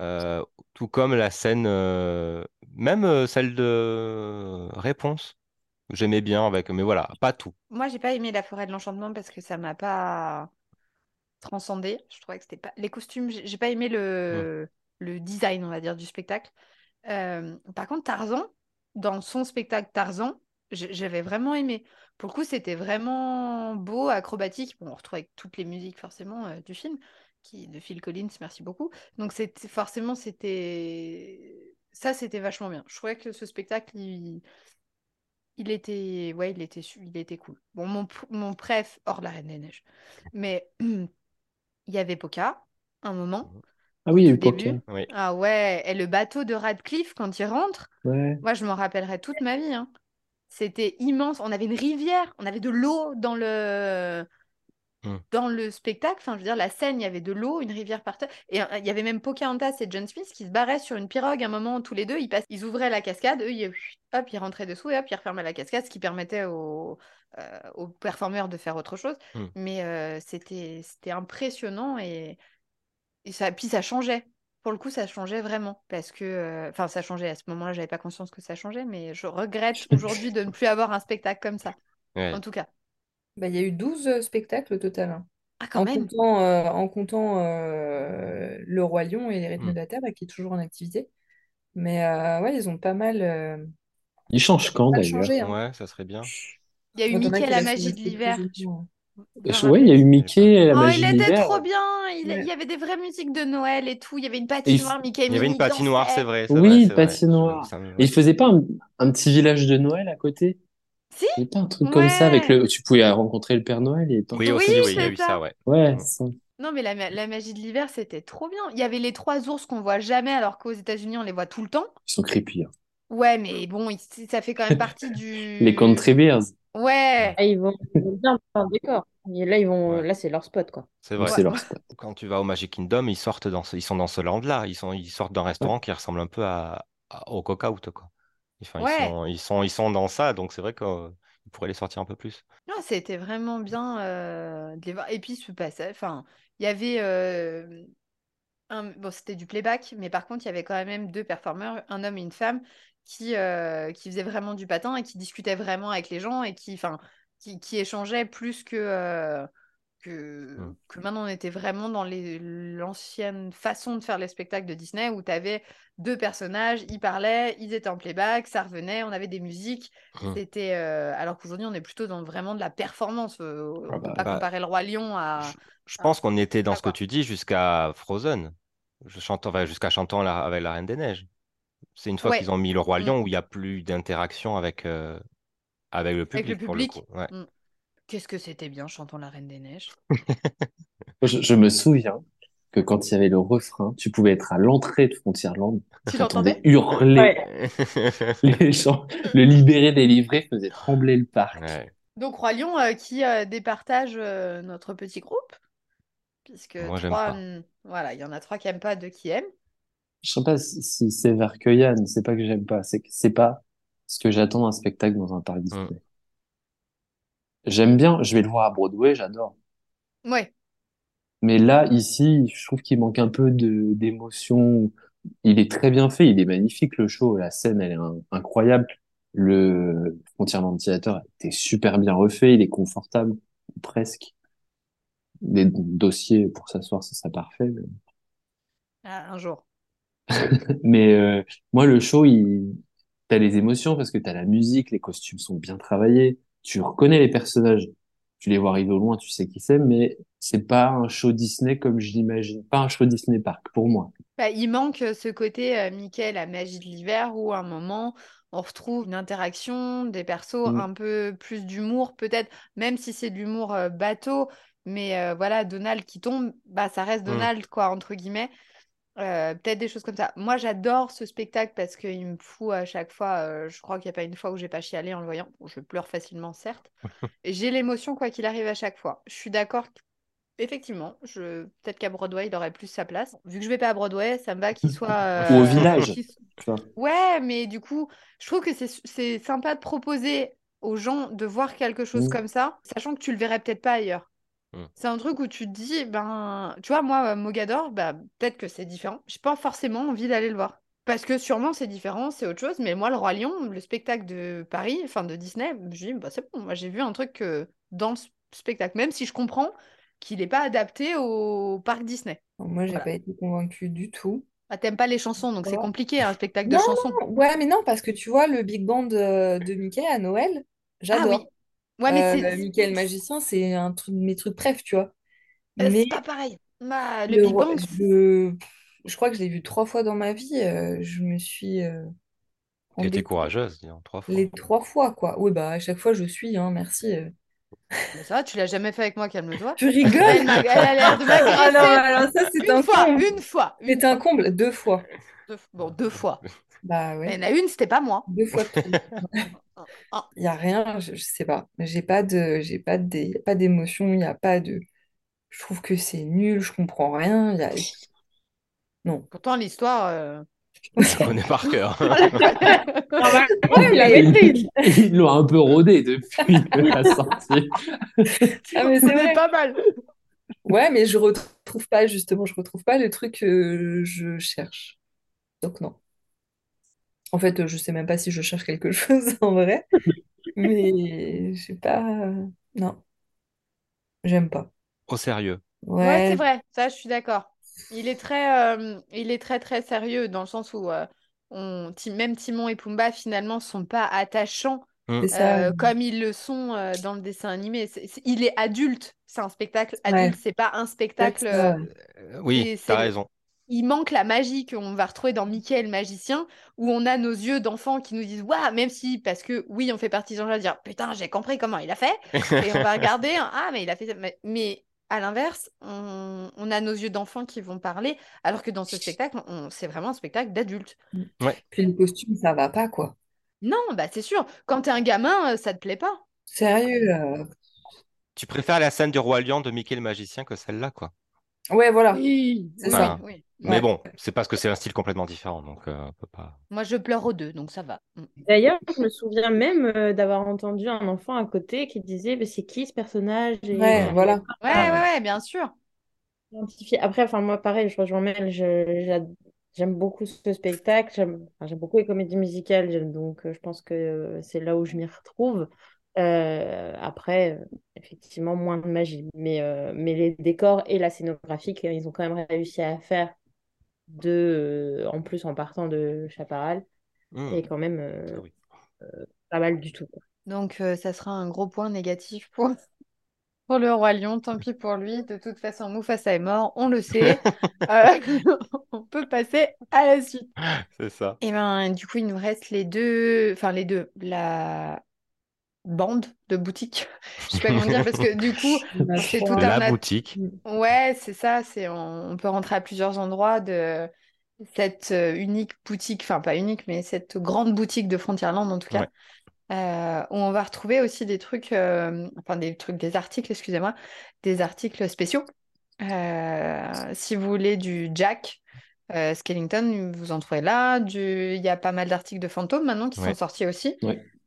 Euh, tout comme la scène, euh, même celle de Réponse, j'aimais bien avec, mais voilà, pas tout. moi, j'ai pas aimé La Forêt de l'Enchantement parce que ça m'a pas transcendé. Je trouvais que c'était pas... Les costumes, j'ai pas aimé le... le design, on va dire, du spectacle. Euh, par contre, Tarzan, dans son spectacle Tarzan, j'avais vraiment aimé. Pour le coup, c'était vraiment beau, acrobatique. Bon, on retrouve avec toutes les musiques forcément euh, du film, qui de Phil Collins, merci beaucoup. Donc c'était forcément c'était ça, c'était vachement bien. Je trouvais que ce spectacle, il, il était ouais, il était su- il était cool. Bon, mon mon préf hors la Reine des Neiges, mais il y avait Poca, un moment Ah oui, il y a au eu Poca. Oui. Ah ouais, et le bateau de Radcliffe quand il rentre. Ouais. Moi, je m'en rappellerai toute ma vie. hein. C'était immense. On avait une rivière, on avait de l'eau dans le Hmm. dans le spectacle. Enfin, je veux dire, la scène, il y avait de l'eau, une rivière par terre. Et euh, il y avait même Pocahontas et John Smith qui se barraient sur une pirogue. Un moment, tous les deux, ils, ouvraient la cascade, eux, ils, hop, ils rentraient dessous et hop, ils refermaient la cascade, ce qui permettait aux, euh, aux performeurs de faire autre chose. Hmm. Mais euh, c'était c'était impressionnant et, et ça, puis ça changeait. Pour le coup, ça changeait vraiment parce que, euh, enfin, ça changeait à ce moment-là, j'avais pas conscience que ça changeait, mais je regrette aujourd'hui de ne plus avoir un spectacle comme ça. Ouais. En tout cas. Bah, il y a eu 12 spectacles au total. hein. Ah, quand En même. comptant, euh, en comptant euh, Le Roi Lion et Les Rythmes Mm. de la Terre, bah, qui est toujours en activité. Mais euh, ouais, ils ont pas mal, euh, Il change quand pas mal d'ailleurs? changé. hein. Ouais, ça serait bien. Il y a eu Mickey qui la magie de l'hiver. plus ou Je- moins. vous vous en Ouais, il y a eu Mickey, la Oh, magie il de était l'hiver. trop bien. Il, Ouais. il y avait des vraies musiques de Noël et tout. Il y avait une Et il patinoire, Mickey et Il y avait une Minnie patinoire, c'est dansaient. vrai, c'est Oui, vrai, une c'est vrai. patinoire. Je- ça me- Et il faisait pas un, un petit village de Noël à côté? Si? Il pas un truc comme ça avec le, tu pouvais rencontrer le Père Noël et. Oui, Oui, aussi, oui, il y a eu ça. ça, ouais. Ouais, Mm. ça. Non, mais la, ma- la magie de l'hiver, c'était trop bien. Il y avait les trois ours qu'on voit jamais, alors qu'aux États-Unis, on les voit tout le temps. Ils sont creepy. hein. Ouais, mais bon, il- ça fait quand même partie du. Les Country Bears. Ouais. Ah, ils vont bien dans le décor. Et là, ils vont... Ouais. là, c'est leur spot, quoi. C'est vrai. C'est leur spot. Quand tu vas au Magic Kingdom, ils sortent dans ce, ils sont dans ce land-là. Ils sont, ils sortent d'un restaurant qui ressemble un peu à, à- au Coca-Out, quoi. Enfin, Ouais. ils, sont, ils, sont, ils sont dans ça, donc c'est vrai qu'ils pourraient les sortir un peu plus. Non, c'était vraiment bien euh, de les voir. Et puis ce passage, enfin, il y avait euh, un, bon, c'était du playback, mais par contre, il y avait quand même deux performeurs, un homme et une femme, qui, euh, qui faisaient vraiment du patin et qui discutaient vraiment avec les gens et qui, enfin, qui, qui échangeaient plus que, euh, que, Mm. que maintenant on était vraiment dans l'ancienne façon de faire les spectacles de Disney où tu avais deux personnages, ils parlaient, ils étaient en playback, ça revenait, on avait des musiques. Mm. C'était euh, alors qu'aujourd'hui on est plutôt dans vraiment de la performance. euh, on Ah peut bah, pas bah, comparer le roi lion à. Je pense qu'on était dans ce que tu dis jusqu'à Frozen. Je chante, enfin, jusqu'à chantant la- avec la Reine des Neiges. C'est une fois Ouais. qu'ils ont mis le Roi Mm. Lion où il n'y a plus d'interaction avec, euh, avec le Avec public, pour le coup. Ouais. Qu'est-ce que c'était bien, chantons la Reine des Neiges. Je, je me souviens que quand il y avait le refrain, tu pouvais être à l'entrée de Frontierland, Tu l'entendais? hurler Ouais. les gens, le libéré délivré faisait trembler le parc. Ouais. Donc Roi Lion euh, qui euh, départage euh, notre petit groupe, puisque Moi, j'aime trois, pas. mm, voilà, il y en a trois qui aiment pas, deux qui aiment. Je sais pas si, c'est vers que Yann, c'est pas que j'aime pas, c'est que c'est pas ce que j'attends d'un spectacle dans un parc Disney. Mm. J'aime bien, je vais le voir à Broadway, j'adore. Ouais, Mais là, ici, je trouve qu'il manque un peu de d'émotion. Il est très bien fait, il est magnifique le show, la scène, elle est in- incroyable. Le Frontierland Theater a été super bien refait, il est confortable, presque. Des dossiers pour s'asseoir, ça serait parfait. Mais, Ah, un jour. mais, euh, moi, le show, il... t'as les émotions parce que t'as la musique, les costumes sont bien travaillés, tu reconnais les personnages, tu les vois arriver au loin, tu sais qui c'est, mais c'est pas un show Disney comme je l'imagine, pas un show Disney Park pour moi. Bah, il manque euh, ce côté euh, Mickey, la magie de l'hiver, où à un moment, on retrouve une interaction, des persos, Mm. un peu plus d'humour, peut-être, même si c'est de l'humour euh, bateau, mais euh, voilà, Donald qui tombe, bah, ça reste Mm. Donald, quoi, entre guillemets. Euh, peut-être des choses comme ça. Moi, j'adore ce spectacle parce qu'il me fout à chaque fois. euh, je crois qu'il n'y a pas une fois où j'ai pas chialé en le voyant. Bon, je pleure facilement, certes. J'ai l'émotion, quoi qu'il arrive à chaque fois. Je suis d'accord. Effectivement, je... peut-être qu'à Broadway, il aurait plus sa place. Vu que je vais pas à Broadway, ça me va qu'il soit. Ou au euh, village. Ouais, mais du coup, je trouve que c'est sympa de proposer aux gens de voir quelque chose Mm. comme ça, sachant que tu le verrais peut-être pas ailleurs. Mm. C'est un truc où tu te dis, ben, tu vois, moi, euh, Mogador, bah, peut-être que c'est différent. J'ai pas forcément envie d'aller le voir. Parce que sûrement c'est différent, c'est autre chose. Mais moi, le Roi Lion, le spectacle de Paris, enfin de Disney, je dis, bah, c'est bon. Moi, j'ai vu un truc euh, dans le spectacle, même si je comprends qu'il n'est pas adapté au parc Disney. Moi, j'ai Voilà. pas été convaincue du tout. Ah, t'aimes pas les chansons, donc c'est compliqué, un spectacle de Non, chansons. Ouais, mais non, parce que tu vois, le Big Band de, de Mickey à Noël, Ah oui. Ouais, mais Euh, c'est Mickey le magicien, c'est un truc de mes trucs préf, tu vois. euh, Mais c'est pas pareil. Bah, le le Big Bang, je, je crois que je l'ai vu trois fois dans ma vie. euh, je me suis euh, Tu étais courageuse, disons, trois fois. les trois fois, quoi. Oui, bah à chaque fois, je suis, hein, merci. mais ça, va, tu l'as jamais fait avec moi, calme-toi. Tu rigoles? Elle, m'a- a l'air de m'agresser. Ah non, alors ça, c'est un Une fois, comble. une fois, une C'est un comble, deux fois. Deux- Bon, deux fois. Bah Mais il y ouais, en a une, c'était pas moi. deux fois Il n'y a rien, je, je sais pas. J'ai pas de, j'ai pas de, y a pas d'émotion, il n'y a pas de. Je trouve que c'est nul, je comprends rien. il Y a... Non. Pourtant, l'histoire. euh, Je connais par cœur. Ils l'ont un peu rodé depuis la sortie. Ah, mais c'est pas mal. Ouais, mais je retrouve pas, justement, je retrouve pas le truc que je cherche. Donc non. En fait, je sais même pas si je cherche quelque chose en vrai, mais je sais pas. Non, j'aime pas. Au sérieux. Ouais, c'est vrai. Ça, je suis d'accord. Il est très, euh, il est très, très sérieux dans le sens où euh, on, Ti- même Timon et Pumba, finalement, sont pas attachants c'est ça. euh, comme ils le sont euh, dans le dessin animé. C'est- c'est- il est adulte. C'est un spectacle Ouais. adulte. C'est pas un spectacle. Euh. Euh, oui, Et t'as c'est- raison. Il manque la magie qu'on va retrouver dans Mickey le magicien, où on a nos yeux d'enfants qui nous disent Waouh, même si, parce que oui, on fait partie des gens à dire Putain, j'ai compris comment il a fait. Et on va regarder Ah, mais il a fait ça. Mais, mais à l'inverse, on, on a nos yeux d'enfants qui vont parler, alors que dans ce spectacle, on- c'est vraiment un spectacle d'adulte. Puis le costume, ça va pas, quoi. Non, bah c'est sûr, quand t'es un gamin, euh, ça te plaît pas. Sérieux, euh, Tu préfères la scène du Roi Lion de Mickey le magicien que celle-là, quoi. Ouais, voilà. Oui, C'est oui, ça. oui, oui. Mais Ouais. bon, c'est parce que c'est un style complètement différent, donc euh, on peut pas. Moi, je pleure aux deux, donc ça va. Mm. D'ailleurs, je me souviens même euh, d'avoir entendu un enfant à côté qui disait mais c'est qui ce personnage et Ouais, voilà. Ouais, Ah, ouais, ouais. bien sûr. identifié. Après, enfin moi pareil, je rejoins Mel, j'aime beaucoup ce spectacle, j'aime enfin, j'aime beaucoup les comédies musicales, donc euh, je pense que euh, c'est là où je m'y retrouve. Euh, après, effectivement, moins de magie, mais, euh, mais les décors et la scénographie, ils ont quand même réussi à faire de, euh, en plus en partant de Chaparral, Hmm. et quand même euh, Ah oui. pas mal du tout. quoi. Donc, euh, ça sera un gros point négatif pour, pour le Roi Lion. Tant pis pour lui. De toute façon, Mufasa est mort, on le sait. Euh, on peut passer à la suite. C'est ça. Et ben, du coup, il nous reste les deux, enfin les deux, la bande de boutiques. Je sais pas comment dire parce que du coup, c'est tout un La boutique. Ouais, c'est ça. C'est on, on peut rentrer à plusieurs endroits de cette euh, unique boutique, enfin pas unique, mais cette grande boutique de Frontierland en tout cas, Ouais. euh, où on va retrouver aussi des trucs, euh, enfin des trucs, des articles, excusez-moi, des articles spéciaux. Euh, si vous voulez du Jack euh, Skellington, vous en trouvez là. Du... Il y a pas mal d'articles de fantômes maintenant qui Ouais. sont sortis aussi.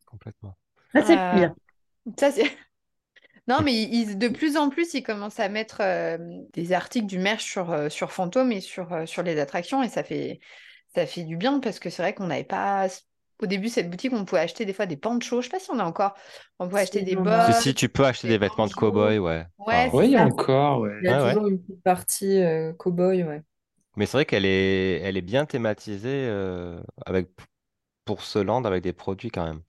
Complètement. Ça, c'est Euh, bien. Ça, c'est... Non, mais ils- de plus en plus, ils commencent à mettre euh, des articles du merch sur, euh, sur Fantôme et sur, euh, sur les attractions, et ça fait, ça fait du bien parce que c'est vrai qu'on n'avait pas. Au début, cette boutique, on pouvait acheter des fois des panchos. Je sais pas si on a encore. On pouvait acheter des bottes. Si, si, tu peux acheter des des vêtements de cow-boy, ouais. Ouais, Enfin, Oui, ça. encore, ouais. Il y a Ouais, ouais. toujours une petite partie euh, cow-boy, ouais. Mais c'est vrai qu'elle est, elle est bien thématisée euh, avec, pour ce land avec des produits quand même.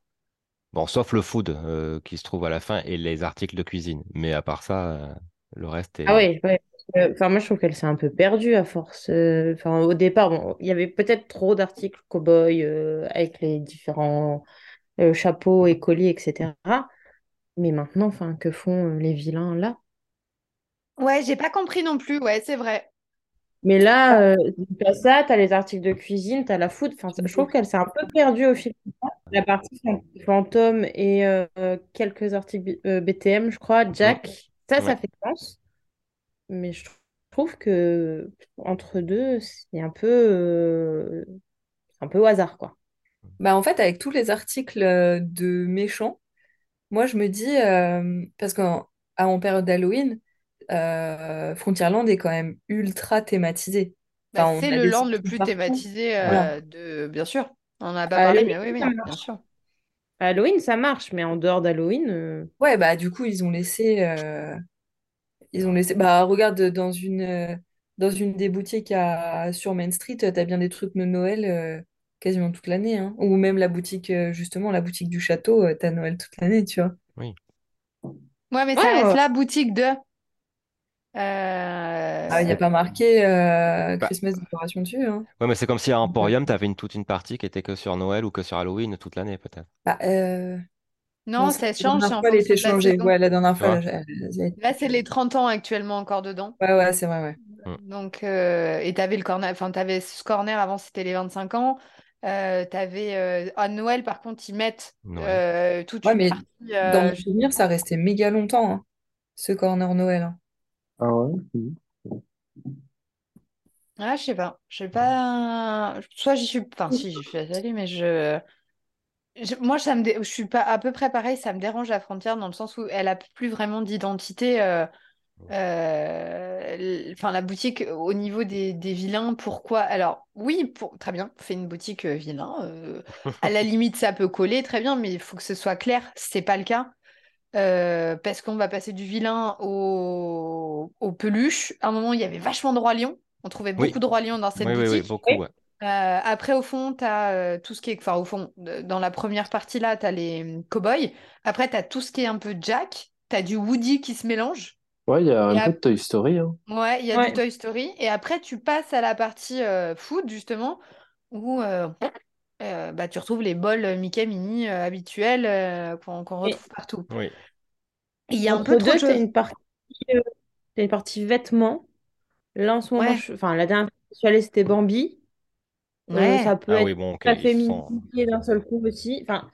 Bon, sauf le food euh, qui se trouve à la fin et les articles de cuisine. Mais à part ça, euh, le reste est. Ah oui, ouais. Euh, Enfin, moi, je trouve qu'elle s'est un peu perdue à force. Enfin, au départ, bon, il y avait peut-être trop d'articles cow-boy euh, avec les différents euh, chapeaux et colliers, etc. Mais maintenant, enfin, que font les vilains là? Ouais, j'ai pas compris non plus. Ouais, c'est vrai. Mais là, euh, t'as ça, t'as les articles de cuisine, t'as la food. Enfin, je trouve qu'elle s'est un peu perdue au fil du temps. La partie fan- fantôme et euh, quelques articles euh, BTM, je crois, Jack, ça, ça Ouais. fait sens. Mais je trouve que entre deux, c'est un peu, euh, un peu au hasard, quoi. Bah, en fait, avec tous les articles euh, de méchants, moi, je me dis, euh, parce qu'en en période d'Halloween, euh, Frontierland est quand même ultra thématisé. Bah, Enfin, c'est le land le plus partout. thématisé euh, Voilà. de. Bien sûr. On n'en a pas À parlé, Halloween, mais oui, ça oui, bien marche. sûr. À Halloween, ça marche, mais en dehors d'Halloween, euh, Ouais, bah, du coup, ils ont laissé. euh, Ils ont laissé. Bah, regarde, dans une, euh, dans une des boutiques à, sur Main Street, t'as bien des trucs de Noël euh, quasiment toute l'année. hein. Ou même la boutique, justement, la boutique du château, t'as Noël toute l'année, tu vois. Oui. Ouais, mais ça Ouais, reste ouais. la boutique de. Euh, Ah, il n'y a pas marqué euh, Bah, Christmas Decoration dessus. Hein. ouais, mais c'est comme si à Emporium, tu avais une, toute une partie qui était que sur Noël ou que sur Halloween toute l'année, peut-être. Bah, euh, Non, non, ça la change, c'est dernière en fois, elle était la changée. Ouais, la dernière fois, elle- Là, c'est les 30 ans actuellement encore dedans. Ouais, ouais, c'est vrai, ouais. Mm. Donc, euh, et t'avais le corner, enfin, t'avais ce corner avant, c'était les 25 ans. Euh, t'avais euh, à Noël, par contre, ils mettent euh, toute Ouais, une mais partie. dans euh, mon souvenir, ça restait méga longtemps, hein, ce corner Noël. hein. Ah ouais? Ah, je sais pas. Je sais pas. Soit j'y suis. Enfin, si, j'y suis allée, mais je... je- Moi, ça me dé- je suis pas à peu près pareil. Ça me dérange la frontière dans le sens où elle a plus vraiment d'identité. euh, euh, l- Enfin, la boutique au niveau des, des vilains, pourquoi? Alors, oui, pour... très bien, fais une boutique euh, vilain. euh, À la limite, ça peut coller, très bien, mais il faut que ce soit clair. C'est pas le cas. Euh, parce qu'on va passer du vilain au... au peluche. À un moment, il y avait vachement de roi lion. On trouvait Oui. beaucoup de roi lion dans cette Oui, oui, oui, boutique. beaucoup, ouais. Euh, après, au fond, tu as tout ce qui est. Enfin, au fond, dans la première partie, là, tu as les hum, cow-boys. Après, tu as tout ce qui est un peu Jack. Tu as du Woody qui se mélange. Ouais, il y a un Et peu de Toy Story, hein. Ouais, il y a Ouais. du Toy Story. Et après, tu passes à la partie euh, food, justement, où euh, euh, bah, tu retrouves les bols Mickey Mini euh, habituels euh, qu'on qu'on Et- retrouve partout. Oui. Il y a un peu trop deux, choses. une partie, euh, une partie vêtements. Là, en ce moment, Ouais, je- enfin, la dernière fois que je suis allée, c'était Bambi. Euh, ouais. ça peut Ah être oui, bon, ok, tout à ils fait sont. d'un seul coup aussi. Enfin,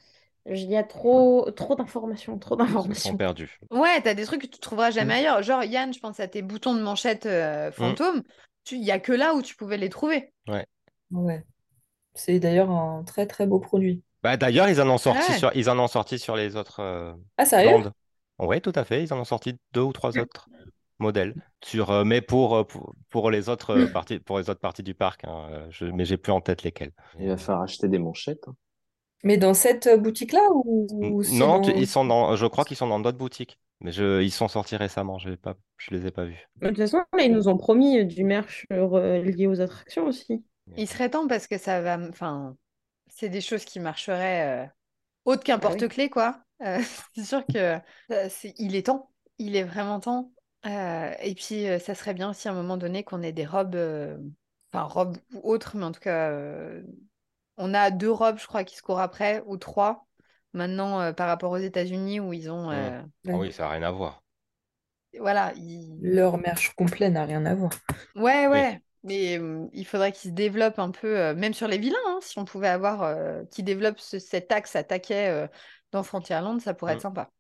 Il y a trop, trop d'informations, trop Ils se sont d'informations. perdus. Ouais, t'as des trucs que tu trouveras jamais Mm. ailleurs. Genre, Yann, je pense à tes boutons de manchette euh, fantômes. Tu- Il y a que là où tu pouvais les trouver. Ouais. C'est d'ailleurs un très très beau produit. Bah, d'ailleurs, ils en ont sorti Ouais. sur, ils en ont sorti sur les autres euh, Ah, sérieux? bandes. Oui, tout à fait. Ils en ont sorti deux ou trois autres modèles. Sur, euh, mais pour, euh, pour, pour les autres euh, parties, pour les autres parties du parc. hein, je, mais j'ai plus en tête lesquelles. Il va falloir acheter des manchettes. hein. Mais dans cette boutique-là ou, Non, dans- ils sont dans, je crois qu'ils sont dans d'autres boutiques. Mais je, ils sont sortis récemment. Je pas, je les ai pas vus. De toute façon, là, ils nous ont promis du merch euh, lié aux attractions aussi. Il serait temps parce que ça va. Enfin, c'est des choses qui marcheraient euh, autre qu'un Bah oui. porte-clés, quoi. Euh, c'est sûr que euh, c'est... il est temps. Il est vraiment temps. Euh, et puis, euh, ça serait bien aussi à un moment donné qu'on ait des robes. euh, Enfin, robes ou autres, mais en tout cas, euh, on a deux robes, je crois, qui se courent après, ou trois. Maintenant, euh, par rapport aux États-Unis, où ils ont. euh, Ah oui, ça n'a rien à voir. Voilà, ils- Leur merch complet n'a rien à voir. Ouais, Oui. Mais euh, il faudrait qu'ils se développent un peu, euh, même sur les vilains, hein, si on pouvait avoir euh, qui développent ce- cet axe à taquet dans Frontierland, ça pourrait être Mm. sympa.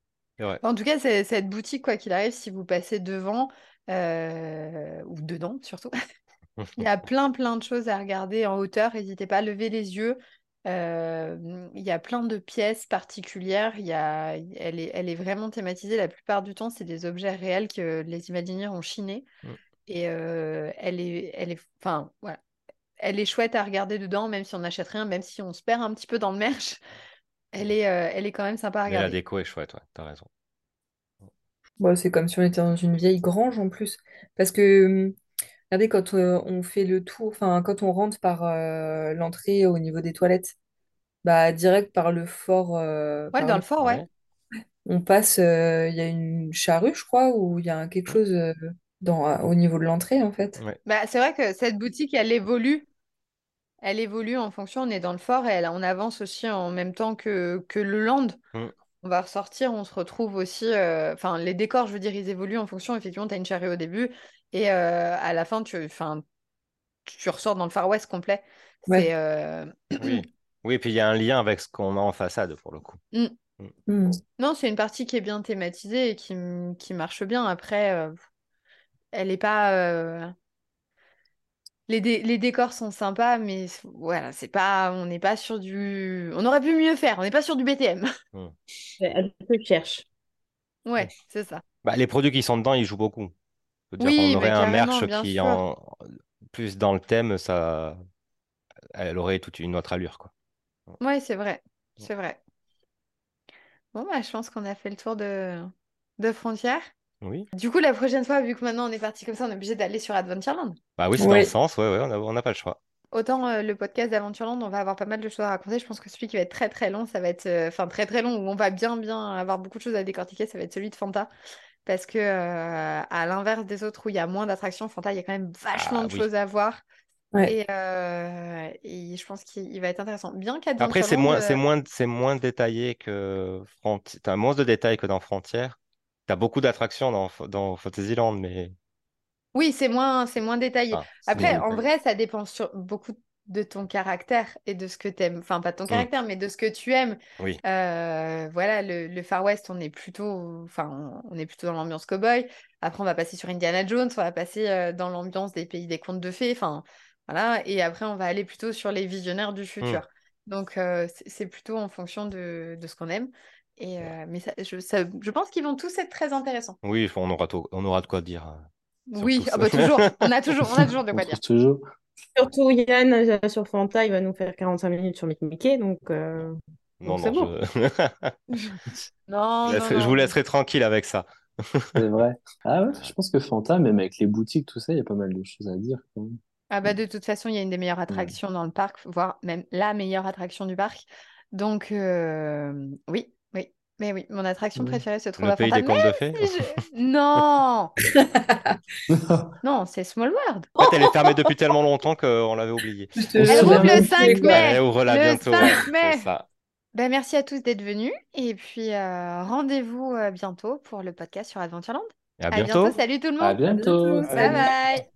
En tout cas, c'est- cette boutique, quoi qu'il arrive, si vous passez devant, ou dedans surtout, il y a plein, plein de choses à regarder en hauteur. N'hésitez pas à lever les yeux. Il y a plein de pièces particulières. Il y a, elle est, elle est vraiment thématisée. La plupart du temps, c'est des objets réels que les Imagineers ont chinés. Mm. Et euh, elle est, elle est, enfin, voilà. Elle est chouette à regarder dedans, même si on n'achète rien, même si on se perd un petit peu dans le merch. Elle est, euh, elle est quand même sympa à Mais la regarder. déco est chouette, ouais, t'as raison. Bon, c'est comme si on était dans une vieille grange en plus. Parce que, hum, regardez, quand euh, on fait le tour, enfin, quand on rentre par euh, l'entrée au niveau des toilettes, bah, direct par le fort, euh, Ouais, par dans le- le fort, ouais. On passe, euh, il y a une charrue, je crois, ou il y a quelque chose euh, dans, euh, au niveau de l'entrée, en fait. Ouais. Bah, c'est vrai que cette boutique, elle évolue. Elle évolue en fonction, on est dans le fort et elle, on avance aussi en même temps que, que le land. Mm. On va ressortir, on se retrouve aussi. euh, Enfin, les décors, je veux dire, ils évoluent en fonction. Effectivement, tu as une charrue au début et euh, à la fin, tu, enfin, tu ressors dans le Far West complet. Ouais. Euh, Oui. Oui, et puis il y a un lien avec ce qu'on a en façade pour le coup. Hmm. Non, c'est une partie qui est bien thématisée et qui, qui marche bien. Après, euh, elle est pas. euh, Les, dé- les décors sont sympas, mais voilà, c'est pas. On n'est pas sur du. On aurait pu mieux faire. On n'est pas sur du BTM. Elle se cherche. Ouais, c'est ça. Bah, les produits qui sont dedans, ils jouent beaucoup. Je veux dire, Oui, on aurait bah, un carrément, merch bien qui sûr. en plus dans le thème, ça, elle aurait toute une autre allure, quoi. Ouais, c'est vrai. C'est vrai. Bon, bah, je pense qu'on a fait le tour de, de Frontières. Oui. Du coup, la prochaine fois, vu que maintenant on est parti comme ça, on est obligé d'aller sur Adventureland. Bah oui, c'est dans le sens, ouais, ouais, on n'a pas le choix. Autant euh, le podcast d'Aventureland, on va avoir pas mal de choses à raconter. Je pense que celui qui va être très très long, ça va être, euh, enfin très très long, où on va bien bien avoir beaucoup de choses à décortiquer, ça va être celui de Fanta. Parce que euh, à l'inverse des autres où il y a moins d'attractions, Fanta, il y a quand même vachement Ah, de oui. choses à voir. Ouais. Et, euh, et je pense qu'il il va être intéressant. Bien Après, c'est moins, euh, c'est moins, c'est moins détaillé que moins de détails que dans Frontières. T'as beaucoup d'attractions dans, dans Fantasyland, mais oui, c'est moins, c'est moins détaillé. Après, moins en détaillé. vrai, ça dépend sur beaucoup de ton caractère et de ce que tu aimes. Enfin, pas de ton Mm. caractère, mais de ce que tu aimes. Oui. Euh, voilà, le, le Far West, on est plutôt, enfin, on est plutôt dans l'ambiance cowboy. Après, on va passer sur Indiana Jones, on va passer euh, dans l'ambiance des pays des contes de fées. Enfin, voilà. Et après, on va aller plutôt sur les visionnaires du futur. Donc, euh, c'est c'est plutôt en fonction de, de ce qu'on aime. Et, euh, mais ça, je, ça- je pense qu'ils vont tous être très intéressants. Oui, on aura, on aura de quoi dire. hein. Oui, ah bah toujours, on a toujours, on a toujours de On quoi dire. toujours. Surtout Yann euh, sur Fanta, il va nous faire 45 minutes sur Mickey Mickey, donc euh, Non, Donc, c'est non, bon. je... Non, je non, vous laisserai tranquille avec ça. C'est vrai. Ah ouais, je pense que Fanta, même avec les boutiques, tout ça, il y a pas mal de choses à dire. quand même. Ah bah de toute façon, il y a une des meilleures attractions dans le parc, voire même la meilleure attraction du parc. Donc euh, oui, mais oui, mon attraction préférée se trouve Le à pays Fanta. des contes de fées. je- Non, non, c'est Small World. En fait, elle est fermée depuis tellement longtemps qu'on l'avait oubliée. Elle ouvre le tu 5 rigoles. mai. Elle ouvre là Le bientôt. 5 ouais, mai. c'est ça. Ben, merci à tous d'être venus et puis euh, rendez-vous euh, bientôt pour le podcast sur Adventureland. Et à À bientôt. bientôt, salut tout le À monde. bientôt. bientôt. Bye bye.